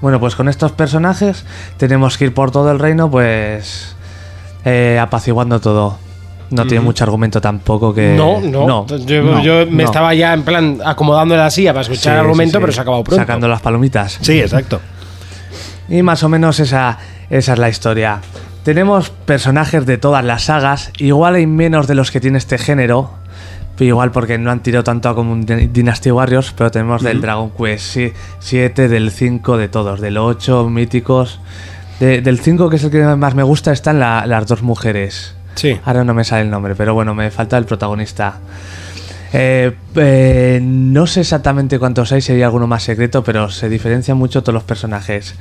Bueno, pues con estos personajes tenemos que ir por todo el reino, pues eh, apaciguando todo. No tiene mucho argumento tampoco que... No, no. yo no, yo me no. estaba ya en plan acomodando la silla para escuchar Sí, el argumento, sí, sí. pero se ha acabado pronto. Sacando las palomitas. Sí, exacto. Y más o menos esa, esa es la historia. Tenemos personajes de todas las sagas, igual hay menos de los que tiene este género, pero igual porque no han tirado tanto como un Dy- Dynasty Warriors, pero tenemos del Dragon Quest 7, del 5, de todos, del 8, míticos. De- del 5, que es el que más me gusta, están la- las dos mujeres. Sí. Ahora no me sale el nombre, pero bueno, me falta el protagonista. Eh, eh, no sé exactamente cuántos hay, si hay alguno más secreto, pero se diferencian mucho todos los personajes.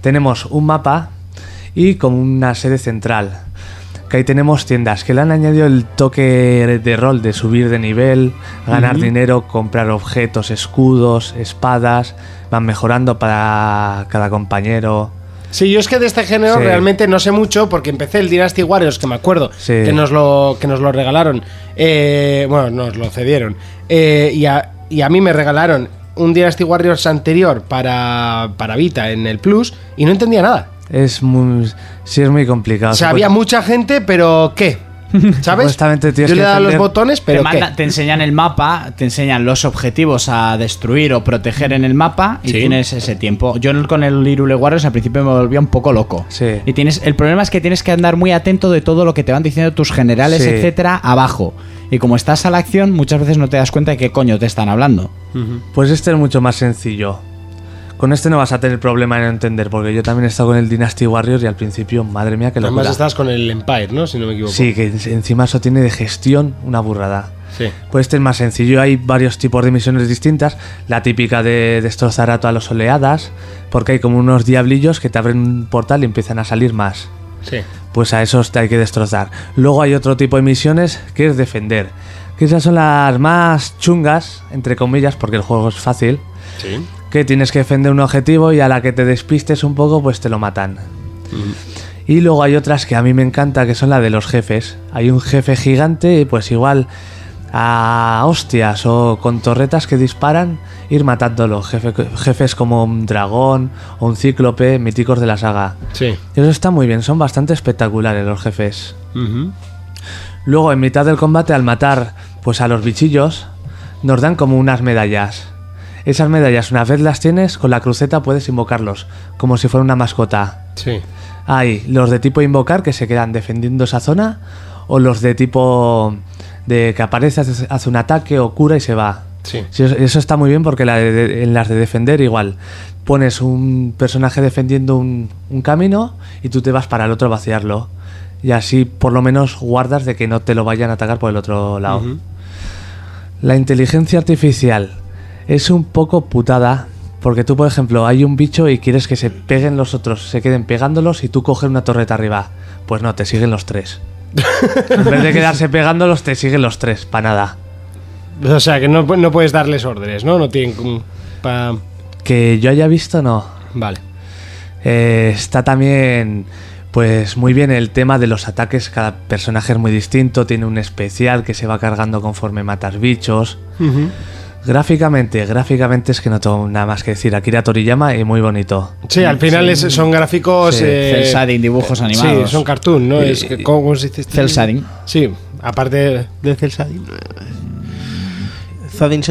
Tenemos un mapa y como una sede central. Que ahí tenemos tiendas que le han añadido el toque de rol de subir de nivel, ganar dinero, comprar objetos, escudos, espadas, van mejorando para cada compañero. Sí, yo es que de este género Sí. realmente no sé mucho porque empecé el Dynasty Warriors, que me acuerdo Sí. que, nos lo, que nos lo regalaron. Eh, bueno, nos lo cedieron. Eh, y, a, y a mí me regalaron un Dynasty Warriors anterior para, para Vita en el Plus y no entendía nada. Es muy, sí es muy complicado. O sea, había mucha gente, pero ¿qué? (laughs) ¿Sabes? Supuestamente tienes Yo le he dado los botones, pero te, ¿qué? manda- te enseñan el mapa, te enseñan los objetivos a destruir o proteger en el mapa y Sí. tienes ese tiempo. Yo con el Hyrule Warriors al principio me volvía un poco loco. Sí. Y tienes el problema es que tienes que andar muy atento de todo lo que te van diciendo tus generales, Sí. etcétera, abajo. Y como estás a la acción, muchas veces no te das cuenta de qué coño te están hablando. Pues este es mucho más sencillo. Con este no vas a tener problema en entender, porque yo también he estado con el Dynasty Warriors y al principio, madre mía, que lo Además estás con el Empire, ¿no? Si no me equivoco. Sí, que en- encima eso tiene de gestión una burrada. Sí. Pues este es más sencillo, hay varios tipos de misiones distintas. La típica de destrozar a todas las oleadas, porque hay como unos diablillos que te abren un portal y empiezan a salir más. Sí. Pues a esos te hay que destrozar. Luego hay otro tipo de misiones que es defender. Que esas son las más chungas, entre comillas, porque el juego es fácil. Sí. Que tienes que defender un objetivo y a la que te despistes un poco, pues te lo matan. Y luego hay otras que a mí me encanta, que son la de los jefes. Hay un jefe gigante y pues igual a hostias o con torretas que disparan, ir matándolo. Jefe- jefes como un dragón o un cíclope, míticos de la saga. Sí. Eso está muy bien, son bastante espectaculares los jefes. Luego, en mitad del combate, al matar pues a los bichillos, nos dan como unas medallas. Esas medallas, una vez las tienes, con la cruceta puedes invocarlos, como si fuera una mascota. Sí. Hay los de tipo invocar que se quedan defendiendo esa zona, o los de tipo de que aparece, hace, un ataque o cura y se va. Sí. Sí, eso, está muy bien porque la de- en las de defender igual. Pones un personaje defendiendo un, un camino y tú te vas para el otro a vaciarlo. Y así por lo menos guardas de que no te lo vayan a atacar por el otro lado. La inteligencia artificial es un poco putada. Porque tú, por ejemplo, hay un bicho y quieres que se peguen los otros, se queden pegándolos y tú coges una torreta arriba. Pues no, te siguen los tres. (laughs) en vez de quedarse pegándolos, te siguen los tres, para nada. O sea, que no, no puedes darles órdenes, ¿no? No tienen pa- Que yo haya visto, no. Vale. Eh, está también, pues muy bien el tema de los ataques. Cada personaje es muy distinto. Tiene un especial que se va cargando conforme matas bichos. Gráficamente, gráficamente es que no tengo nada más que decir. Akira Toriyama y muy bonito. Sí, al final es- son gráficos. Sí, eh, cel shading, dibujos animados. Sí, son cartoon, ¿no? Y- Es que, ¿cómo, cómo se dice? esto? Cel shading. Sí, aparte de cel shading. Zadin.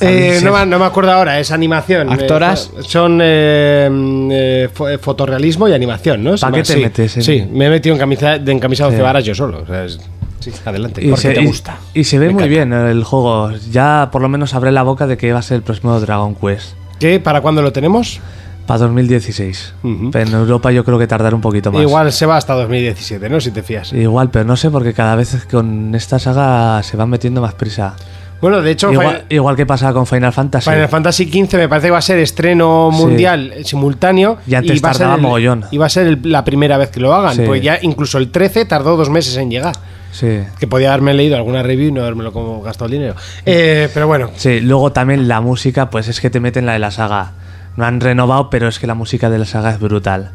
Eh, no, me- no me acuerdo ahora, es animación. ¿Actoras? Eh, son eh, eh, fo- eh, fotorrealismo y animación, ¿no? ¿Pa' Sí, qué te sí, metes en- Sí, me he metido en camisa, de encamisado Sí. cebaras yo solo. o sea, es- sí, adelante. Y se, te gusta. y se ve Me muy encanta. bien el juego. Ya por lo menos abre la boca de que va a ser el próximo Dragon Quest. ¿Qué? ¿Para cuándo lo tenemos? Para 2016. Ujú. Pero en Europa yo creo que tardará un poquito más. Igual se va hasta 2017, ¿no? Si te fías. Igual, pero no sé porque cada vez con esta saga se van metiendo más prisa. Bueno, de hecho, Igual, Final, igual que pasaba con Final Fantasy. Final Fantasy XV me parece que va a ser estreno mundial eh, simultáneo. Y antes va a ser tardaba el- mogollón. Y va a ser el- la primera vez que lo hagan. Sí. Pues ya incluso el 13 tardó dos meses en llegar. Sí. Que podía haberme leído alguna review y no haberme como gastado el dinero. Eh, pero bueno, Sí, luego también la música, pues es que te meten la de la saga. No han renovado, pero es que la música de la saga es brutal.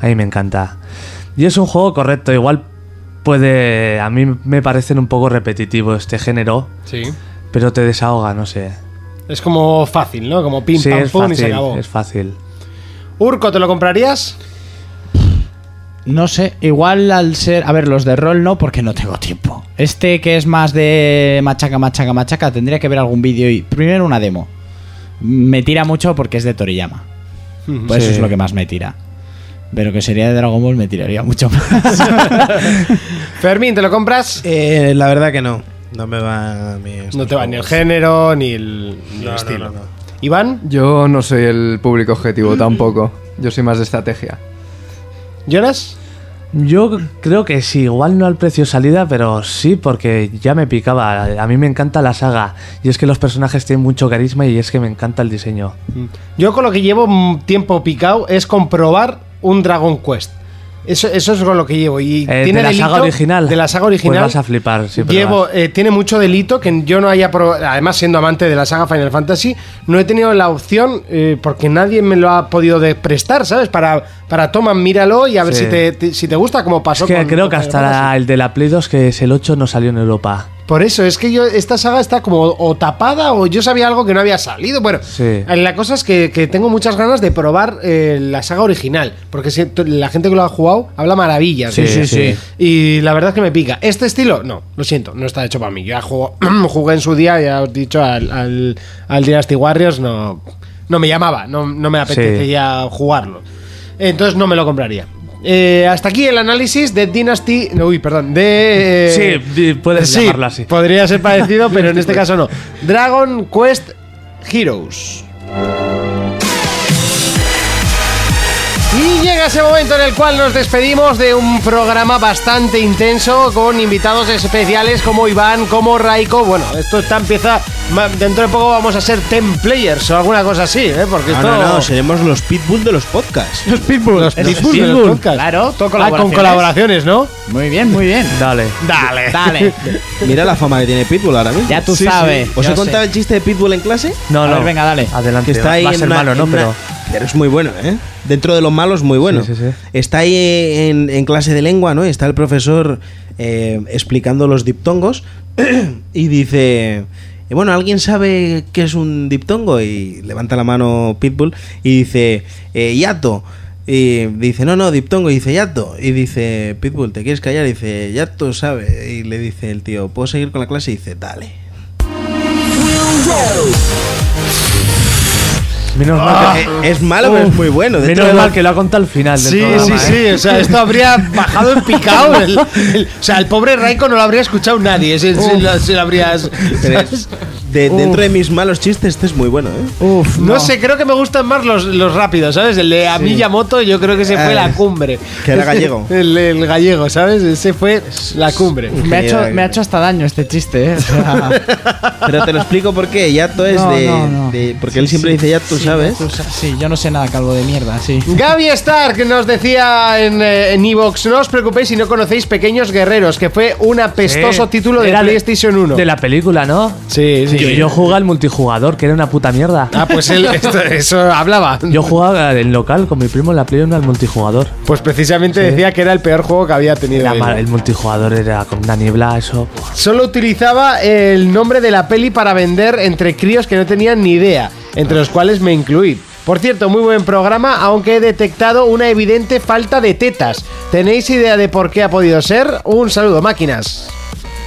A mí me encanta. Y es un juego correcto, igual puede... A mí me parecen un poco repetitivo este género, sí. pero te desahoga, no sé. Es como fácil, ¿no? Como pim sí, pam pum y se acabó. es fácil. Urco, ¿te lo comprarías? No sé, igual al ser. A ver, los de rol no, porque no tengo tiempo. Este que es más de machaca, machaca, machaca, tendría que ver algún vídeo y. Primero una demo. Me tira mucho porque es de Toriyama. Pues eso es lo que más me tira. Pero que sería de Dragon Ball me tiraría mucho más. (laughs) Fermín, ¿te lo compras? Eh, la verdad que no. No me va a mí. no te va ni el género ni el, ni el No, estilo. no, no. Iván, Yo no soy el público objetivo tampoco. Yo soy más de estrategia. Jonas. Yo creo que sí, igual no al precio salida, pero sí, porque ya me picaba. A mí me encanta la saga. Y es que los personajes tienen mucho carisma y es que me encanta el diseño. Yo con lo que llevo mm, tiempo picado es comprobar un Dragon Quest. Eso, eso es con lo que llevo. Y Eh, tiene de la delito- saga original. De la saga original. Pues vas a flipar. Llevo, eh, tiene mucho delito que yo no haya probado. Además, siendo amante de la saga Final Fantasy, no he tenido la opción eh, porque nadie me lo ha podido prestar, ¿sabes? Para, para toma, míralo y a ver Sí. si, te, te- si te gusta, como pasó Es que con. creo con que hasta la- el de la Play 2, que es el 8, no salió en Europa. Por eso, es que yo esta saga está como o tapada o yo sabía algo que no había salido. Bueno, Sí. eh, la cosa es que, que tengo muchas ganas de probar eh, la saga original, porque si- la gente que lo ha jugado habla maravillas. Sí, sí, sí. Y la verdad es que me pica. Este estilo, no, lo siento, no está hecho para mí. Yo ya jugué (clears throat) en su día, ya os he dicho, al, al, al Dynasty Warriors, no, no me llamaba, no, no me apetecía jugarlo. Entonces no me lo compraría. Eh, hasta aquí el análisis de Dynasty. no, Uy, perdón. De. eh, Sí, puedes sí, llamarlo así. Podría ser parecido, pero en este (laughs) caso no. Dragon Quest Heroes. Y llega ese momento en el cual nos despedimos de un programa bastante intenso con invitados especiales como Iván, como Raiko. Bueno, esto está empieza. Dentro de poco vamos a ser 10 players o alguna cosa así, ¿eh? Porque No, esto. no, no, seremos los pitbull de los podcasts. Los Pitbull. Los Los Pitbull de los Pitbull. podcasts. Claro, todo Ah, con colaboraciones. ¿no? Muy bien, muy bien. Dale. Dale. Dale. (laughs) Mira la fama que tiene Pitbull ahora mismo. Ya tú Sí, sabes. sí. ¿Os he contado el chiste de Pitbull en clase? No, A no. ver, venga, dale. Adelante. Que está ahí Va a en ser una- malo, ¿no? una- Pero. Es muy bueno, ¿eh? Dentro de los malos, muy bueno. Sí, sí, sí. Está ahí en, en clase de lengua, ¿no? Está el profesor eh, explicando los diptongos (clears throat) y dice... eh, Bueno, ¿alguien sabe qué es un diptongo? Y levanta la mano Pitbull y dice, eh, yato. Y dice, no, no, diptongo. Y dice, yato. Y dice, Pitbull, ¿te quieres callar? Y dice, yato sabe. Y le dice el tío, ¿puedo seguir con la clase? Y dice, dale. Menos mal que, Eh, es malo, pero es muy bueno. Menos de la- mal que lo ha contado al final del Sí, programa, sí, ¿eh? sí. O sea, esto habría bajado en picado. El- el- o sea, el pobre Raiko no lo habría escuchado nadie. Si, si lo, si lo habrías. De- dentro de mis malos chistes, este es muy bueno, ¿eh? Uf, No, sé, creo que me gustan más los, los rápidos, ¿sabes? El de a Miyamoto, yo creo que ese fue la cumbre. que era gallego. (laughs) El, el gallego, ¿sabes? Ese fue la cumbre. Me ha, hecho, me ha hecho hasta daño este chiste, ¿eh? O sea, (laughs) Pero te lo explico por qué. Yato es No, de, no, no. de- Porque él siempre dice Yato, ¿sabes? tú sí, yo no sé nada, calvo de mierda, sí. Gaby Stark nos decía en eh, en Evox, no os preocupéis si no conocéis Pequeños Guerreros, que fue un apestoso Sí. título de Era PlayStation 1. De la película, ¿no? Sí, sí. Yo, yo jugaba al multijugador, que era una puta mierda. Ah, pues él, (laughs) esto- eso hablaba. Yo jugaba en local con mi primo en la Play 1 al multijugador. Pues precisamente Sí. decía que era el peor juego que había tenido. Era mal, el multijugador era con una niebla, eso. Solo utilizaba el nombre de la peli para vender entre críos que no tenían ni idea, entre los cuales me incluí. Por cierto, muy buen programa, aunque he detectado una evidente falta de tetas. ¿Tenéis idea de por qué ha podido ser? Un saludo, máquinas.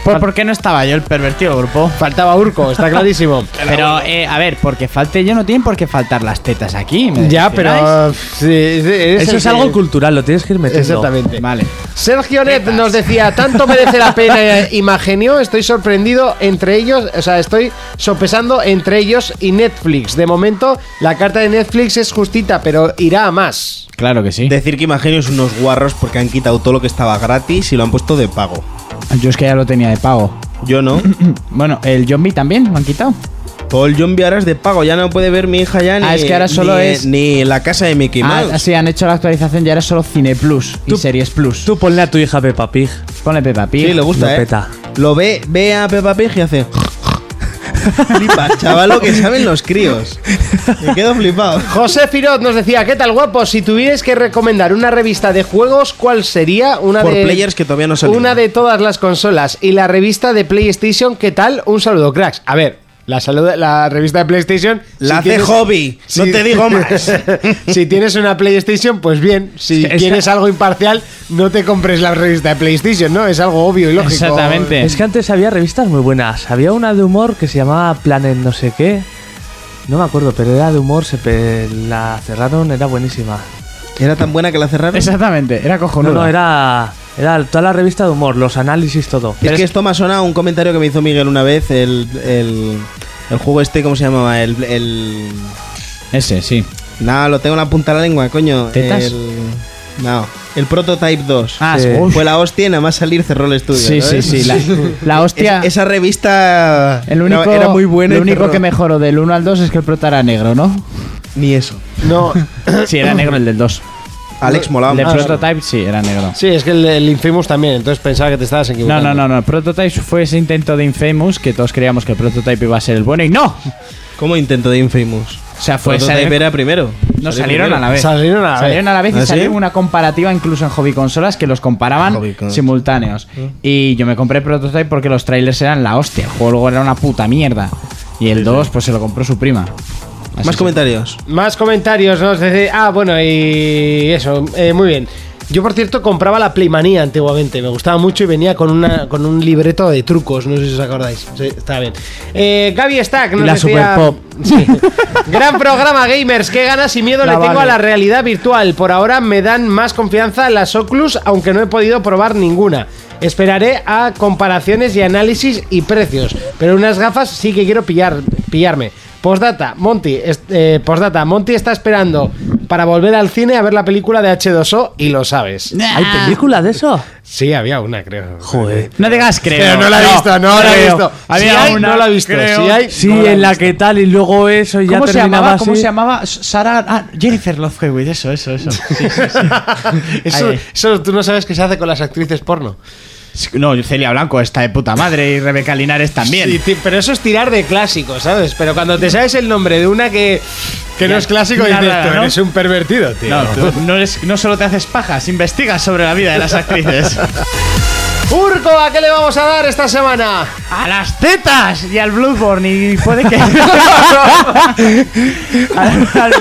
¿Por, por qué no estaba yo el pervertido grupo? Faltaba Urco, está (laughs) clarísimo. Pero, eh, a ver, porque falte yo no tienen por qué faltar las tetas aquí. ¿me ya, pero... sí, sí, eres Eso es que- algo cultural, lo tienes que ir metiendo. Exactamente. Vale. Sergio Net nos decía, tanto merece la pena (laughs) Imagenio, estoy sorprendido entre ellos, o sea, estoy sopesando entre ellos y Netflix. De momento, la carta de Netflix es justita, pero irá a más. Claro que sí. Decir que Imagino es unos guarros porque han quitado todo lo que estaba gratis y lo han puesto de pago. Yo es que ya lo tenía de pago. Yo no. (clears throat) Bueno, el zombie también lo han quitado. Todo el Zombie ahora es de pago. Ya no puede ver mi hija ya ni, Ah, es que ahora solo ni, es- ni la casa de Mickey Ah, Mouse. sí, han hecho la actualización, ya era solo Cine Plus y Tú- Series Plus. Tú ponle a tu hija Peppa Pig. Ponle Peppa Pig. sí, le gusta, lo ¿eh? peta. Lo ve, ve a Peppa Pig y hace... Flipa, chaval, lo que saben los críos. Me quedo flipado. José Firot nos decía, ¿qué tal guapo? Si tuvierais que recomendar una revista de juegos, ¿cuál sería? Una Por de players que todavía no salen. Una de todas las consolas. Y la revista de PlayStation, ¿qué tal? Un saludo, cracks. A ver, la, salud- la revista de PlayStation... La hace tienes- hobby, no te digo (laughs) más. si tienes una PlayStation, pues bien. Si Es que- quieres algo imparcial, no te compres la revista de PlayStation, ¿no? Es algo obvio y lógico. Exactamente. Es que antes había revistas muy buenas. Había una de humor que se llamaba Planet no sé qué. No me acuerdo, pero era de humor, se pe- la cerraron, era buenísima. ¿Era tan buena que la cerraron? Exactamente, era No, cojonudo. no, era, era toda la revista de humor, los análisis, todo. Es que esto me ha sonado un comentario que me hizo Miguel una vez. El, el, el juego este, ¿cómo se llamaba? El, el... Ese, sí. Nada, lo tengo en la punta de la lengua, coño. ¿Tetas? El... No, el Prototype 2. Ah, Sí. Fue la hostia y nada más salir cerró el estudio. Sí, sí, sí. La, (laughs) la hostia. Es- esa revista el único, era, muy buena. Lo único que mejoró del 1 al 2 es que el prota era negro, ¿no? Ni eso. No, Sí, era negro el del 2. Alex molaba El de mucho. Prototype sí, era negro. sí, es que el, el Infamous también, entonces pensaba que te estabas No, equivocando. no, no, no. Prototype fue ese intento de Infamous que todos creíamos que el Prototype iba a ser el bueno y no. ¿Cómo intento de Infamous? O sea, fue Prototype salió- era primero. No Salió salieron primero. a la vez. Salieron a la vez. Salieron a la vez y ¿Ah, sí? salió una comparativa incluso en hobby consolas que los comparaban simultáneos. Y yo me compré Prototype porque los trailers eran la hostia. El juego luego era una puta mierda. Y el 2 pues se lo compró su prima. Así Más comentarios. Más comentarios, ¿no? Ah, bueno, y eso, eh, muy bien. Yo, por cierto, compraba la Playmanía antiguamente. Me gustaba mucho y venía con, una, con un libreto de trucos. No sé si os acordáis. Sí, está bien. Eh, Gaby Stack nos la decía... Super Pop. (laughs) Sí. Gran programa, gamers. Qué ganas y miedo La le tengo vale. a la realidad virtual. Por ahora me dan más confianza las Oculus, aunque no he podido probar ninguna. Esperaré a comparaciones y análisis y precios. Pero unas gafas sí que quiero pillar, pillarme. Postdata, Monty, eh, postdata, Monty está esperando para volver al cine a ver la película de H2O y lo sabes. ¿Hay película de eso? Sí, había una, creo. Joder. No digas creo. Pero no la he visto, no, la he visto. Había Si hay, una, no la he visto. creo. Si hay, Sí, no la he en la visto. que tal y luego eso y ya ¿Cómo se terminaba llamaba? así. ¿Cómo se llamaba? Sara. Ah, Jennifer Love Hewitt, eso, eso, eso. Sí, sí, sí. (laughs) Eso, eso tú no sabes qué se hace con las actrices porno. No, Celia Blanco está de puta madre y Rebeca Linares también. Sí, pero eso es tirar de clásico, ¿sabes? Pero cuando te sabes el nombre de una que, que no es clásico, una dices, rara, tú ¿no? eres un pervertido, tío. No, tú no, eres- no solo te haces pajas, investigas sobre la vida de las actrices. (laughs) Urco, ¿a qué le vamos a dar esta semana? ¡A las tetas! Y al Bloodborne, y puede que. (laughs) (laughs) al, al.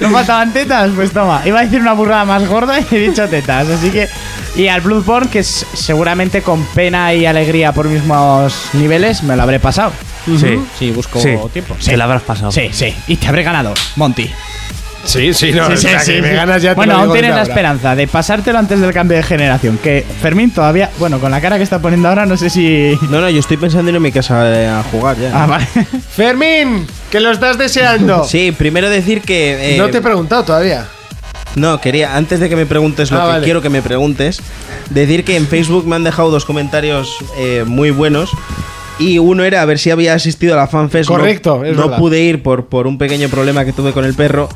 ¿No faltaban tetas? Pues toma. Iba a decir una burrada más gorda y he dicho tetas, así que. Y al Bloodborne, que es- seguramente con pena y alegría por mismos niveles, me lo habré pasado. Sí. Sí, busco Sí, tiempo. te la habrás pasado. Sí, sí. Y te habré ganado, Monty. Sí, sí, no. Sí, o sí, sea, sí, que me ganas ya te Bueno, lo aún digo tienes la ahora. esperanza de pasártelo antes del cambio de generación. Que Fermín todavía, bueno, con la cara que está poniendo ahora, no sé si. No, no, yo estoy pensando en ir a mi casa eh, a jugar ya. Ah, vale. (laughs) Fermín, que lo estás deseando. Sí, primero decir que. eh, No te he preguntado todavía. No, quería, antes de que me preguntes lo Ah, que vale. quiero que me preguntes, decir que en Facebook me han dejado dos comentarios eh, muy buenos. Y uno era a ver si había asistido a la FanFest. No- Correcto, es No, verdad. pude ir por, por un pequeño problema que tuve con el perro.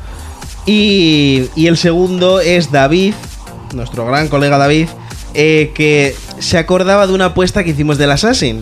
Y, y el segundo es David, nuestro gran colega David, eh, que se acordaba de una apuesta que hicimos del Assassin.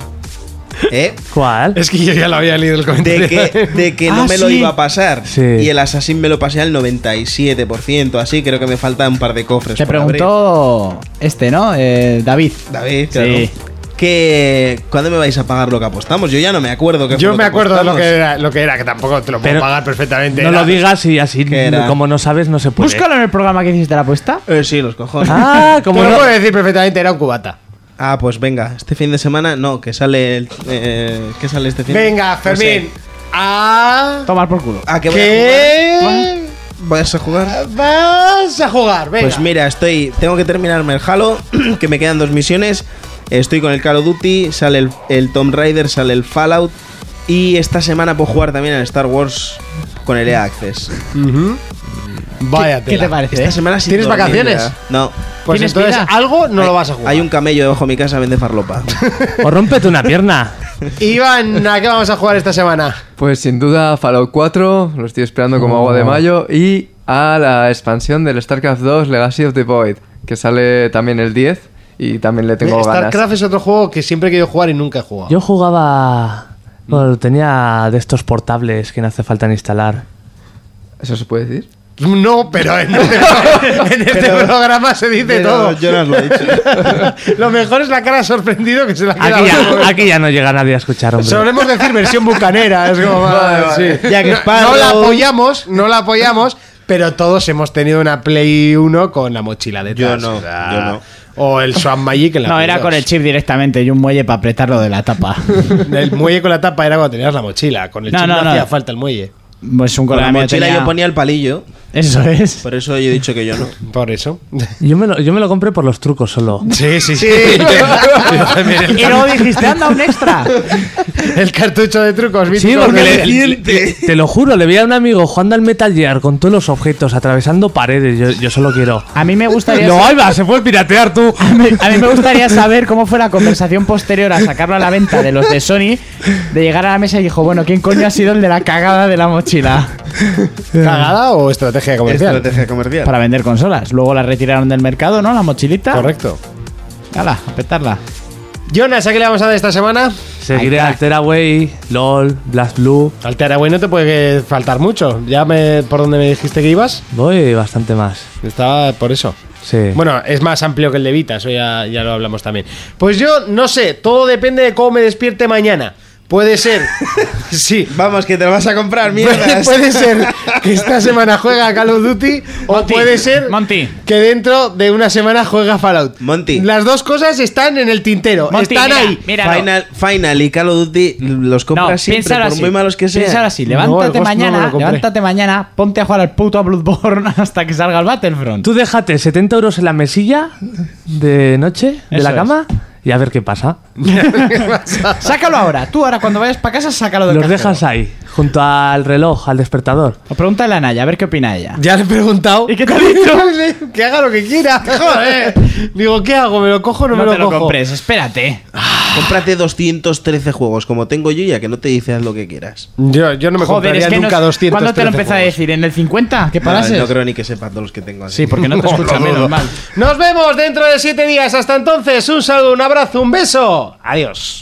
¿Eh? ¿Cuál? Es que yo ya lo había leído el comentario. De que, de que no Ah, me lo iba a pasar. Sí. Y el Assassin me lo pasé al 97%, así creo que me faltan un par de cofres. Te abrir. preguntó este, ¿no? Eh, David. David, claro. Sí. Que, ¿Cuándo me vais a pagar lo que apostamos? Yo ya no me acuerdo. qué fue Yo lo me que acuerdo de lo que, era, lo que era, que tampoco te lo puedo Pero pagar perfectamente. No Era- lo digas y así, como no sabes, no se puede. Búscalo en el programa que hiciste la apuesta. Eh, sí, los cojones. Ah, como lo no. puedo decir perfectamente, era un cubata. Ah, pues venga, este fin de semana no, que sale el, eh, ¿qué sale este fin? Venga, No Fermín. sé. A... Tomar por culo. Ah, que voy a ¿Qué? jugar. ¿Vas a jugar? Vas a jugar, venga. Pues mira, estoy. Tengo que terminarme el Halo, (clears throat) que me quedan dos misiones. Estoy con el Call of Duty, sale el, el Tomb Raider, sale el Fallout. Y esta semana puedo jugar también al Star Wars con el EA Access. Vaya ¿Qué te parece? Esta eh? semana sin ¿Tienes dormir vacaciones? ya. No. Pues ¿Tienes entonces vida? algo no Hay- lo vas a jugar. Hay un camello debajo de mi casa, vende farlopa. (laughs) O rómpete una pierna. Iván, ¿a qué vamos a jugar esta semana? Pues sin duda Fallout 4, lo estoy esperando como agua de mayo, y a la expansión del StarCraft 2 Legacy of the Void, que sale también el 10 y también le tengo ganas. StarCraft es otro juego que siempre he querido jugar y nunca he jugado. Yo jugaba. Bueno, tenía de estos portables que no hace falta instalar. ¿Eso se puede decir? No, pero en este, (laughs) en este programa se dice Pero todo. Jonas lo ha dicho. (laughs) Lo mejor es la cara sorprendido que se la queda. Aquí ya, aquí ya no llega nadie a escuchar, hombre. Solemos decir versión bucanera. Es como, Vale, vale. sí. Jack no, la apoyamos, no la apoyamos, pero todos hemos tenido una Play 1 con la mochila detrás. Yo no, o sea, yo no. O el Swan Magic en la No, Play era 2. con el chip directamente y un muelle para apretarlo de la tapa. (laughs) El muelle con la tapa era cuando tenías la mochila. Con el No, chip no, no, no. hacía falta el muelle. Pues un Con colega la mío mochila tenía- yo ponía el palillo. Eso es. Por eso yo he dicho que yo no. Por eso. Yo me, lo, yo me lo compré por los trucos solo. Sí, sí, sí. (laughs) Y luego dijiste, anda, un extra. (laughs) el cartucho de trucos, Sí, porque le- le- te lo juro, le vi a un amigo jugando al Metal Gear con todos los objetos, atravesando paredes. Yo, yo solo quiero. A mí me gustaría... Luego, ahí va, se puede piratear tú. A mí, a mí me gustaría saber cómo fue la conversación posterior a sacarlo a la venta de los de Sony, de llegar a la mesa y dijo, bueno, ¿quién coño ha sido el de la cagada de la mochila? (laughs) ¿Cagada o estrategia comercial? Estrategia comercial. Para vender consolas. Luego la retiraron del mercado, ¿no? La mochilita. Correcto. Hala, a petarla. Jonas, ¿a qué le vamos a dar esta semana? Seguiré Ahí al está. Tearaway, LOL, Blast Blue. Al Tearaway no te puede faltar mucho. Ya me, por donde me dijiste que ibas, Voy bastante más. estaba por eso. Sí. Bueno, es más amplio que el de Vita, eso ya, ya lo hablamos también. Pues yo no sé, todo depende de cómo me despierte mañana. Puede ser, (laughs) sí, Vamos, que te lo vas a comprar, puede, mierda. puede ser que esta (laughs) semana juega Call of Duty o Monty, puede ser Monty. que dentro de una semana juega Fallout. Monty. Las dos cosas están en el tintero, Monty, están mira, ahí. Final, Final y Call of Duty los compras No, siempre, por así. muy malos que sean. Piénsalo así. Levántate no mañana, levántate mañana, ponte a jugar al puto Bloodborne (laughs) hasta que salga el Battlefront. Tú déjate 70 euros en la mesilla de noche de Eso la es. Y a ver (laughs) qué pasa. Sácalo ahora. Tú ahora cuando vayas para casa, sácalo del Los cajero. dejas ahí. Junto al reloj, al despertador. O pregúntale a Naya, a ver qué opina ella. Ya le he preguntado. ¿Y qué te ha dicho? (laughs) que haga lo que quiera. (laughs) Joder. Digo, ¿qué hago? ¿Me lo cojo o no, No, me te lo lo cojo? compres, espérate. Cómprate 213 juegos como tengo yo ya que no te dices haz lo que quieras. Yo, yo no me Joder, compraría es que nunca no- 200 ¿Cuándo te lo empecé a decir? ¿En el 50? ¿Qué No, parases? no creo ni que sepas todos los que tengo así. Sí, porque no te (laughs) escucha menos mal. Nos vemos dentro de siete días. Hasta entonces, un saludo, un abrazo, un beso. Adiós.